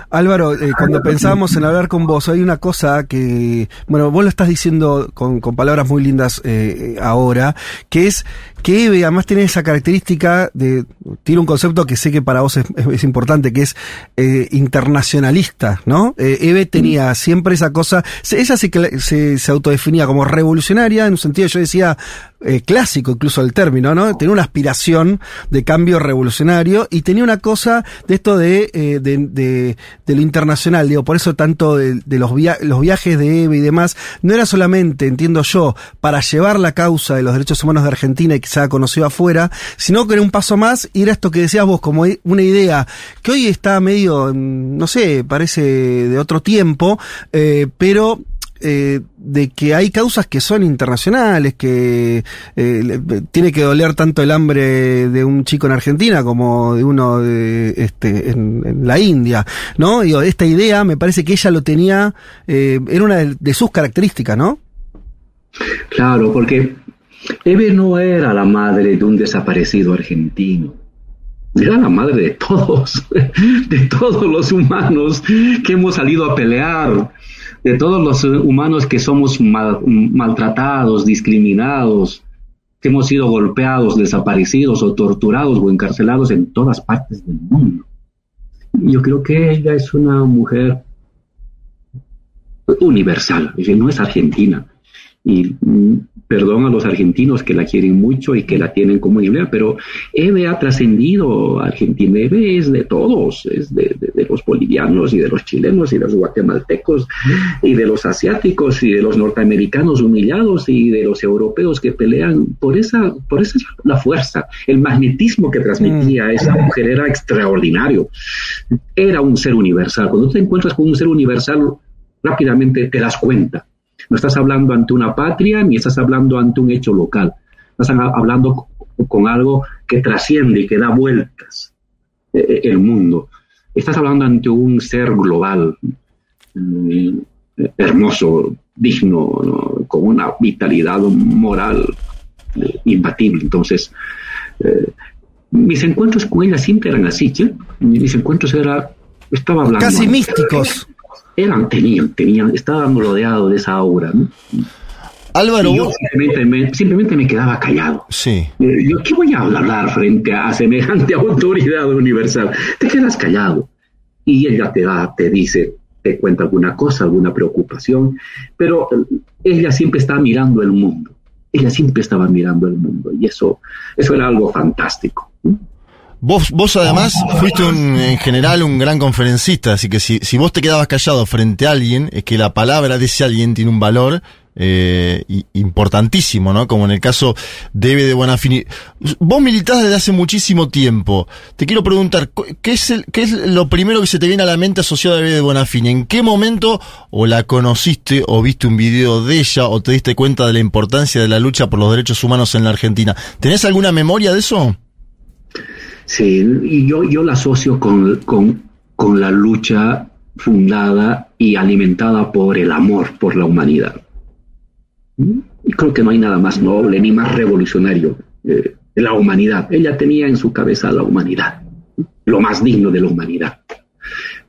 Álvaro, eh, cuando pensábamos en hablar con vos, hay una cosa que, bueno, vos lo estás diciendo con, palabras muy lindas eh, ahora, que es que Eve además tiene esa característica de, tiene un concepto que sé que para vos es, importante, que es eh, internacionalista, ¿no? Eh, Eve tenía siempre esa cosa, ella sí que se, se, autodefinía como revolucionaria, en un sentido yo decía eh, clásico incluso el término, ¿no? Tenía una aspiración de cambio revolucionario y tenía una cosa de esto de, eh, de, de, de, lo internacional, digo, por eso tanto de, los, viajes de Eve y demás, no era solamente, entiendo yo, para llevar la causa de los derechos humanos de Argentina y que se ha conocido afuera, sino que era un paso más y era esto que decías vos, como una idea que hoy está medio, mm, no sé, parece de otro tiempo, eh, pero eh, de que hay causas que son internacionales, que eh, tiene que doler tanto el hambre de un chico en Argentina como de uno de, este, en, la India, ¿no? Digo, esta idea me parece que ella lo tenía, eh, era una de, sus características, ¿no? Claro, porque Eve no era la madre de un desaparecido argentino. Era la madre de todos, de todos los humanos que hemos salido a pelear, de todos los humanos que somos maltratados, discriminados, que hemos sido golpeados, desaparecidos o torturados o encarcelados en todas partes del mundo. Yo creo que ella es una mujer universal, no es argentina. Mm, perdón a los argentinos que la quieren mucho y que la tienen como idea, pero Eve ha trascendido a Argentina. Eve es de todos, es de, los bolivianos y de los chilenos y de los guatemaltecos y de los asiáticos y de los norteamericanos humillados y de los europeos que pelean por esa, por esa la fuerza, el magnetismo que transmitía mm. esa mujer era extraordinario. Era un ser universal. Cuando te encuentras con un ser universal, rápidamente te das cuenta no estás hablando ante una patria ni estás hablando ante un hecho local. Estás hablando con algo que trasciende y que da vueltas eh, eh, el mundo. Estás hablando ante un ser global, mm, hermoso, digno, con una vitalidad moral eh, imbatible. Entonces, mis encuentros con ella siempre eran así, Mis encuentros era, estaba hablando. Casi místicos eran, tenían, tenían, estaban rodeados de esa aura, ¿no? Álvaro. yo simplemente me, simplemente me, quedaba callado. Sí. Eh, yo, ¿qué voy a hablar frente a semejante autoridad universal? Te quedas callado. Y ella te da, te dice, te cuenta alguna cosa, alguna preocupación, pero eh, ella siempre está mirando el mundo. Ella siempre estaba mirando el mundo y eso, eso era algo fantástico. Vos, vos además fuiste un, en general un gran conferencista, así que si, si vos te quedabas callado frente a alguien, es que la palabra de ese alguien tiene un valor eh, importantísimo, ¿no? Como en el caso de de Bonafini. Vos militás desde hace muchísimo tiempo. Te quiero preguntar, ¿qué es, el, ¿qué es lo primero que se te viene a la mente asociado a Eve de Bonafini? ¿En qué momento o la conociste o viste un video de ella o te diste cuenta de la importancia de la lucha por los derechos humanos en la Argentina? ¿Tenés alguna memoria de eso? Sí, y yo, yo la asocio con, con, con la lucha fundada y alimentada por el amor por la humanidad. Y creo que no hay nada más noble ni más revolucionario eh, de la humanidad. Ella tenía en su cabeza la humanidad, lo más digno de la humanidad.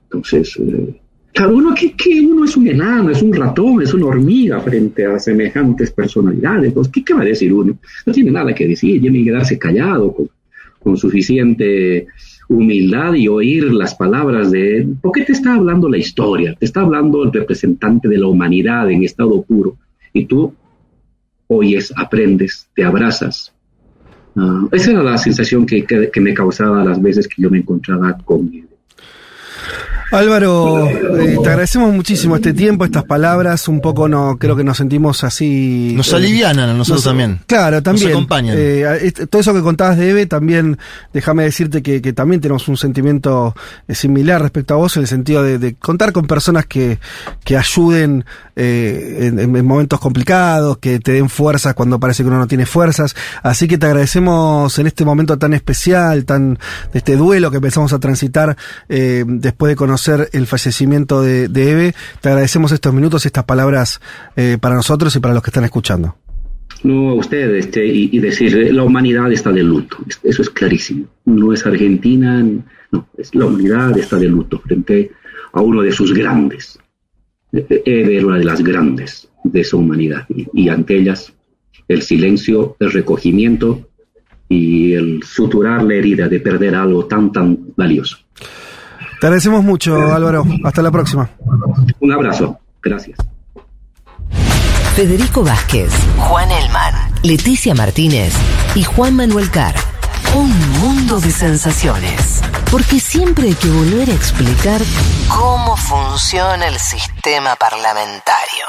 Entonces, eh, claro, uno, que, que uno es un enano, es un ratón, es una hormiga frente a semejantes personalidades. Pues, ¿qué, ¿Qué va a decir uno? No tiene nada que decir, tiene que quedarse callado con, con suficiente humildad y oír las palabras de él. ¿Por qué te está hablando la historia? Te está hablando el representante de la humanidad en estado puro. Y tú oyes, aprendes, te abrazas. Ah, esa era la sensación que, me causaba las veces que yo me encontraba con. Álvaro, eh, te agradecemos muchísimo este tiempo, estas palabras, un poco no, creo que nos sentimos así. Nos eh, alivianan a nosotros nos- también. Claro, también. Nos acompañan. Eh, todo eso que contabas de Eve, también, déjame decirte que, que también tenemos un sentimiento eh, similar respecto a vos, en el sentido de, de contar con personas que, que ayuden eh, en, en- en momentos complicados, que te den fuerzas cuando parece que uno no tiene fuerzas. Así que te agradecemos en este momento tan especial, tan de este duelo que empezamos a transitar eh, después de conocer el fallecimiento de, Eve. Te agradecemos estos minutos y estas palabras eh, para nosotros y para los que están escuchando. No a usted, este, y, y decir, la humanidad está de luto. Eso es clarísimo. No es Argentina, no, es la humanidad está de luto frente a uno de sus grandes. Eh, era una de las grandes de esa humanidad. Y, y ante ellas, el silencio, el recogimiento y el suturar la herida de perder algo tan, tan valioso. Te agradecemos mucho, Álvaro. Hasta la próxima. Un abrazo. Gracias. Federico Vázquez, Juan Elman, Leticia Martínez y Juan Manuel Carr. Un mundo de sensaciones. Porque siempre hay que volver a explicar cómo funciona el sistema parlamentario.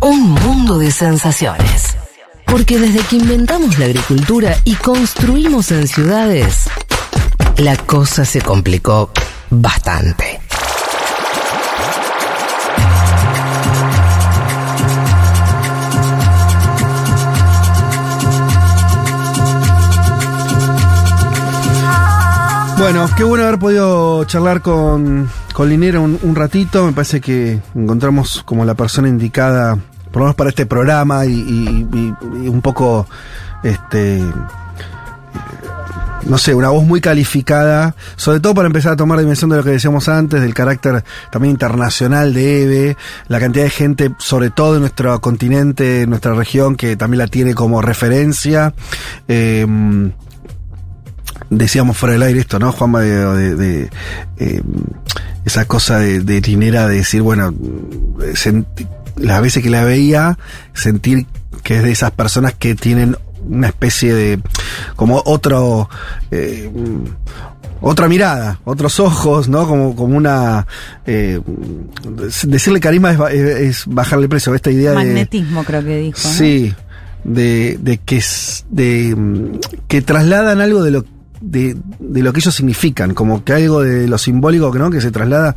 Un mundo de sensaciones. Porque desde que inventamos la agricultura y construimos en ciudades, la cosa se complicó bastante. Bueno, qué bueno haber podido charlar con, con Linera un, un ratito. Me parece que encontramos como la persona indicada, por lo menos para este programa, y, un poco, este, no sé, una voz muy calificada, sobre todo para empezar a tomar dimensión de lo que decíamos antes, del carácter también internacional de EVE, la cantidad de gente, sobre todo en nuestro continente, en nuestra región, que también la tiene como referencia. Eh, decíamos fuera del aire esto, ¿no, Juanma? De, de- de, eh, esa cosa de, de de decir, bueno, senti- las veces que la veía, sentir que es de esas personas que tienen una especie de, como otro, eh, otra mirada, otros ojos, ¿no? Como, como una, eh, decirle carisma es, es bajarle el precio, esta idea de... Magnetismo, creo que dijo. ¿no? Sí, de, de que de que trasladan algo de lo de, de lo que ellos significan, como que algo de lo simbólico ¿no? que se traslada.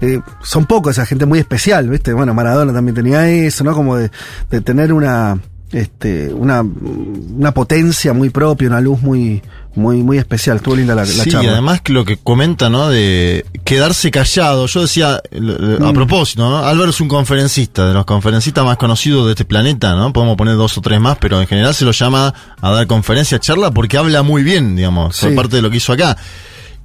eh, son pocos, esa gente muy especial, ¿viste? Bueno, Maradona también tenía eso, ¿no? Como de, de tener una este una, una potencia muy propia, una luz muy muy muy especial. Estuvo linda la, la sí, y charla. además que lo que comenta, ¿no? De quedarse callado. Yo decía, a Mm. propósito, ¿no? Álvaro es un conferencista, de los conferencistas más conocidos de este planeta, ¿no? Podemos poner dos o tres más, pero en general se lo llama a dar conferencia, charla, porque habla muy bien, digamos, por Sí. parte de lo que hizo acá.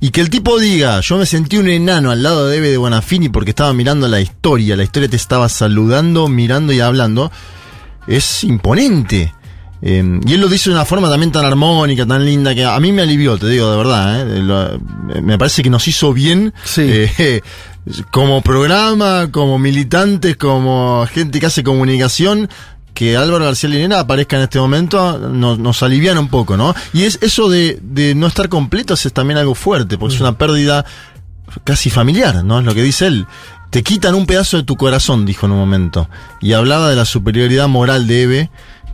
Y que el tipo diga, yo me sentí un enano al lado de Eve de Bonafini porque estaba mirando la historia, la historia te estaba saludando, mirando y hablando, es imponente. Eh, y él lo dice de una forma también tan armónica, tan linda, que a mí me alivió, te digo de verdad. eh. Lo- me parece que nos hizo bien eh, como programa, como militantes, como gente que hace comunicación. Que Álvaro García Linera aparezca en este momento nos, nos alivian un poco, ¿no? Y es eso de, de no estar completos es también algo fuerte, porque es una pérdida casi familiar, ¿no? Es lo que dice él. Te quitan un pedazo de tu corazón, dijo en un momento. Y hablaba de la superioridad moral de Eve,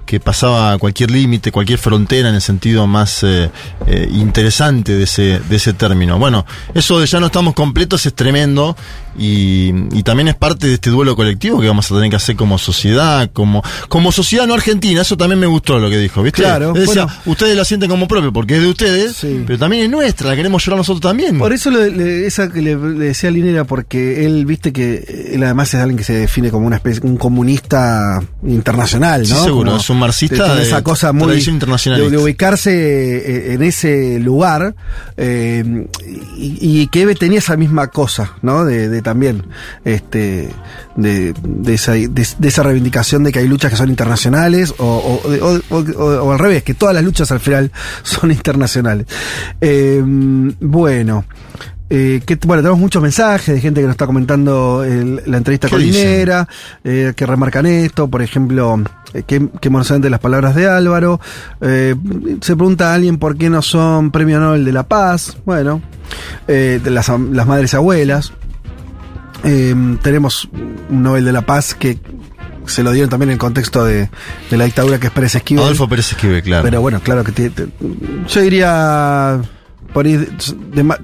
que pasaba cualquier límite, cualquier frontera en el sentido más eh, eh, interesante de ese, de ese término. Bueno, eso de ya no estamos completos es tremendo y, y también es parte de este duelo colectivo que vamos a tener que hacer como sociedad, como, como sociedad no argentina. Eso también me gustó lo que dijo, ¿viste? Claro, bueno. ustedes la sienten como propio porque es de ustedes, pero también es nuestra, la queremos llorar nosotros también. Por eso le, le- esa que le, le decía a Linera, porque él, viste que él además es alguien que se define como una especie, un comunista internacional, ¿no? Sí, seguro, Como es un marxista de esa cosa muy tradición internacionalista. de, ubicarse eh, en ese lugar eh, y, y que Eve tenía esa misma cosa, ¿no? De, de también, este, de, de esa, de, de esa reivindicación de que hay luchas que son internacionales o, o, o- o- o- o al revés, que todas las luchas al final son internacionales. Eh, bueno. Eh, que, bueno, tenemos muchos mensajes de gente que nos está comentando el- la entrevista ¿Qué con? Linera, eh, que remarcan esto, por ejemplo, eh, que, que emocionante las palabras de Álvaro. Eh, se pregunta a alguien por qué no son Premio Nobel de la Paz. Bueno, de las, las madres abuelas. Eh, tenemos un Nobel de la Paz que se lo dieron también en el contexto de, de la dictadura que es Pérez Esquivel. Adolfo Pérez Esquivel, claro. Pero bueno, claro que te- te- yo diría por ahí de- de ma-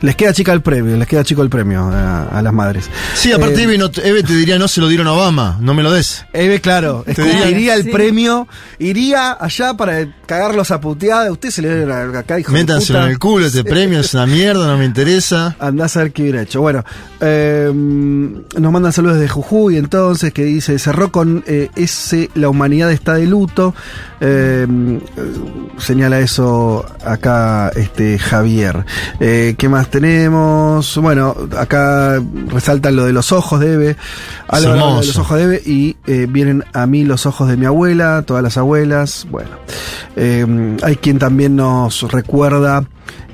les queda chica el premio, les queda chico el premio a, a las madres. Sí, aparte Eh, Eve, no Eve te diría, no se lo dieron a Obama, no me lo des. Eve, claro, diría- el Sí. premio, iría allá para cagarlos a puteada. Usted se le dieron acá, hijo de Métanselo puta. en el culo, este premio es una mierda, no me interesa. Andá a saber qué hubiera hecho. Bueno, eh, nos mandan saludos de Jujuy entonces, que dice, cerró con eh, ese, la humanidad está de luto. Eh, señala eso acá este Javier. Eh, ¿Qué más tenemos? Bueno, acá resaltan lo de los ojos de Eve. Habla de los ojos de Eve y eh, vienen a mí los ojos de mi abuela, todas las abuelas. Bueno, eh, hay quien también nos recuerda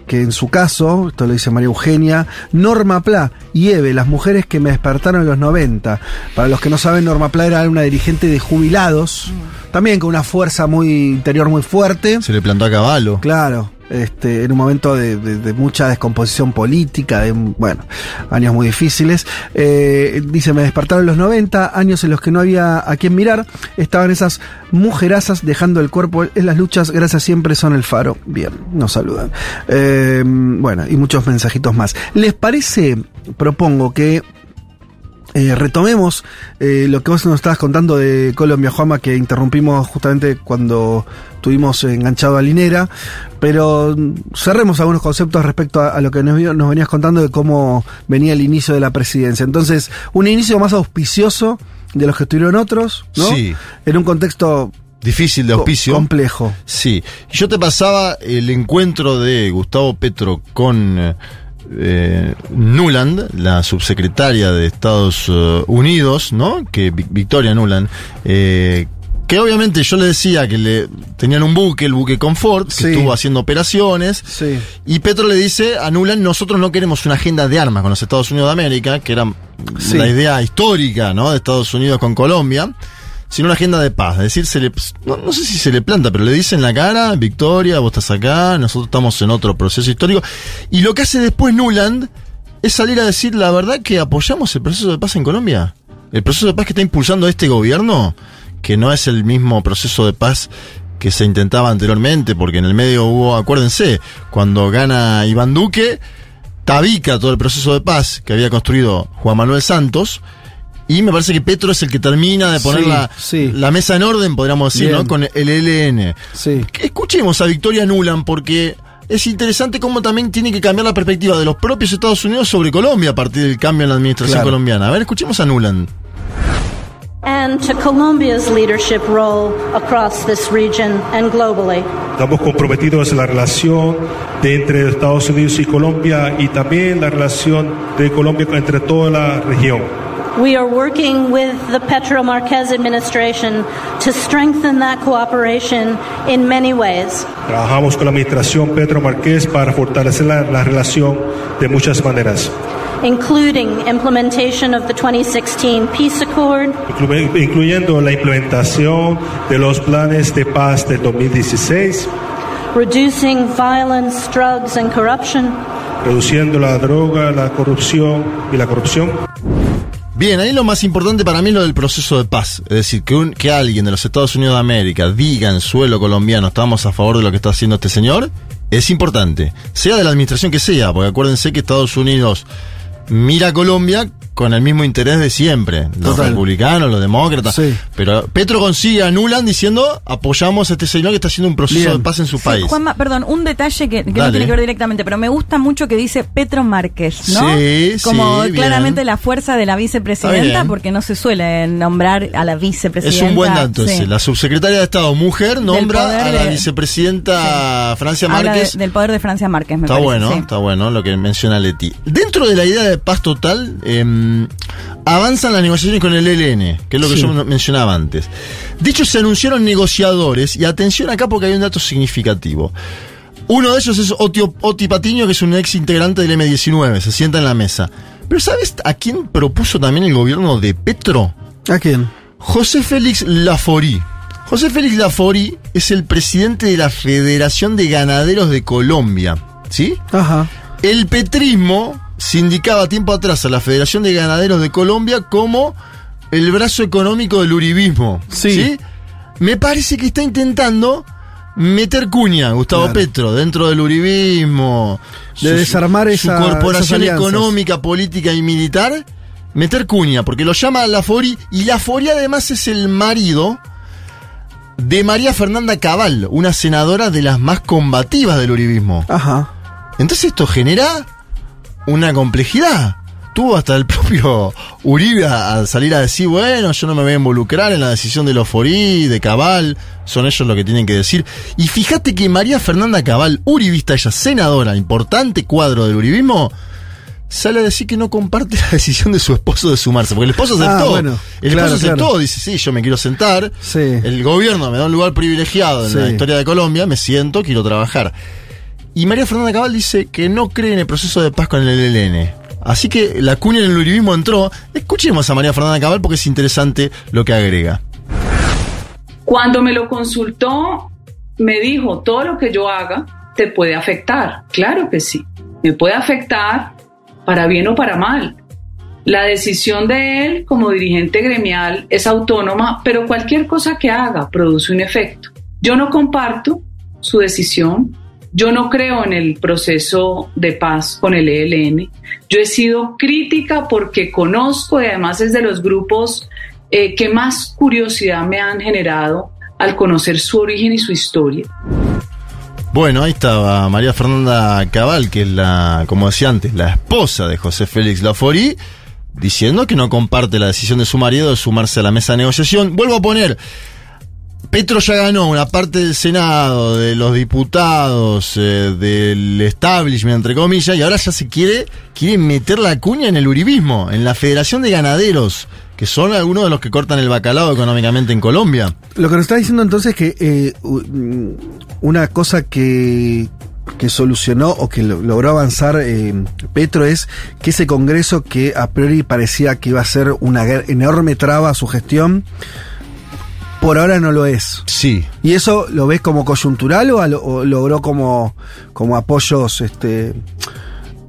que en su caso, esto lo dice María Eugenia, Norma Pla y Eve, las mujeres que me despertaron en los 90. Para los que no saben, Norma Pla era una dirigente de jubilados, también con una fuerza muy interior muy fuerte. Se le plantó a caballo. Claro, este, en un momento de, mucha descomposición política, de, bueno, años muy difíciles. Eh, dice, me despertaron los 90, años en los que no había a quién mirar, estaban esas mujerazas dejando el cuerpo en las luchas, gracias siempre son el faro. Bien, nos saludan. Eh, bueno, y muchos mensajitos más. ¿Les parece, propongo que eh, retomemos eh, lo que vos nos estabas contando de Colombia, Juama, que interrumpimos justamente cuando tuvimos enganchado a Linera, pero cerremos algunos conceptos respecto a, a lo que nos, nos venías contando de cómo venía el inicio de la presidencia. Entonces, un inicio más auspicioso de los que estuvieron otros, ¿no? Sí. En un contexto Difícil de auspicio. complejo. Sí. Yo te pasaba el encuentro de Gustavo Petro con eh, Nuland, la subsecretaria de Estados eh, Unidos, ¿no? Que Vi- Victoria Nuland, eh, que obviamente yo le decía que le tenían un buque, el buque Confort, que Sí. estuvo haciendo operaciones. Sí. Y Petro le dice a Nuland, nosotros no queremos una agenda de armas con los Estados Unidos de América, que era Sí. la idea histórica, ¿no? De Estados Unidos con Colombia, sino una agenda de paz. Decir, se le, no, no sé si se le planta, pero le dice en la cara, Victoria, vos estás acá, nosotros estamos en otro proceso histórico. Y lo que hace después Nuland es salir a decir la verdad que apoyamos el proceso de paz en Colombia. El proceso de paz que está impulsando este gobierno, que no es el mismo proceso de paz que se intentaba anteriormente, porque en el medio hubo, acuérdense, cuando gana Iván Duque, tabica todo el proceso de paz que había construido Juan Manuel Santos, y me parece que Petro es el que termina de poner Sí, la, sí. la mesa en orden, podríamos decir, Bien. ¿no? Con el ELN. Sí. Escuchemos a Victoria Nuland, porque es interesante cómo también tiene que cambiar la perspectiva de los propios Estados Unidos sobre Colombia a partir del cambio en la administración Claro. colombiana. A ver, escuchemos a Nuland. and to Colombia's leadership role across this region and globally. Estamos comprometidos en la relación de entre Estados Unidos y Colombia y también la relación de Colombia entre toda la región. We are working with the Petro Marquez administration to strengthen that cooperation in many ways. Trabajamos con la administración Petro Marqués para fortalecer la, la relación de muchas maneras. including implementation of the 2016 Peace Accord, inclu- incluyendo la implementación de los planes de paz del 2016, reducing violence, drugs, and corruption, reduciendo la droga, la corrupción y la corrupción. Bien, ahí lo más importante para mí es lo del proceso de paz. Es decir, que, un- que alguien de los Estados Unidos de América diga en suelo colombiano estamos a favor de lo que está haciendo este señor, es importante. Sea de la administración que sea, porque acuérdense que Estados Unidos mira a Colombia con el mismo interés de siempre. Los Total. republicanos, los demócratas. Sí. Pero Petro consigue, anulan diciendo apoyamos a este señor que está haciendo un proceso Bien. de paz en su Sí, país. Juanma, perdón, un detalle que, que no tiene que ver directamente, pero me gusta mucho que dice Petro Márquez, ¿no? Sí, Como sí, bien. claramente la fuerza de la vicepresidenta, porque no se suele nombrar a la Es vicepresidenta. un buen dato sí. ese. La subsecretaria de Estado, mujer, nombra a la de- vicepresidenta Francia Habla de- Márquez. del poder de Francia Márquez, me Está parece, bueno, sí. está bueno lo que menciona Leti. Dentro de la idea de paz total, eh, avanzan las negociaciones con el ELN, que es lo que Sí. yo men- mencionaba antes. De hecho, se anunciaron negociadores, y atención acá porque hay un dato significativo. Uno de ellos es Oti, Oti Patiño, que es un ex integrante del M19, se sienta en la mesa. Pero ¿sabes a quién propuso también el gobierno de Petro? ¿A quién? José Félix Lafori. José Félix Lafori es el presidente de la Federación de Ganaderos de Colombia. ¿Sí? Ajá. El petrismo se indicaba tiempo atrás a la Federación de Ganaderos de Colombia como el brazo económico del uribismo. Sí. Me parece que está intentando meter cuña, Gustavo Claro. Petro, dentro del uribismo. De desarmar esa- Su corporación esas económica, política y militar. Meter cuña, porque lo llama Lafori. Y Lafori además es el marido de María Fernanda Cabal, una senadora de las más combativas del uribismo. Ajá. Entonces esto genera una complejidad. Tuvo hasta el propio Uribe a, salir a decir, bueno, yo no me voy a involucrar en la decisión de los Forí, de Cabal, son ellos lo que tienen que decir. Y fíjate que María Fernanda Cabal, uribista, ella senadora, importante cuadro del uribismo, sale a decir que no comparte la decisión de su esposo de sumarse, porque el esposo Ah, aceptó. bueno, el claro, esposo aceptó, claro. dice, sí, yo me quiero sentar, Sí. el gobierno me da un lugar privilegiado en Sí. la historia de Colombia, me siento, quiero trabajar. Y María Fernanda Cabal dice que no cree en el proceso de paz con el ELN. Así que la cuña en el entró. Escuchemos a María Fernanda Cabal porque es interesante lo que agrega. Cuando me lo consultó, me dijo, todo lo que yo haga te puede afectar. Claro que sí, me puede afectar para bien o para mal. La decisión de él como dirigente gremial es autónoma, pero cualquier cosa que haga produce un efecto. Yo no comparto su decisión, yo no creo en el proceso de paz con el ELN. Yo he sido crítica porque conozco y además es de los grupos eh, que más curiosidad me han generado al conocer su origen y su historia. Bueno, ahí estaba María Fernanda Cabal, que es la, como decía antes, la esposa de José Félix Lafori, diciendo que no comparte la decisión de su marido de sumarse a la mesa de negociación. Vuelvo a poner, Petro ya ganó una parte del Senado, de los diputados, eh, del establishment, entre comillas, y ahora ya se quiere, quiere meter la cuña en el uribismo, en la Federación de Ganaderos, que son algunos de los que cortan el bacalao económicamente en Colombia. Lo que nos está diciendo entonces es que eh, mm, una cosa que, que solucionó o que lo- logró avanzar eh, Petro es que ese Congreso que a priori parecía que iba a ser una enorme traba a su gestión, por ahora no lo es. Sí. ¿Y eso lo ves como coyuntural o, logró como, como apoyos este,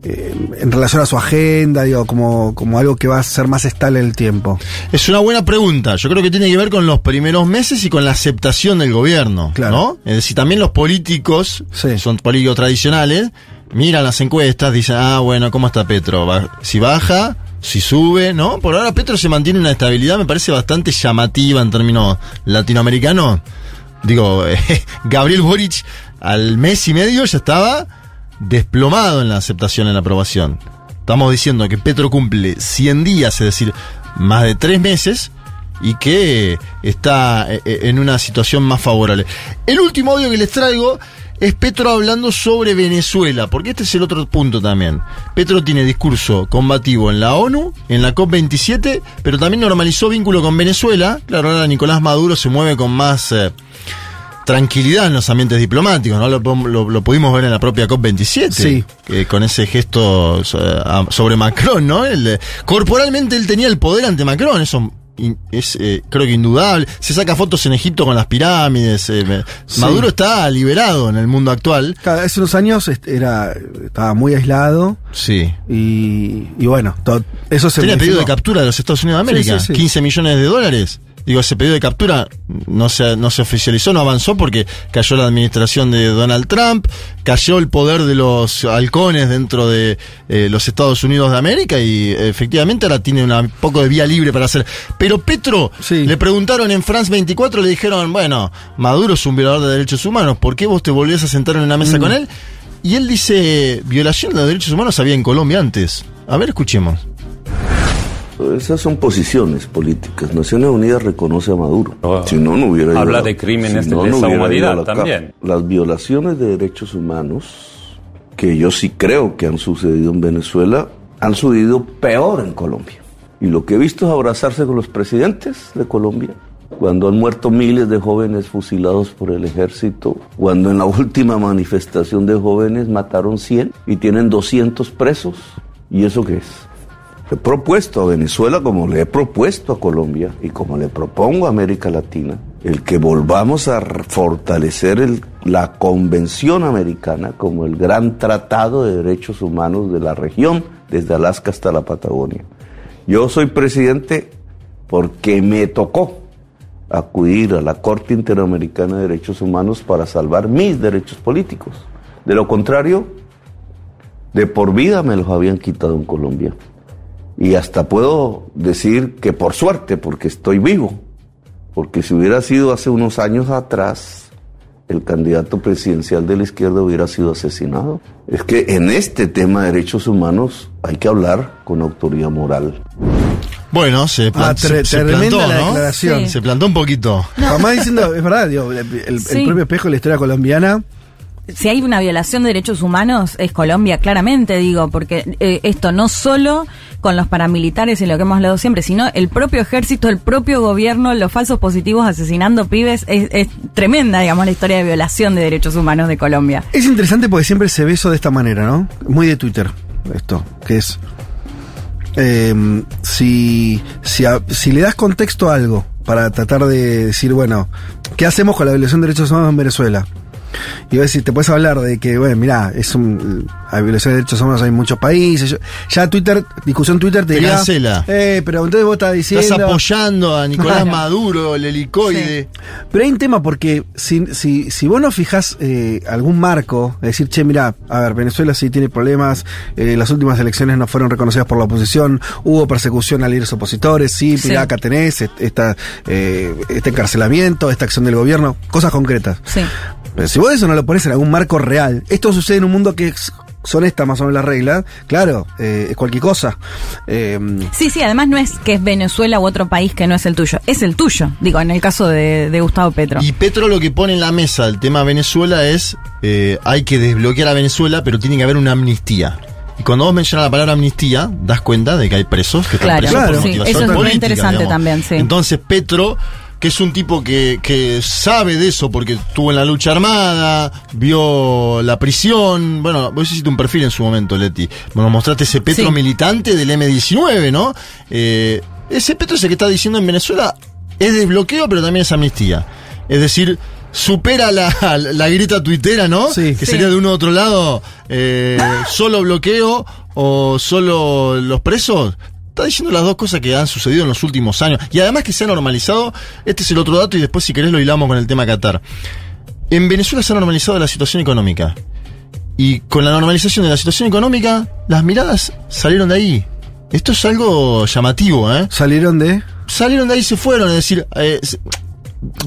eh, en relación a su agenda, digo, como, como algo que va a ser más estable en el tiempo? Es una buena pregunta. Yo creo que tiene que ver con los primeros meses y con la aceptación del gobierno. ¿no? Es decir, también los políticos, son políticos tradicionales, miran las encuestas, dicen, ah, bueno, ¿cómo está Petro? Si baja, si sube, ¿no? Por ahora Petro se mantiene una estabilidad, me parece bastante llamativa en términos latinoamericanos. Digo, Gabriel Boric al mes y medio ya estaba desplomado en la aceptación, en la aprobación. Estamos diciendo que Petro cumple 100 días, es decir, más de tres meses, y que está eh, eh, en una situación más favorable. El último audio que les traigo es Petro hablando sobre Venezuela, porque este es el otro punto también. Petro tiene discurso combativo en la ONU, en la COP27, pero también normalizó vínculo con Venezuela. Claro, ahora Nicolás Maduro se mueve con más eh, tranquilidad en los ambientes diplomáticos, ¿no? Lo, lo- lo pudimos ver en la propia COP27. Sí. eh, con ese gesto a- sobre Macron, ¿no? Eh, corporalmente él tenía el poder ante Macron, eso es eh, creo que indudable. Se saca fotos en Egipto con las pirámides. eh, Sí. Maduro está liberado en el mundo actual. Cada- hace unos años era, estaba muy aislado. Sí. Y, y bueno, eso se Tenía pedido de captura de los Estados Unidos de América, sí, sí. 15 millones de dólares. Digo, ese pedido de captura no se, no se oficializó, no avanzó porque cayó la administración de Donald Trump, cayó el poder de los halcones dentro de eh, los Estados Unidos de América y efectivamente ahora tiene un poco de vía libre para hacer. Pero Petro, le preguntaron en France 24, le dijeron, bueno, Maduro es un violador de derechos humanos, ¿por qué vos te volvías a sentar en una mesa Mm. con él? Y él dice, violación de los derechos humanos había en Colombia antes. A ver, escuchemos. Esas son posiciones políticas. Naciones Unidas reconoce a Maduro. si no, no hubiera ido Habla a- de crímenes de no, humanidad también. Las violaciones de derechos humanos, que yo sí creo que han sucedido en Venezuela, han sucedido peor en Colombia. Y lo que he visto es abrazarse con los presidentes de Colombia, cuando han muerto miles de jóvenes fusilados por el ejército, cuando en la última manifestación de jóvenes mataron 100 y tienen 200 presos. ¿Y eso qué es? He propuesto a Venezuela como le he propuesto a Colombia y como le propongo a América Latina, el que volvamos a fortalecer la Convención Americana como el gran tratado de derechos humanos de la región, desde Alaska hasta la Patagonia. Yo soy presidente porque me tocó acudir a la Corte Interamericana de Derechos Humanos para salvar mis derechos políticos. De lo contrario, de por vida me los habían quitado en Colombia. Y hasta puedo decir que por suerte, porque estoy vivo. Porque si hubiera sido hace unos años atrás, el candidato presidencial de la izquierda hubiera sido asesinado. Es que en este tema de derechos humanos hay que hablar con autoridad moral. Bueno, se, plan- Ah, se- tre- se tremenda plantó, la ¿no? declaración. Sí. Se plantó un poquito. Además diciendo, es verdad, digo, el, el- el Sí. propio espejo de la historia colombiana. Si hay una violación de derechos humanos es Colombia, claramente digo, porque eh, esto no solo con los paramilitares y lo que hemos hablado siempre, sino el propio ejército, el propio gobierno, los falsos positivos asesinando pibes, es, tremenda, digamos, la historia de violación de derechos humanos de Colombia. Es interesante porque siempre se ve eso de esta manera, ¿no? Muy de Twitter, esto, que es. eh, si, si, si le das contexto a algo para tratar de decir, bueno, ¿qué hacemos con la violación de derechos humanos en Venezuela? Y vos decís, te puedes hablar de que, bueno, mirá, es un, hay violación de derechos humanos en muchos países. Yo- ya Twitter, discusión Twitter te, Te dirá, cancela. Eh, pero entonces vos estás diciendo. Estás apoyando a Nicolás Claro. Maduro, el helicoide. Pero hay un tema porque si, si, si vos no fijás eh, algún marco, decir, che, mira, a ver, Venezuela sí tiene problemas, eh, las últimas elecciones no fueron reconocidas por la oposición, hubo persecución a líderes opositores, sí, Sí. mirá, acá tenés est- esta, eh, este encarcelamiento, esta acción del gobierno, cosas concretas. Sí. Pero si vos eso no lo pones en algún marco real, esto sucede en un mundo que es- son estas más o menos las reglas, claro, eh, es cualquier cosa. Eh, Sí, sí, además no es que es Venezuela u otro país que no es el tuyo, es el tuyo, digo, en el caso de, de Gustavo Petro. Y Petro lo que pone en la mesa el tema Venezuela es eh, hay que desbloquear a Venezuela, pero tiene que haber una amnistía. Y cuando vos mencionas la palabra amnistía, das cuenta de que hay presos que Claro, están presos claro, por sí, motivación eso es muy política, interesante digamos. también, sí. Entonces Petro, que es un tipo que, que sabe de eso porque estuvo en la lucha armada, vio la prisión, bueno, vos hiciste un perfil en su momento, Leti. Bueno, mostraste ese Petro Sí. militante del M19, ¿no? Eh, ese Petro es el que está diciendo en Venezuela es desbloqueo, pero también es amnistía. Es decir, supera la, la grita tuitera, ¿no? Que Sí. sería de uno u otro lado, eh, solo bloqueo o solo los presos. Está diciendo las dos cosas que han sucedido en los últimos años. Y además que se ha normalizado, este es el otro dato y después si querés lo hilamos con el tema Qatar. En Venezuela se ha normalizado la situación económica. Y con la normalización de la situación económica, las miradas salieron de ahí. Esto es algo llamativo, ¿eh? ¿Salieron de? Salieron de ahí y se fueron. Es decir, eh, se-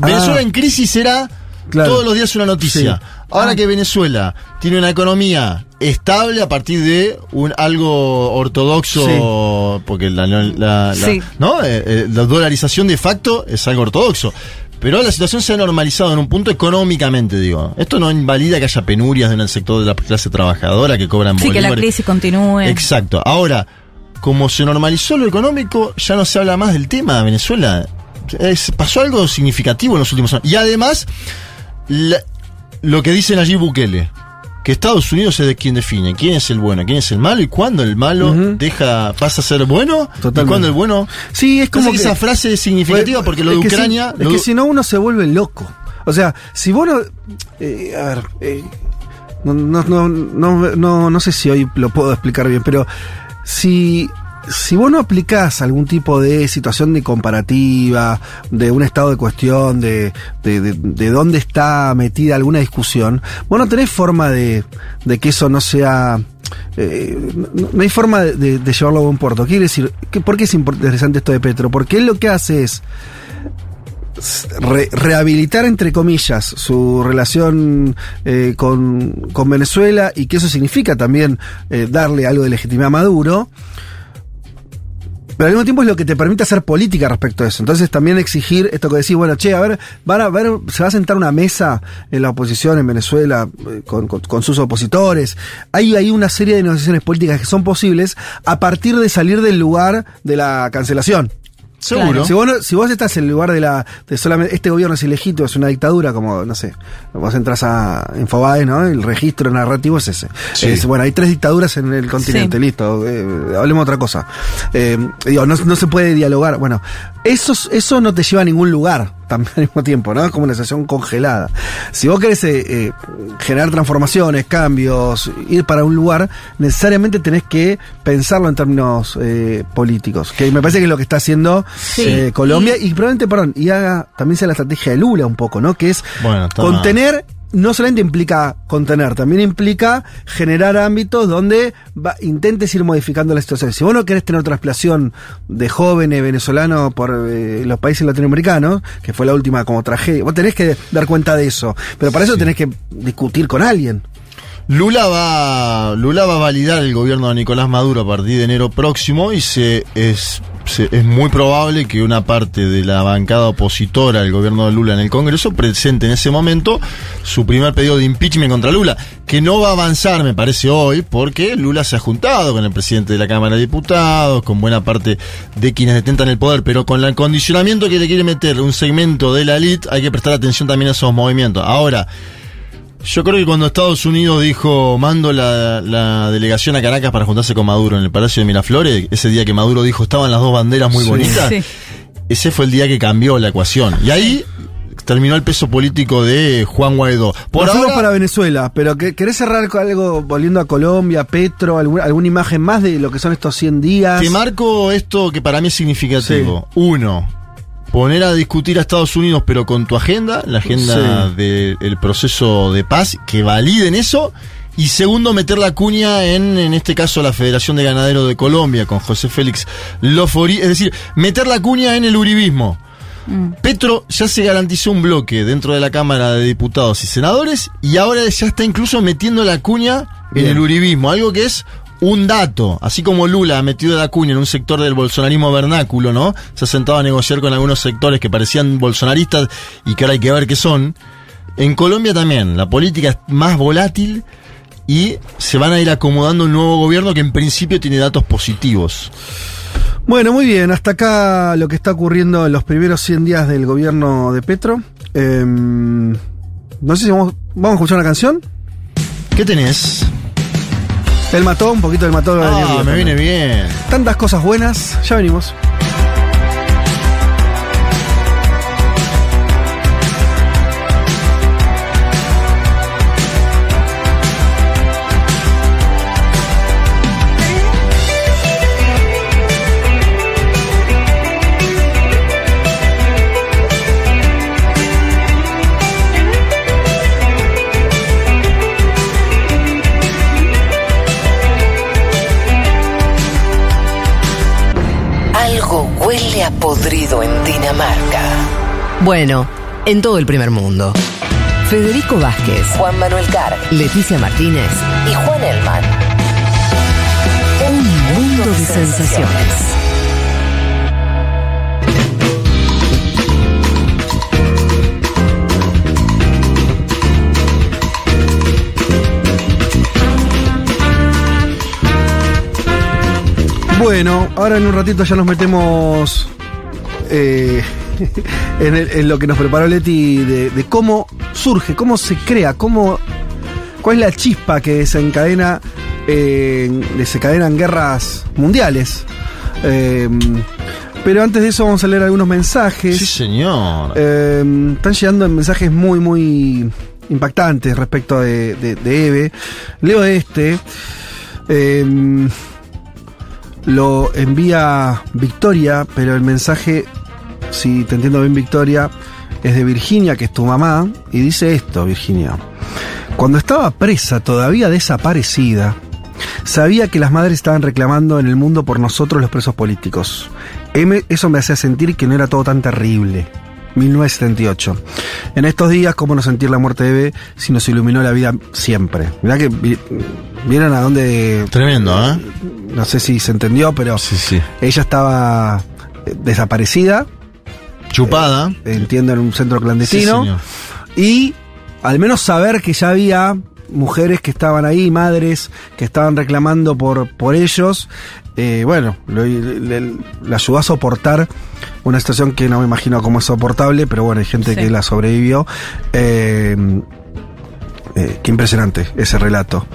Venezuela Ah. en crisis será Claro. todos los días una noticia. Sí. Ahora Ah. que Venezuela tiene una economía estable a partir de un algo ortodoxo, porque la, la- la- Sí. ¿no? Eh, eh, la dolarización de facto es algo ortodoxo. Pero la situación se ha normalizado en un punto económicamente, digo. Esto no invalida que haya penurias en el sector de la clase trabajadora que cobran Sí, que la bolívares. crisis continúe. Exacto. Ahora, como se normalizó lo económico, ya no se habla más del tema de Venezuela. Es- pasó algo significativo en los últimos años. Y además, la- lo que dice Nayib Bukele, que Estados Unidos es de quien define quién es el bueno, quién es el malo y cuándo el malo deja pasa a ser bueno y Totalmente. cuándo el bueno. Sí, es como que- esa frase es significativa porque lo de que si- Ucrania. es lo que si no, uno se vuelve loco. O sea, si vos no. eh, a ver. eh, no, no, no, no, no, no sé si hoy lo puedo explicar bien, pero si. Si vos no aplicás algún tipo de situación de comparativa, de un estado de cuestión, de, de, de- de dónde está metida alguna discusión, vos no tenés forma de, que eso no sea eh, no, hay forma de, llevarlo a buen puerto. Quiere decir, ¿por qué es interesante esto de Petro? Porque él lo que hace es re- rehabilitar, entre comillas, su relación eh, con, con Venezuela y que eso significa también eh, darle algo de legitimidad a Maduro. Pero al mismo tiempo es lo que te permite hacer política respecto a eso. Entonces también exigir esto que decís, bueno, che, a ver, van a ver, se va a sentar una mesa en la oposición en Venezuela eh, con, con- con sus opositores. Hay, hay una serie de negociaciones políticas que son posibles a partir de salir del lugar de la cancelación. Seguro. Si vos, no- si vos estás en el lugar de la de solamente este gobierno es ilegítimo, es una dictadura, como no sé, vos entras a Infobae, ¿no? El registro narrativo es ese. Sí. Es, bueno, hay tres dictaduras en el continente, Sí. listo. eh, hablemos de otra cosa. Eh, digo, no, no se puede dialogar. Bueno, eso, eso no te lleva a ningún lugar también al mismo tiempo, ¿no? Es como una situación congelada. Si vos querés eh, eh, generar transformaciones, cambios, ir para un lugar, necesariamente tenés que pensarlo en términos eh, políticos. Que me parece que es lo que está haciendo Sí. eh, Colombia y, probablemente, perdón, y haga también sea la estrategia de Lula un poco, ¿no? Que es Bueno, contener no solamente implica contener, también implica generar ámbitos donde va- intentes ir modificando la situación. Si vos no querés tener otra explosión de jóvenes venezolanos por eh, los países latinoamericanos, que fue la última como tragedia, vos tenés que dar cuenta de eso. Pero para eso tenés que discutir con alguien. Lula va, Lula va a validar el gobierno de Nicolás Maduro a partir de enero próximo y se es, es muy probable que una parte de la bancada opositora al gobierno de Lula en el Congreso presente en ese momento su primer pedido de impeachment contra Lula, que no va a avanzar, me parece, hoy, porque Lula se ha juntado con el presidente de la Cámara de Diputados, con buena parte de quienes detentan el poder, pero con el condicionamiento que le quiere meter un segmento de la elite, hay que prestar atención también a esos movimientos. Ahora, yo creo que cuando Estados Unidos dijo mando la, la delegación a Caracas para juntarse con Maduro en el Palacio de Miraflores, ese día que Maduro dijo estaban las dos banderas muy Sí. bonitas, Sí. ese fue el día que cambió la ecuación. Y ahí terminó el peso político de Juan Guaidó. Por Nos ahora, para Venezuela, pero que- ¿querés cerrar con algo volviendo a Colombia, Petro, algún- alguna imagen más de lo que son estos 100 días? te marco esto que para mí es significativo. Uno, poner a discutir a Estados Unidos, pero con tu agenda, la agenda Sí. del proceso de paz, que validen eso. Y segundo, meter la cuña en, en este caso, la Federación de Ganaderos de Colombia, con José Félix Lofori. Es decir, meter la cuña en el uribismo. Petro ya se garantizó un bloque dentro de la Cámara de Diputados y Senadores y ahora ya está incluso metiendo la cuña en el uribismo, algo que es un dato, así como Lula ha metido la cuña en un sector del bolsonarismo vernáculo, ¿no? Se ha sentado a negociar con algunos sectores que parecían bolsonaristas y que ahora hay que ver qué son. En Colombia también, la política es más volátil y se van a ir acomodando un nuevo gobierno que en principio tiene datos positivos. Bueno, muy bien, hasta acá lo que está ocurriendo en los primeros 100 días del gobierno de Petro. Em, no sé si vamos, vamos a escuchar una canción. ¿Qué tenés? El mató, un poquito del mató. Ah, me viene bien. Tantas cosas buenas, ya venimos. Podrido en Dinamarca. Bueno, en todo el primer mundo. Federico Vázquez, Juan Manuel Carr, Leticia Martínez y Juan Elman. Un mundo de sensaciones. Bueno, ahora en un ratito ya nos metemos eh, en, el- en lo que nos preparó Leti de, de cómo surge, cómo se crea, cómo, cuál es la chispa que desencadena, eh, desencadenan guerras mundiales. Eh, pero antes de eso vamos a leer algunos mensajes. Sí, señor. Eh, están llegando mensajes muy, muy impactantes respecto de, de- de Eve. Leo este. Eh, lo envía Victoria, pero el mensaje, si te entiendo bien Victoria, es de Virginia, que es tu mamá, y dice esto, Virginia. Cuando estaba presa, todavía desaparecida, sabía que las madres estaban reclamando en el mundo por nosotros los presos políticos. Eso me hacía sentir que no era todo tan terrible. 1978. En estos días, ¿cómo no sentir la muerte de Eve si nos iluminó la vida siempre? Mirá que vi- vieron a dónde... Tremendo, ¿eh? No sé si se entendió, pero Sí, sí. ella estaba eh, desaparecida. Chupada. eh, entiendo, en un centro clandestino. y al menos saber que ya había mujeres que estaban ahí, madres que estaban reclamando por, por ellos, eh, bueno, lo- le, le- le ayudó a soportar una situación que no me imagino cómo es soportable, pero bueno, hay gente Sí. que la sobrevivió. Eh, eh, qué impresionante ese relato.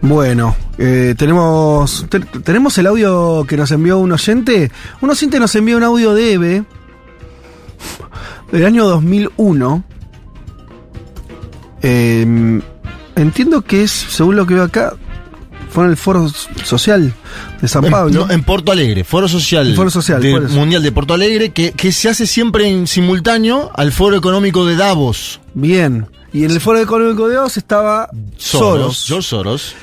Bueno, eh, tenemos te- tenemos el audio que nos envió un oyente. Un oyente nos envió un audio de Eve del año 2001. Eh, entiendo que es, según lo que veo acá, fue en el foro social de San En- Pablo. no, en Porto Alegre, Foro Social, Foro Social, de-. Mundial de Porto Alegre, que, que se hace siempre en simultáneo al Foro Económico de Davos. Bien. Y en el foro económico de Oz estaba Soros. George Soros.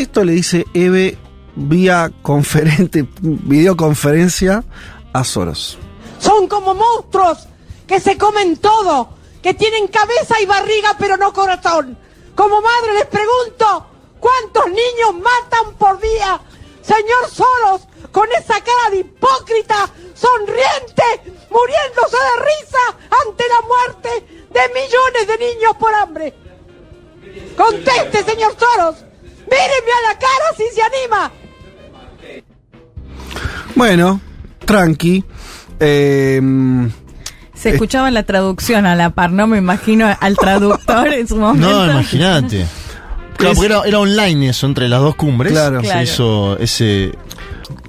Esto le dice Eve vía conferente, videoconferencia a Soros. Son como monstruos que se comen todo, que tienen cabeza y barriga pero no corazón. Como madre les pregunto, ¿cuántos niños matan por día? Señor Soros, con esa cara de hipócrita, sonriente, muriéndose de risa ante la muerte de millones de niños por hambre. Conteste, señor Soros. Míreme a la cara si se anima. Bueno, tranqui. Eh, Se escuchaba la traducción a la par, no me imagino al traductor en su momento. No, imagínate. Claro, porque era, era online eso entre las dos cumbres. Claro. Se Claro. hizo ese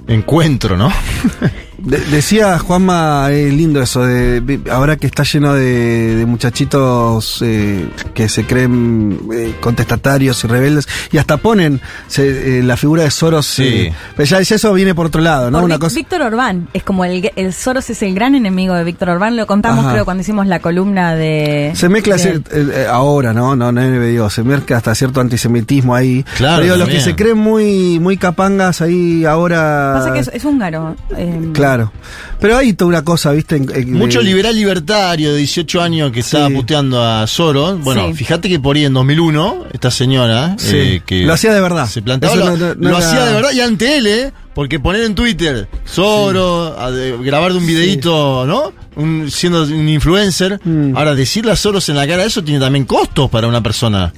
encuentro, ¿no? de- decía Juanma, es lindo eso, de, ahora que está lleno de, de muchachitos eh, que se creen eh, contestatarios y rebeldes, y hasta ponen se- eh, la figura de Soros. Sí. eh, pero ya, ya eso viene por otro lado, ¿no? Por Una Vic- cosa. Víctor Orbán es como el, el Soros es el gran enemigo de Víctor Orbán. Lo contamos, Ajá. creo, cuando hicimos la columna de. Se mezcla de- eh, eh, ahora, ¿no? No, no digo, se mezcla hasta cierto antisemitismo ahí. Claro, Pero digo, los que se creen muy, muy capangas ahí ahora. Pasa que es, es húngaro. eh, Claro. Pero hay toda una cosa, ¿viste? En- en- Mucho de- liberal libertario de 18 años que estaba Sí. puteando a Soros. Bueno, Sí. fíjate que por ahí en 2001, esta señora Sí. eh, que Lo hacía de verdad. se planteaba, lo, no- no- no lo era- hacía de verdad y ante él, ¿eh? Porque poner en Twitter Soros, a de- grabar de un videíto, ¿no? Un- siendo un influencer. Mm. Ahora, decirle a Soros en la cara eso tiene también costos para una persona.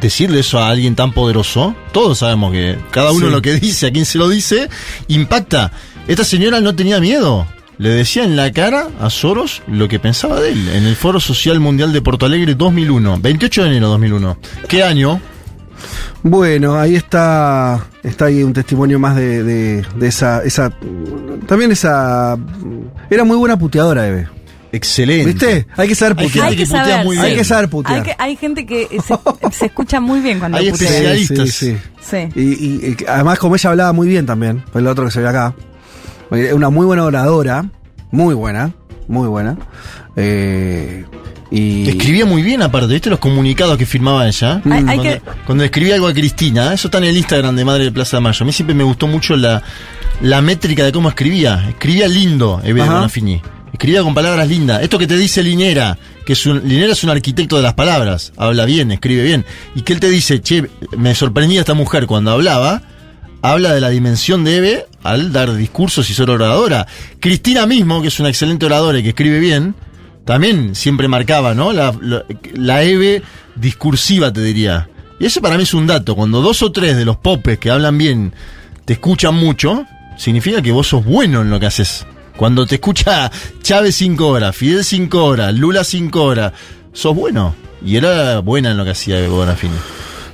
Decirle eso a alguien tan poderoso, todos sabemos que cada uno Sí. lo que dice, a quien se lo dice, impacta. Esta señora no tenía miedo. Le decía en la cara a Soros lo que pensaba de él en el Foro Social Mundial de Porto Alegre 2001, 28 de enero 2001. ¿Qué año? Bueno, ahí está, está ahí un testimonio más de, de, de esa, esa, también esa, era muy buena puteadora, Eve. Excelente. ¿Viste? Hay que saber Hay putear. gente que putea saber, muy sí. Hay bien. que saber putear. Hay, que- hay gente que se, se escucha muy bien cuando Hay putea. especialistas. Sí, sí, Sí. Y, y- y además, como ella hablaba muy bien también, fue el otro que se ve acá. Es una muy buena oradora, muy buena, muy buena. Eh, y Escribía muy bien aparte, ¿viste los comunicados que firmaba ella? Hay- hay cuando, que- cuando escribía algo a Cristina, eso está en el Instagram de Madre de Plaza de Mayo. A mí siempre me gustó mucho la, la métrica de cómo escribía. Escribía lindo, Eve. Bonafini. Escribía con palabras lindas. Esto que te dice Linera, que es un, Linera es un arquitecto de las palabras, habla bien, escribe bien, y que él te dice, che, me sorprendía esta mujer cuando hablaba, habla de la dimensión de Eve al dar discursos y ser oradora. Cristina mismo, que es una excelente oradora y que escribe bien, también siempre marcaba, ¿no? La, la, Eve discursiva, te diría. Y ese para mí es un dato. Cuando dos o tres de los popes que hablan bien te escuchan mucho, significa que vos sos bueno en lo que haces. Cuando te escucha Chávez 5 horas, Fidel 5 horas, Lula 5 horas, sos bueno. Y era buena en lo que hacía Eve Bonafini.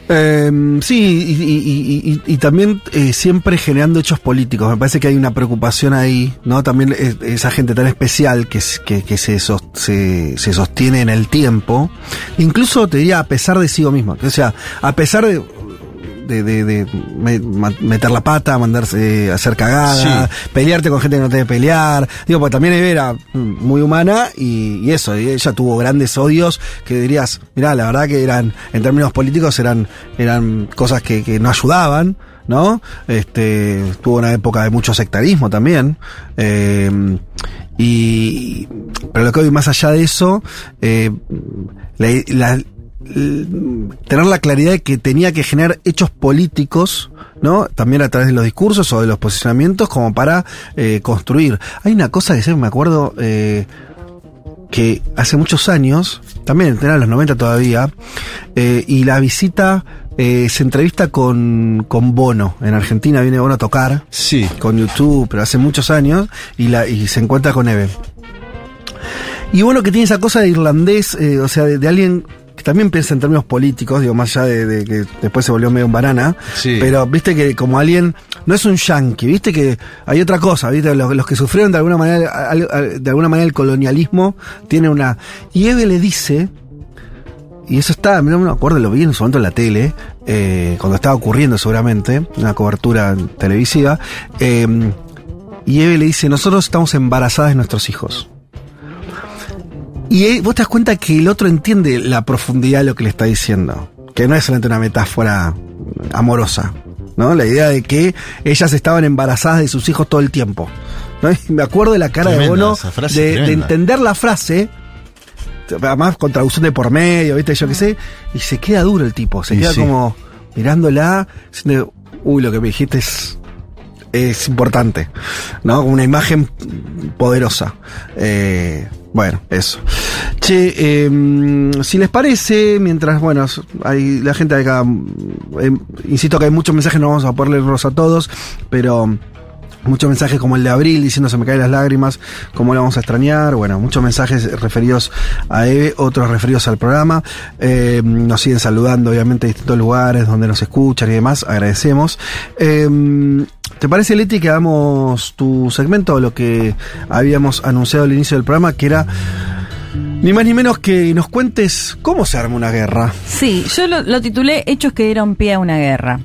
Eh, sí, y, también eh, siempre generando hechos políticos. Me parece que hay una preocupación ahí, ¿no? También esa gente tan especial que, que, que se, se, se sostiene en el tiempo. Incluso te diría a pesar de sí mismo. O sea, a pesar de. De, de- de meter la pata, mandarse eh, hacer cagada, pelearte con gente que no te debe pelear. Digo, pues también era muy humana y, y eso, ella tuvo grandes odios que dirías, mirá, la verdad que eran, en términos políticos, eran, eran cosas que, que no ayudaban. ¿No? Este, tuvo una época de mucho sectarismo también. eh, y, pero lo que hoy más allá de eso, eh, la, la- tener la claridad de que tenía que generar hechos políticos, ¿no? También a través de los discursos o de los posicionamientos como para eh, construir. Hay una cosa que siempre me acuerdo eh, que hace muchos años, también era los 90 todavía, eh, y la visita eh, se entrevista con, con Bono. En Argentina viene Bono a tocar. Sí. Con YouTube, pero hace muchos años, y, la, y se encuentra con Eve. Y bueno, que tiene esa cosa de irlandés, eh, o sea, de, de alguien que también piensa en términos políticos, digo, más allá de, de que después se volvió medio un banana. Sí. Pero viste que como alguien, no es un yankee, viste que hay otra cosa, viste, los, los que sufrieron de alguna manera, de alguna manera el colonialismo, tiene una. Y Eve le dice, y eso está, no me acuerdo, lo vi en su momento en la tele, eh, cuando estaba ocurriendo seguramente, una cobertura televisiva, eh, y Eve le dice, nosotros estamos embarazadas de nuestros hijos. Y eh, vos te das cuenta que el otro entiende la profundidad de lo que le está diciendo. Que no es solamente una metáfora amorosa. ¿No? La idea de que ellas estaban embarazadas de sus hijos todo el tiempo. ¿no? Y me acuerdo de la cara Tremenda, de Bono de, entender la frase. Además con traducción de por medio, ¿viste? Yo qué sé. Y se queda duro el tipo. Se Y queda sí. como mirándola. Diciendo, uy, lo que me dijiste es es importante, ¿no? Una imagen poderosa. Eh, bueno, eso. Che, eh, si les parece, mientras, bueno, hay la gente acá, eh, insisto que hay muchos mensajes, no vamos a poder leerlos a todos, pero muchos mensajes como el de Abril diciendo se me caen las lágrimas, cómo la vamos a extrañar, bueno, muchos mensajes referidos a Eve, otros referidos al programa, Eh, nos siguen saludando obviamente distintos lugares donde nos escuchan y demás, agradecemos. Eh, ¿Te parece, Leti, que hagamos tu segmento, lo que habíamos anunciado al inicio del programa, que era ni más ni menos que nos cuentes cómo se arma una guerra? Sí, yo lo, titulé Hechos que dieron pie a una guerra.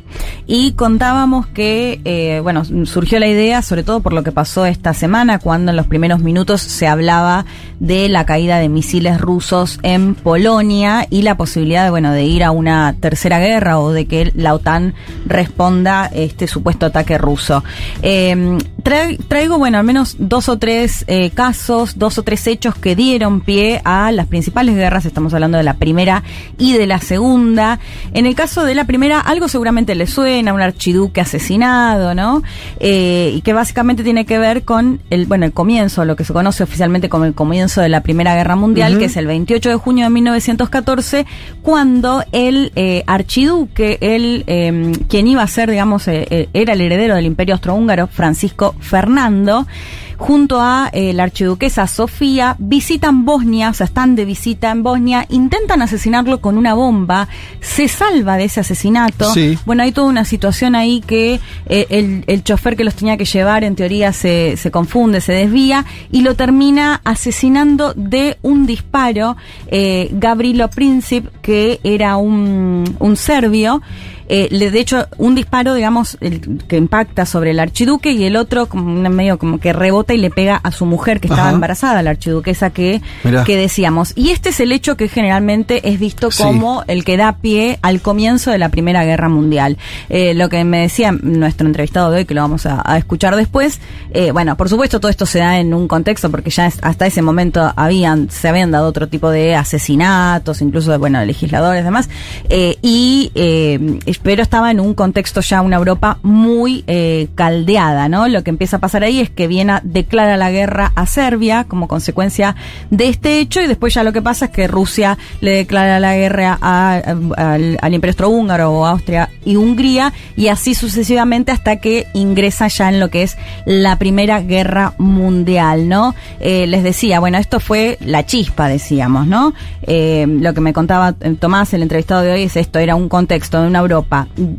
Y contábamos que, eh, bueno, surgió la idea, sobre todo por lo que pasó esta semana, cuando en los primeros minutos se hablaba de la caída de misiles rusos en Polonia y la posibilidad de, bueno, de ir a una tercera guerra o de que la OTAN responda este supuesto ataque ruso. Tra- traigo, bueno, al menos dos o tres eh, casos, dos o tres hechos que dieron pie a las principales guerras. Estamos hablando de la primera y de la segunda. En el caso de la primera, algo seguramente le suena, un archiduque asesinado, ¿no? Eh, y que básicamente tiene que ver con el, bueno, el comienzo, lo que se conoce oficialmente como el comienzo de la Primera Guerra Mundial, que es el 28 de junio de 1914, cuando el eh, archiduque, el, eh, quien iba a ser, digamos, eh, eh, era el heredero del Imperio Austrohúngaro, Francisco Fernando, junto a eh, la archiduquesa Sofía, visitan Bosnia, o sea, están de visita en Bosnia, intentan asesinarlo con una bomba, se salva de ese asesinato. Sí. Bueno, hay toda una situación ahí que eh, el, el chofer que los tenía que llevar, en teoría, se, se confunde, se desvía y lo termina asesinando de un disparo eh, Gavrilo Princip, que era un, un serbio. Eh, le- de hecho, un disparo, digamos, el que impacta sobre el archiduque y el otro como medio como que rebota y le pega a su mujer que estaba embarazada, la archiduquesa que, Mirá. que decíamos. Y este es el hecho que generalmente es visto Sí. como el que da pie al comienzo de la Primera Guerra Mundial. Eh, lo que me decía nuestro entrevistado de hoy, que lo vamos a, a escuchar después, eh, bueno, por supuesto todo esto se da en un contexto porque ya es- hasta ese momento habían, se habían dado otro tipo de asesinatos, incluso de, bueno, de legisladores y demás, eh, y, eh, pero estaba en un contexto ya una Europa muy eh, caldeada, ¿no? Lo que empieza a pasar ahí es que Viena declara la guerra a Serbia como consecuencia de este hecho y después ya lo que pasa es que Rusia le declara la guerra a- al Imperio Austrohúngaro o Austria y Hungría y así sucesivamente hasta que ingresa ya en lo que es la Primera Guerra Mundial, ¿no? Eh, les decía, bueno, esto fue la chispa, decíamos, ¿no? Eh, lo que me contaba eh, Tomás, el entrevistado de hoy, es esto, era un contexto de una Europa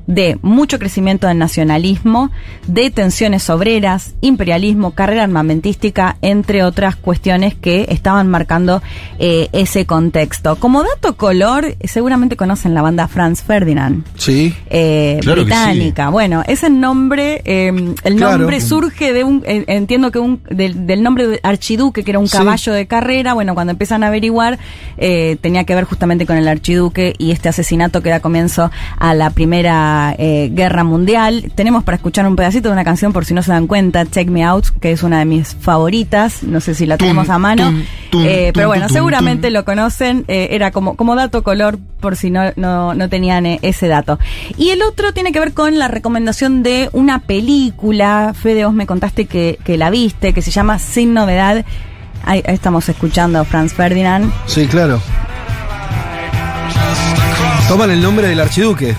de mucho crecimiento del nacionalismo, de tensiones obreras, imperialismo, carrera armamentística, entre otras cuestiones que estaban marcando eh, ese contexto. Como dato color, seguramente conocen la banda Franz Ferdinand Sí. eh, Claro que británica. Bueno, ese nombre, eh, el Claro. nombre surge de un, eh, entiendo que un, del, del nombre de archiduque, que era un Sí. caballo de carrera. Bueno, cuando empiezan a averiguar, eh, tenía que ver justamente con el archiduque y este asesinato que da comienzo a la primera eh, guerra mundial. Tenemos para escuchar un pedacito de una canción, por si no se dan cuenta, Check Me Out, que es una de mis favoritas. No sé si la tenemos a mano. tum, tum, Eh, pero bueno, seguramente lo conocen. eh, era como, como dato color, por si no, no, no tenían eh, ese dato. Y el otro tiene que ver con la recomendación de una película. Fede, vos me contaste que, que la viste, que se llama Sin Novedad. Ahí, ahí estamos escuchando a Franz Ferdinand. Sí, claro. Toman el nombre del archiduque,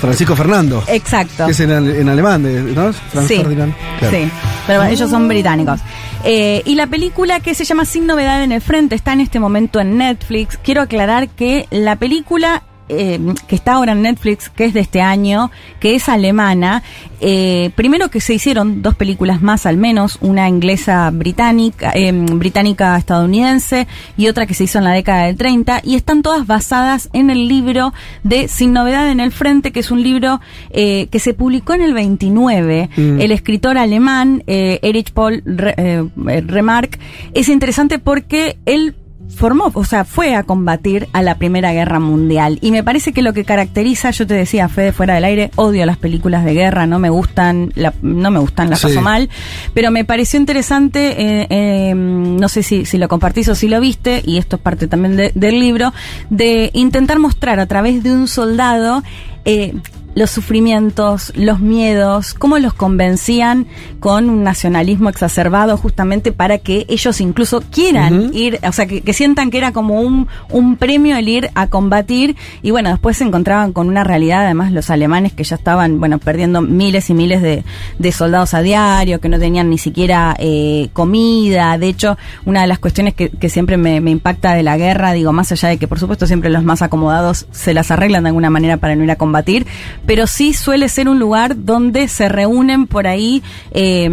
Francisco Fernando. Exacto. Que es en, en alemán, ¿no? Franz Sí, Ferdinand. Claro. Sí, pero bueno, ellos son británicos. Eh, y la película que se llama Sin Novedad en el Frente está en este momento en Netflix. Quiero aclarar que la película eh, que está ahora en Netflix, que es de este año, que es alemana, eh, primero que se hicieron dos películas más al menos, una inglesa británica, eh, británica estadounidense y otra que se hizo en la década del 30 y están todas basadas en el libro de Sin Novedad en el Frente, que es un libro que se publicó en el 29. Mm. El escritor alemán Erich Paul Re- Remarque es interesante porque él formó, o sea, fue a combatir a la Primera Guerra Mundial. Y me parece que lo que caracteriza, yo te decía, Fede, fuera del aire, odio las películas de guerra, no me gustan, la- no me gustan, las Sí. paso mal, pero me pareció interesante, eh, eh, no sé si, si lo compartís o si lo viste, y esto es parte también de- del libro, de intentar mostrar a través de un soldado eh, los sufrimientos, los miedos, cómo los convencían con un nacionalismo exacerbado justamente para que ellos incluso quieran ir, o sea, que, que sientan que era como un, un premio el ir a combatir. Y bueno, después se encontraban con una realidad, además los alemanes que ya estaban, bueno, perdiendo miles y miles de, de soldados a diario, que no tenían ni siquiera eh, comida, de hecho, una de las cuestiones que, que siempre me, me impacta de la guerra, digo, más allá de que por supuesto siempre los más acomodados se las arreglan de alguna manera para no ir a combatir, pero sí suele ser un lugar donde se reúnen por ahí eh,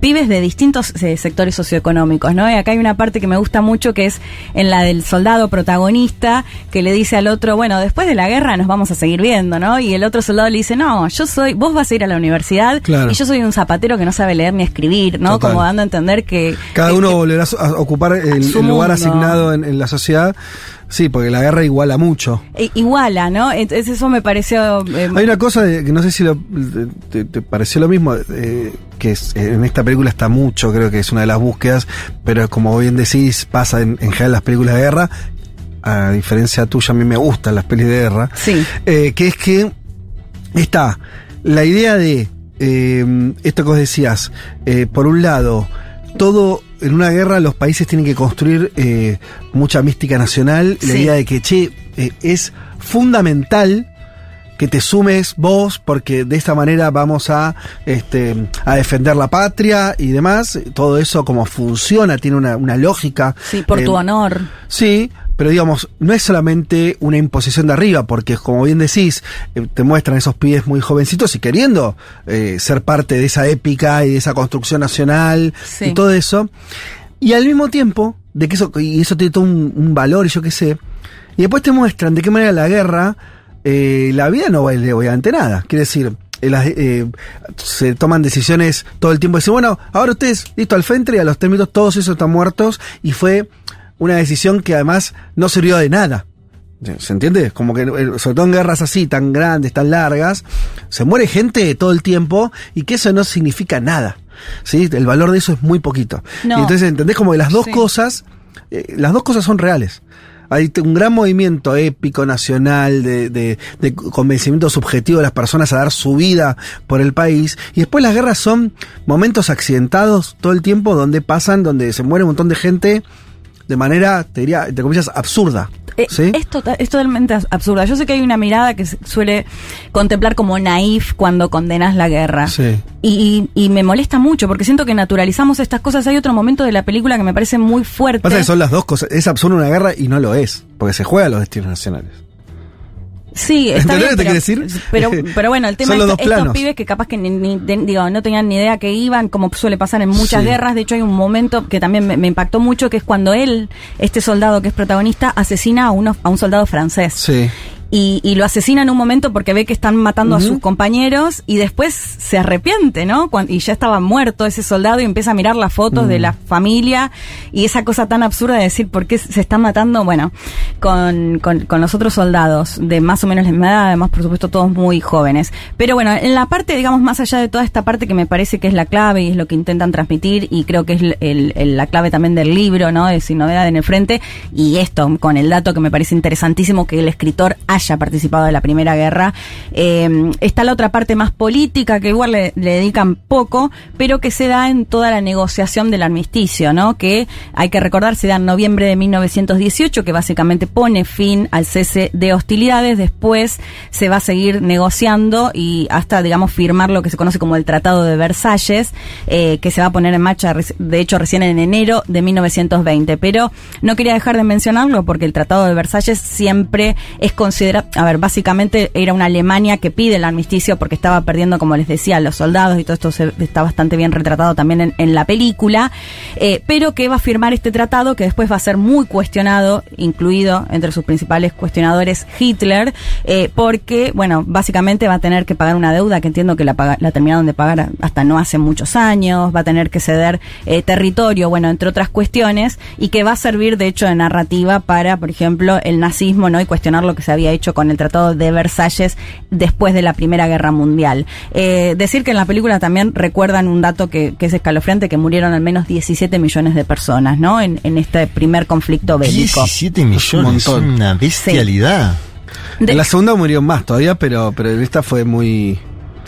pibes de distintos eh, sectores socioeconómicos, ¿no? Y acá hay una parte que me gusta mucho que es en la del soldado protagonista que le dice al otro, bueno, después de la guerra nos vamos a seguir viendo, ¿no? Y el otro soldado le dice, no, yo soy, vos vas a ir a la universidad Claro. y yo soy un zapatero que no sabe leer ni escribir, ¿no? Total. Como dando a entender que... Cada que- uno volverá a ocupar el, el lugar asignado en, en la sociedad. Sí, porque la guerra iguala mucho. eh, iguala, ¿no? Entonces eso me pareció... eh, Hay una cosa de- que no sé si lo- te, te pareció lo mismo, eh, que es- en esta película está mucho, creo que es una de las búsquedas, pero como bien decís, pasa en, en general las películas de guerra, a diferencia tuya, a mí me gustan las pelis de guerra, Sí. eh, que es que está la idea de eh, esto que vos decías, eh, por un lado, todo en una guerra los países tienen que construir eh, mucha mística nacional, la idea de que, che, eh, es fundamental que te sumes vos, porque de esta manera vamos a, este, a defender la patria y demás. Todo eso como funciona, tiene una, una lógica. Sí, por tu Eh, honor. Sí, pero digamos, no es solamente una imposición de arriba, porque como bien decís, eh, te muestran esos pibes muy jovencitos y queriendo eh, ser parte de esa épica y de esa construcción nacional Sí. y todo eso. Y al mismo tiempo, de que eso, y eso tiene todo un, un valor y yo qué sé, y después te muestran de qué manera la guerra eh, la vida no vale obviamente nada. Quiere decir, eh, las, eh, se toman decisiones todo el tiempo. Dicen, bueno, ahora ustedes, listo, al frente y a los tres minutos todos esos están muertos. Y fue una decisión que además no sirvió de nada. ¿Se entiende? Como que, eh, sobre todo en guerras así, tan grandes, tan largas, se muere gente todo el tiempo y que eso no significa nada. ¿Sí? El valor de eso es muy poquito. No. Y entonces, ¿entendés? Como que las dos Sí. cosas, eh, las dos cosas son reales. Hay un gran movimiento épico, nacional, de, de- de convencimiento subjetivo de las personas a dar su vida por el país. Y después las guerras son momentos accidentados todo el tiempo donde pasan, donde se muere un montón de gente de manera, te diría, entre comillas, absurda. Eh, ¿Sí? es, tota- es totalmente absurda. Yo sé que hay una mirada que se suele contemplar como naif cuando condenas la guerra. Sí. Y, y- me molesta mucho porque siento que naturalizamos estas cosas. Hay otro momento de la película que me parece muy fuerte. Pasa que son las dos cosas. Es absurdo una guerra y no lo es, porque se juega a los destinos nacionales. Sí, está ¿Entendés bien, pero, decir? Pero, pero bueno, el tema es estos planos. pibes que capaz que ni, ni- de- digo, no tenían ni idea que iban, como suele pasar en muchas Sí. guerras. De hecho, hay un momento que también me, me impactó mucho, que es cuando él, este soldado que es protagonista, asesina a, uno, a un soldado francés. Sí. Y, y lo asesina en un momento porque ve que están matando a sus compañeros y después se arrepiente, ¿no? Cuan- y ya estaba muerto ese soldado y empieza a mirar las fotos de la familia y esa cosa tan absurda de decir por qué se están matando, bueno, con, con, con los otros soldados de más o menos la misma edad, además por supuesto todos muy jóvenes. Pero bueno, en la parte, digamos, más allá de toda esta parte que me parece que es la clave y es lo que intentan transmitir y creo que es el- la clave también del libro, ¿no? De Sin Novedad en el Frente y esto con el dato que me parece interesantísimo que el escritor haya participado de la Primera Guerra. Eh, está la otra parte más política que igual le, dedican poco, pero que se da en toda la negociación del armisticio, ¿no? Que hay que recordar se da en noviembre de 1918, que básicamente pone fin al cese de hostilidades. Después se va a seguir negociando y hasta, digamos, firmar lo que se conoce como el Tratado de Versalles, eh, que se va a poner en marcha, de hecho, recién en enero de 1920. Pero no quería dejar de mencionarlo porque el Tratado de Versalles siempre es considerado, a ver, básicamente era una Alemania que pide el armisticio porque estaba perdiendo, como les decía, los soldados y todo esto se- está bastante bien retratado también en, la película, eh, pero que va a firmar este tratado que después va a ser muy cuestionado, incluido entre sus principales cuestionadores Hitler, eh, porque, bueno, básicamente va a tener que pagar una deuda que entiendo que la, paga- la terminaron de pagar hasta no hace muchos años, va a tener que ceder eh, territorio, bueno, entre otras cuestiones, y que va a servir de hecho de narrativa para, por ejemplo, el nazismo, ¿no? Y cuestionar lo que se había hecho con el Tratado de Versalles después de la Primera Guerra Mundial. Eh, decir que en la película también recuerdan un dato que, que es escalofriante, que murieron al menos 17 millones de personas, ¿no? En, en este primer conflicto bélico. 17 millones, montón. una bestialidad. De- En la segunda murió más todavía, pero, pero esta fue muy.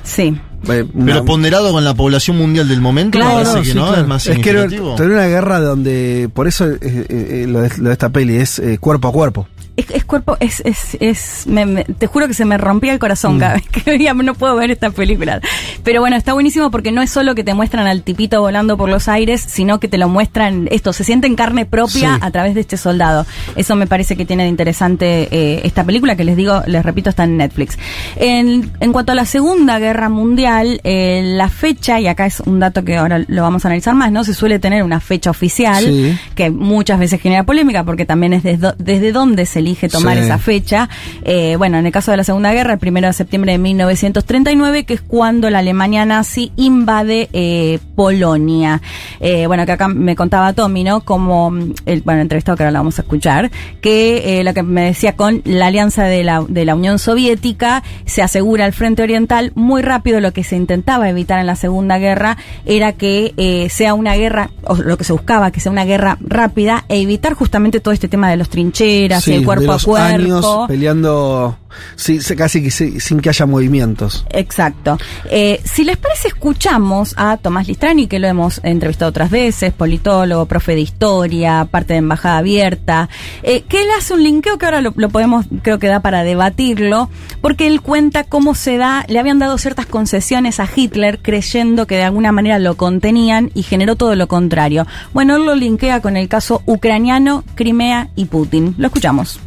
Sí. eh, una- Pero ponderado con la población mundial del momento, Claro, parece no, que sí, no, claro. es más Es que era una guerra donde. Por eso eh, eh, eh, lo, de, lo de esta peli es eh, cuerpo a cuerpo. Es, es cuerpo, es, es, es me- me- te juro que se me rompía el corazón Mm. cada vez que veía, no puedo ver esta película. Pero bueno, está buenísimo porque no es solo que te muestran al tipito volando por los aires, sino que te lo muestran, esto, se siente en carne propia Sí. a través de este soldado. Eso me parece que tiene de interesante eh, esta película, que les digo, les repito, está en Netflix. En, en cuanto a la Segunda Guerra Mundial, eh, la fecha, y acá es un dato que ahora lo vamos a analizar más, ¿no? Se suele tener una fecha oficial, Sí. que muchas veces genera polémica porque también es desde, desde dónde se elige tomar Sí. esa fecha. Eh, bueno, en el caso de la Segunda Guerra, el primero de septiembre de 1939, que es cuando la Alemania nazi invade eh, Polonia. Eh, bueno, que acá me contaba Tommy, ¿no? Como mm, el, bueno, entrevistado que ahora lo vamos a escuchar, que eh, lo que me decía con la alianza de la, de la Unión Soviética se asegura el frente oriental muy rápido. Lo que se intentaba evitar en la Segunda Guerra era que eh, sea una guerra, o lo que se buscaba, que sea una guerra rápida e evitar justamente todo este tema de los trincheras y el de cuerpo a los cuerpo. años peleando sí, casi sí- sin que haya movimientos. Exacto. Eh, si les parece, escuchamos a Tomás Listrani, que lo hemos entrevistado otras veces, politólogo, profe de historia, parte de Embajada Abierta, eh, que él hace un linkeo que ahora lo, lo podemos, creo que da para debatirlo, porque él cuenta cómo se da, le habían dado ciertas concesiones a Hitler creyendo que de alguna manera lo contenían y generó todo lo contrario. Bueno, él lo linkea con el caso ucraniano, Crimea y Putin. Lo escuchamos.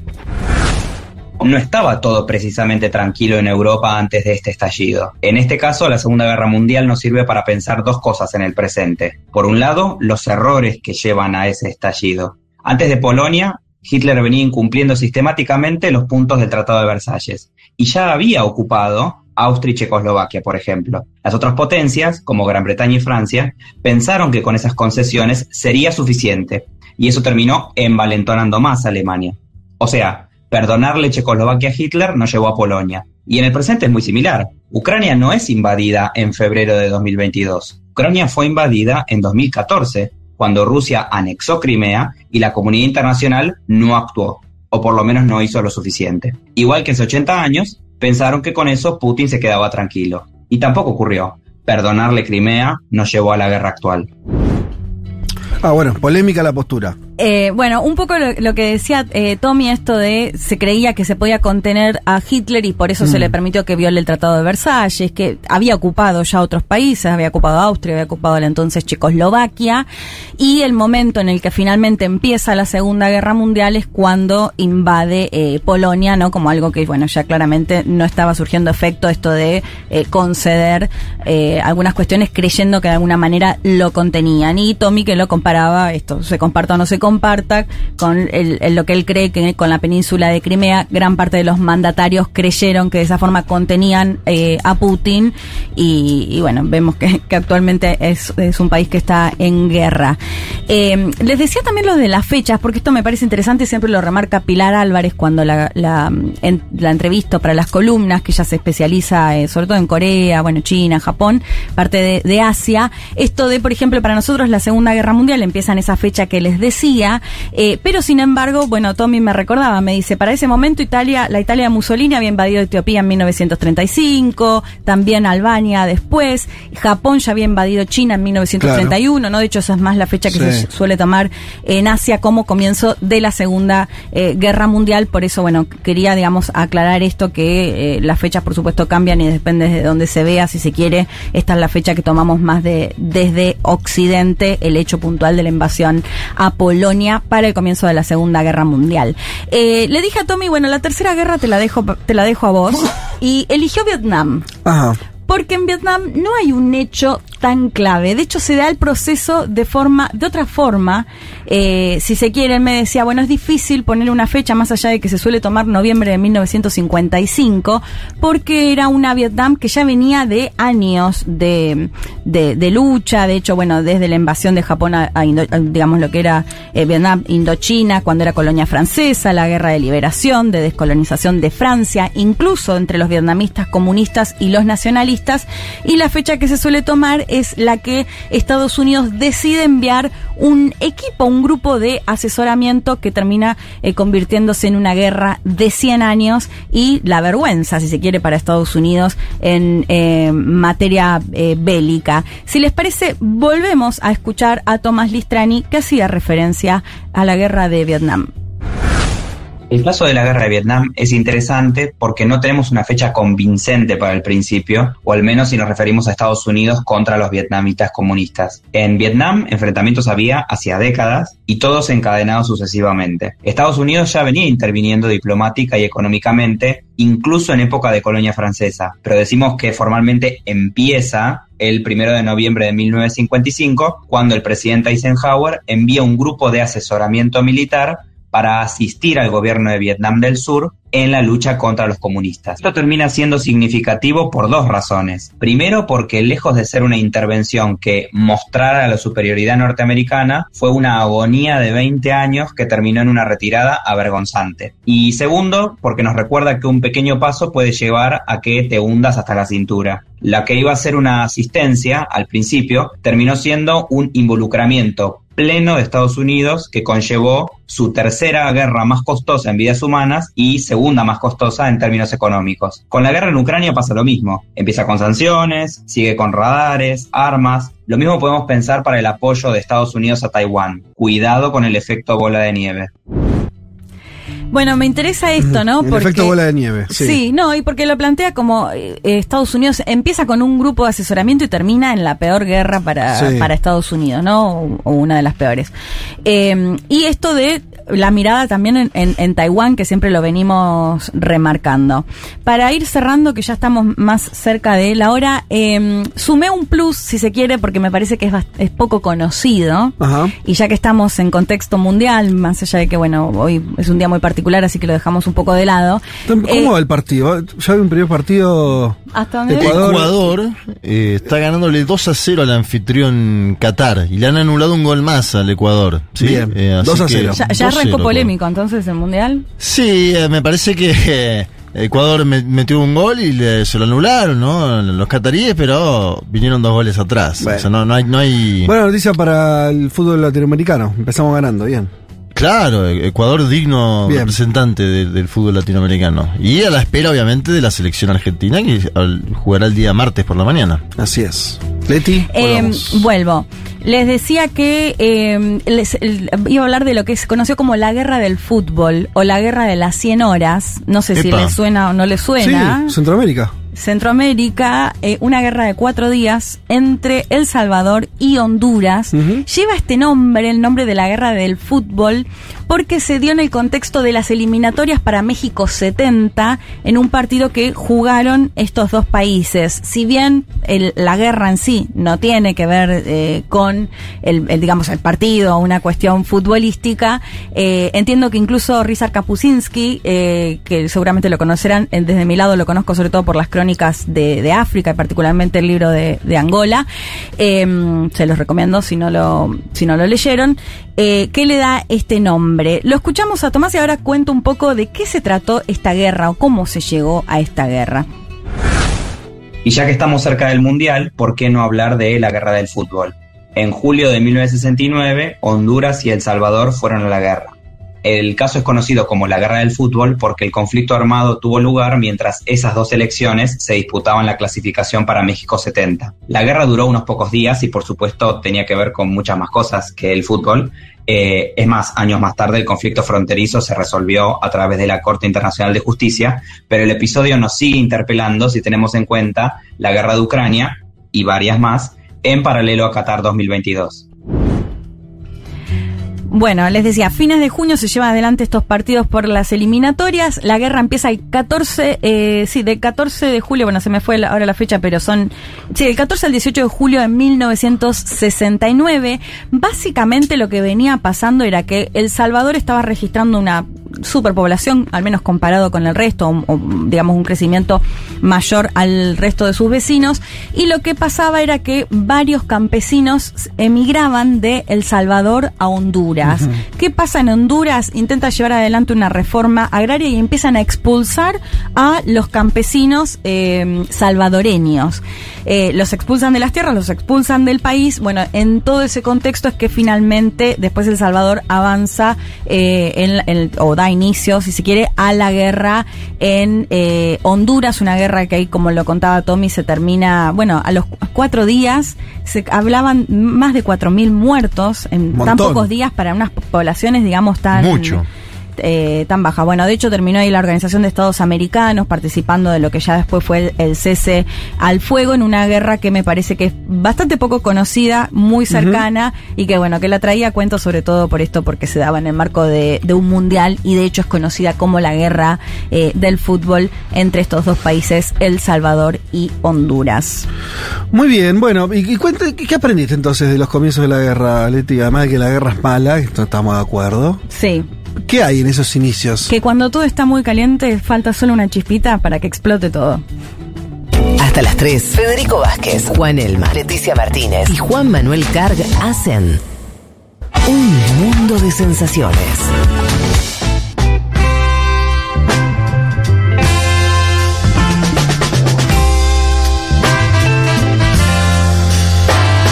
No estaba todo precisamente tranquilo en Europa antes de este estallido. En este caso, la Segunda Guerra Mundial nos sirve para pensar dos cosas en el presente. Por un lado, los errores que llevan a ese estallido. Antes de Polonia, Hitler venía incumpliendo sistemáticamente los puntos del Tratado de Versalles. y ya había ocupado Austria y Checoslovaquia, por ejemplo. Las otras potencias, como Gran Bretaña y Francia, pensaron que con esas concesiones sería suficiente, y eso terminó envalentonando más a Alemania. O sea, perdonarle Checoslovaquia a Hitler no llevó a Polonia. Y en el presente es muy similar. Ucrania no es invadida en febrero de 2022. Ucrania fue invadida en 2014, cuando Rusia anexó Crimea y la comunidad internacional no actuó, o por lo menos no hizo lo suficiente. Igual que hace 80 años, pensaron que con eso Putin se quedaba tranquilo. Y tampoco ocurrió. Perdonarle Crimea nos llevó a la guerra actual. Ah, bueno, polémica la postura. Eh, bueno, un poco lo, lo que decía eh, Tommy, esto de se creía que se podía contener a Hitler y por eso se Mm. le permitió que viole el Tratado de Versalles, que había ocupado ya otros países, había ocupado Austria, había ocupado la entonces Checoslovaquia, y el momento en el que finalmente empieza la Segunda Guerra Mundial es cuando invade eh, Polonia, ¿no? Como algo que, bueno, ya claramente no estaba surgiendo efecto esto de eh, conceder eh, algunas cuestiones creyendo que de alguna manera lo contenían. Y Tommy que lo comparaba, esto se comparta o no se comparta, con el- lo que él cree que con la península de Crimea, gran parte de los mandatarios creyeron que de esa forma contenían eh, a Putin y, bueno, vemos que, actualmente es, un país que está en guerra. Eh, les decía también lo de las fechas, porque esto me parece interesante, siempre lo remarca Pilar Álvarez cuando la, la, en- la entrevisto para las columnas, que ella se especializa eh, sobre todo en Corea, bueno, China, Japón, parte de Asia. Esto de, por ejemplo, para nosotros la Segunda Guerra Mundial empieza en esa fecha que les decía, eh, pero sin embargo, bueno, Tommy me recordaba, me dice, para ese momento Italia, la Italia de Mussolini había invadido Etiopía en 1935, también Albania después, Japón ya había invadido China en 1931, ¿no? De hecho, esa es más la fecha que Sí. se suele tomar en Asia como comienzo de la Segunda eh, Guerra Mundial. Por eso, bueno, quería, digamos, aclarar esto que eh, las fechas, por supuesto, cambian y depende de dónde se vea. Si se quiere, esta es la fecha que tomamos más de desde Occidente, el hecho puntual de la invasión a Polonia para el comienzo de la Segunda Guerra Mundial. Eh, le dije a Tommy, bueno, la tercera guerra te la dejo, te la dejo a vos. Y eligió Vietnam. Ajá. Porque en Vietnam no hay un hecho tan clave. De hecho, se da el proceso de forma, de otra forma. Eh, si se quiere, él me decía, bueno, es difícil poner una fecha más allá de que se suele tomar noviembre de 1955, porque era una Vietnam que ya venía de años de, de, lucha. De hecho, bueno, desde la invasión de Japón a, digamos, lo que era eh, Vietnam, Indochina, cuando era colonia francesa, la guerra de liberación, de descolonización de Francia, incluso entre los vietnamistas comunistas y los nacionalistas. Y la fecha que se suele tomar es la que Estados Unidos decide enviar un equipo, un grupo de asesoramiento que termina eh, convirtiéndose en una guerra de 100 años y la vergüenza, si se quiere, para Estados Unidos en eh, materia eh, bélica. Si les parece, volvemos a escuchar a Tomás Listrani que hacía referencia a la guerra de Vietnam. El caso de la guerra de Vietnam es interesante porque no tenemos una fecha convincente para el principio, o al menos si nos referimos a Estados Unidos contra los vietnamitas comunistas. En Vietnam enfrentamientos había hacía décadas y todos encadenados sucesivamente. Estados Unidos ya venía interviniendo diplomática y económicamente, incluso en época de colonia francesa, pero decimos que formalmente empieza el primero de noviembre de 1955, cuando el presidente Eisenhower envía un grupo de asesoramiento militar para asistir al gobierno de Vietnam del Sur en la lucha contra los comunistas. Esto termina siendo significativo por dos razones. Primero, porque lejos de ser una intervención que mostrara la superioridad norteamericana, fue una agonía de 20 años que terminó en una retirada avergonzante. Y segundo, porque nos recuerda que un pequeño paso puede llevar a que te hundas hasta la cintura. La que iba a ser una asistencia al principio terminó siendo un involucramiento pleno de Estados Unidos que conllevó su tercera guerra más costosa en vidas humanas y segunda más costosa en términos económicos. Con la guerra en Ucrania pasa lo mismo. Empieza con sanciones, sigue con radares, armas. Lo mismo podemos pensar para el apoyo de Estados Unidos a Taiwán. Cuidado con el efecto bola de nieve. Bueno, me interesa esto, ¿no? El efecto bola de nieve. Sí. Sí, no, y porque lo plantea como eh, Estados Unidos empieza con un grupo de asesoramiento y termina en la peor guerra para, Sí. para Estados Unidos, ¿no? O, o una de las peores. Eh, y esto de la mirada también en, en- en Taiwán, que siempre lo venimos remarcando. Para ir cerrando, que ya estamos más cerca de la hora, eh, sumé un plus, si se quiere, porque me parece que es, bast- es poco conocido. Ajá. Y ya que estamos en contexto mundial, más allá de que, bueno, hoy es un día muy particular, así que lo dejamos un poco de lado. ¿Cómo Eh, va el partido? Ya hay un primer partido. hasta donde Ecuador. Ecuador eh, está ganándole 2 a 0 al anfitrión Qatar y le han anulado un gol más al Ecuador. ¿sí? Bien, Eh, así 2 a que 0. Ya, ya 2 a arrancó 0, polémico entonces el mundial. Sí, eh, me parece que eh, Ecuador me- metió un gol y le- se lo anularon, ¿no? Los cataríes, pero vinieron dos goles atrás. Bueno. O sea, no, no hay, no hay. Buena noticia para el fútbol latinoamericano. Empezamos ganando, bien. Claro, e- Ecuador digno Bien. representante de- del fútbol latinoamericano. Y a la espera, obviamente, de la selección argentina que jugará el día martes por la mañana. Así es. Leti, Eh, vuelvo. Les decía que eh, les, iba a hablar de lo que se conoció como la guerra del fútbol o la guerra de las 100 horas. No sé si les suena o no les suena. Sí, Centroamérica. Centroamérica, eh, una guerra de cuatro días entre El Salvador y Honduras. Lleva este nombre, el nombre de la guerra del fútbol, porque se dio en el contexto de las eliminatorias para México 70, en un partido que jugaron estos dos países. Si bien el- la guerra en sí no tiene que ver eh, con el, el, digamos, el partido, una cuestión futbolística, eh, entiendo que incluso Rizar Kapuscinski, eh, que seguramente lo conocerán, desde mi lado lo conozco sobre todo por las crónicas de, África, y particularmente el libro de, Angola, eh, se los recomiendo si no lo, si no lo leyeron, eh, ¿qué le da este nombre? Lo escuchamos a Tomás y ahora cuento un poco de qué se trató esta guerra o cómo se llegó a esta guerra. Y ya que estamos cerca del Mundial, ¿por qué no hablar de la guerra del fútbol? En julio de 1969, Honduras y El Salvador fueron a la guerra. El caso es conocido como la guerra del fútbol porque el conflicto armado tuvo lugar mientras esas dos elecciones se disputaban la clasificación para México 70. La guerra duró unos pocos días y por supuesto tenía que ver con muchas más cosas que el fútbol. Eh, es más, años más tarde el conflicto fronterizo se resolvió a través de la Corte Internacional de Justicia, pero el episodio nos sigue interpelando si tenemos en cuenta la guerra de Ucrania y varias más en paralelo a Qatar 2022. Bueno, les decía, fines de junio se llevan adelante estos partidos por las eliminatorias. La guerra empieza el 14, eh, sí, del 14 de julio, bueno, se me fue ahora la fecha, pero son, sí, del 14 al 18 de julio de 1969. Básicamente lo que venía pasando era que El Salvador estaba registrando una superpoblación, al menos comparado con el resto, o, o, digamos un crecimiento mayor al resto de sus vecinos, y lo que pasaba era que varios campesinos emigraban de El Salvador a Honduras. ¿Qué pasa en Honduras? Intenta llevar adelante una reforma agraria y empiezan a expulsar a los campesinos eh, salvadoreños. Eh, los expulsan de las tierras, los expulsan del país. Bueno, en todo ese contexto es que finalmente después El Salvador avanza eh, en, en- o da inicio, si se quiere, a la guerra en eh, Honduras, una guerra que ahí, como lo contaba Tommy, se termina, bueno, a los cu- cuatro días se hablaban más de 4.000 muertos en tan pocos días para unas poblaciones, digamos, tan... Mucho. Eh, tan baja. Bueno, de hecho terminó ahí la Organización de Estados Americanos participando de lo que ya después fue el, el cese al fuego en una guerra que me parece que es bastante poco conocida, muy cercana y que bueno, que la traía a cuento sobre todo por esto porque se daba en el marco de, de un mundial y de hecho es conocida como la guerra eh, del fútbol entre estos dos países, El Salvador y Honduras. Muy bien, bueno, y, y ¿qué aprendiste entonces de los comienzos de la guerra, Leti? Además de que la guerra es mala, esto estamos de acuerdo. Sí. ¿Qué hay en esos inicios? Que cuando todo está muy caliente falta solo una chispita para que explote todo. Hasta las 3. Federico Vázquez, Juan Elma, Leticia Martínez y Juan Manuel Carg hacen un mundo de sensaciones.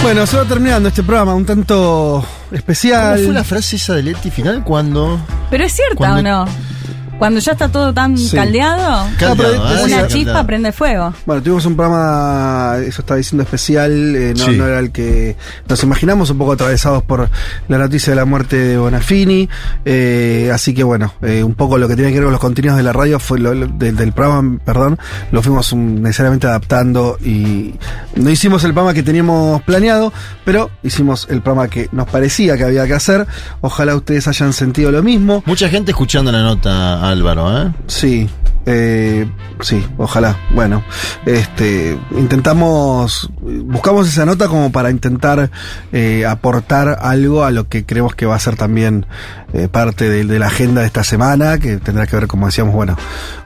Bueno, se va terminando este programa un tanto especial. ¿Cómo fue la frase esa de Leti final cuando.? Pero es cierta Cuando- o no? Cuando ya está todo tan Sí. caldeado, Caldeado, ¿eh? una chispa caldeado. prende fuego. Bueno, tuvimos un programa, eso estaba diciendo especial, eh, no, Sí. no era el que nos imaginamos, un poco atravesados por la noticia de la muerte de Bonafini. eh, así que bueno, eh, un poco lo que tiene que ver con los contenidos de la radio fue lo, lo- del, del programa, perdón, lo fuimos necesariamente adaptando y no hicimos el programa que teníamos planeado, pero hicimos el programa que nos parecía que había que hacer. Ojalá ustedes hayan sentido lo mismo. Mucha gente escuchando la nota, Álvaro, ¿eh? Sí, eh, sí, ojalá. Bueno, este, intentamos, buscamos esa nota como para intentar eh, aportar algo a lo que creemos que va a ser también eh, parte de, de la agenda de esta semana, que tendrá que ver, como decíamos, bueno,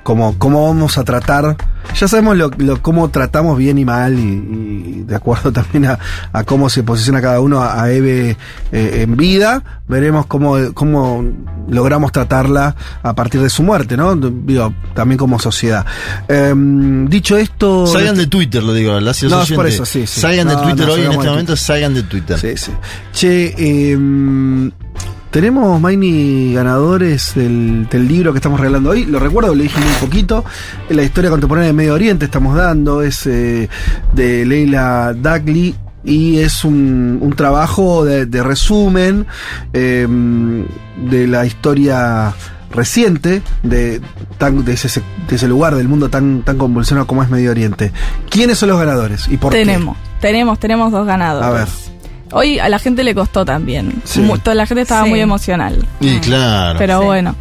cómo, cómo vamos a tratar. Ya sabemos lo, lo- cómo tratamos bien y mal, y, y de acuerdo también a, a cómo se posiciona cada uno a, a Eve eh, en vida. Veremos cómo, cómo logramos tratarla a partir de su muerte, ¿no? Digo, también como sociedad. Em, dicho esto. Salgan de Twitter, lo digo, ¿verdad? Si los No, es por eso, sí, sí. Salgan de Twitter no, hoy, en este momento, salgan de Twitter. Sí, sí. Che, em, tenemos, Maini, ganadores del, del libro que estamos regalando hoy. Lo recuerdo, le dije muy poquito. La historia contemporánea de Medio Oriente estamos dando. Es eh, de Leila Dagley. Y es un, un trabajo de, de resumen em, de la historia reciente de, tan, de, ese, de ese lugar del mundo tan, tan convulsionado como es Medio Oriente. ¿Quiénes son los ganadores y por tenemos, tenemos, tenemos dos qué? ganadores. A ver. Hoy a la gente le costó también. Sí. Mu- toda la gente estaba Sí. muy emocional. Y claro. Pero Sí. bueno.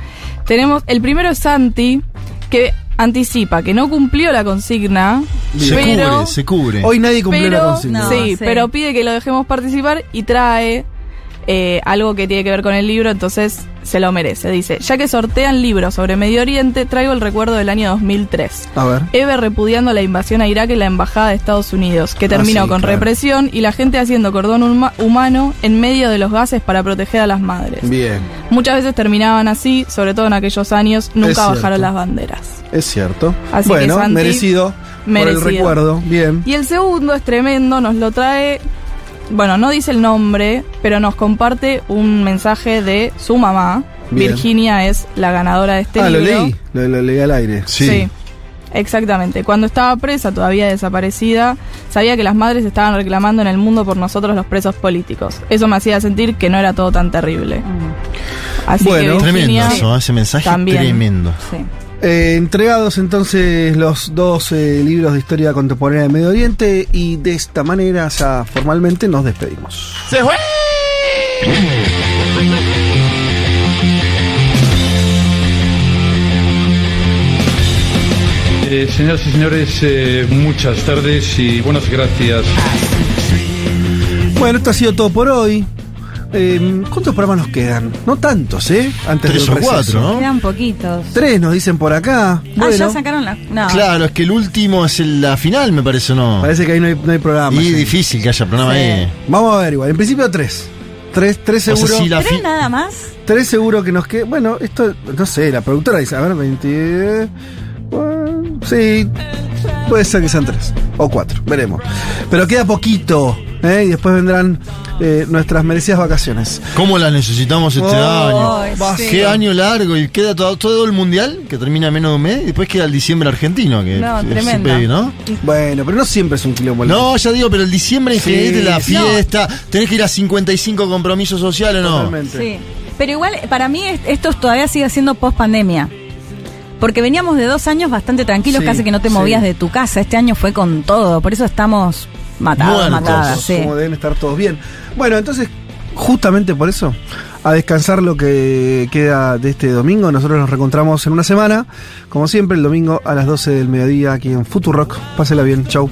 Tenemos, el primero es Santi, que anticipa que no cumplió la consigna, se pero, cubre, se cubre. Hoy nadie cumplió pero, la consigna. No, sí, sí. pero pide que lo dejemos participar y trae eh, algo que tiene que ver con el libro, entonces se lo merece. Dice, ya que sortean libros sobre Medio Oriente, traigo el recuerdo del año 2003. A ver. Eve repudiando la invasión a Irak en la embajada de Estados Unidos, que terminó Ah, sí, con claro. represión y la gente haciendo cordón huma- humano en medio de los gases para proteger a las madres. Bien, Muchas veces terminaban así, sobre todo en aquellos años, nunca bajaron las banderas. es cierto. Así que, bueno, Santi, merecido, por merecido. el recuerdo. Bien. Y el segundo es tremendo, nos lo trae, bueno, no dice el nombre, pero nos comparte un mensaje de su mamá. Bien. Virginia es la ganadora de este ah, lo leí, lo, lo leí al aire. Sí. Exactamente. Cuando estaba presa, todavía desaparecida, sabía que las madres estaban reclamando en el mundo por nosotros los presos políticos. Eso me hacía sentir que no era todo tan terrible. Así Bueno, que Tremendo eso, ese mensaje también. tremendo. Sí. Eh, entregados entonces los dos eh, libros de historia contemporánea de Medio Oriente y de esta manera ya formalmente nos despedimos. ¡Se fue! Eh, señoras y señores, eh, muchas tardes y buenas gracias. Bueno, esto ha sido todo por hoy. Eh, ¿Cuántos programas nos quedan? No tantos, ¿eh? Antes Tres del o receso. cuatro, ¿no? Quedan poquitos. Tres nos dicen por acá. Ah, ya sacaron la. No. Claro, es que el último es el- la final, me parece, ¿o ¿no? parece que ahí no hay, no hay programa. y sí. difícil que haya programa Sí. ahí. Vamos a ver igual. En principio tres. Tres, tres O sea, seguro. si la ¿Tres nada más? Tres seguro que nos queda. Bueno, esto, no sé, la productora dice, a ver, 20. bueno, sí, puede ser que sean tres o cuatro, veremos. Pero queda poquito, ¿eh? Y después vendrán eh, nuestras merecidas vacaciones. ¿Cómo las necesitamos este Oh, año? sí. Qué año largo y queda todo, todo el mundial, que termina en menos de un mes, y después queda el diciembre argentino, que No, siempre, ¿no? Bueno, pero no siempre es un quilombo. No, ya digo, pero el diciembre es Sí, la fiesta, tenés que ir a 55 compromisos sociales, ¿no? Totalmente. Sí. Pero igual, para mí, es- esto todavía sigue siendo post pandemia. Porque veníamos de dos años bastante tranquilos, Sí, casi que no te sí. movías de tu casa. Este año fue con todo. Por eso estamos matados, Muertos. matadas. Sí. Como deben estar todos bien. Bueno, entonces, justamente por eso, a descansar lo que queda de este domingo. Nosotros nos reencontramos en una semana, como siempre, el domingo a las 12 del mediodía aquí en Futurock. Pásela bien, chau.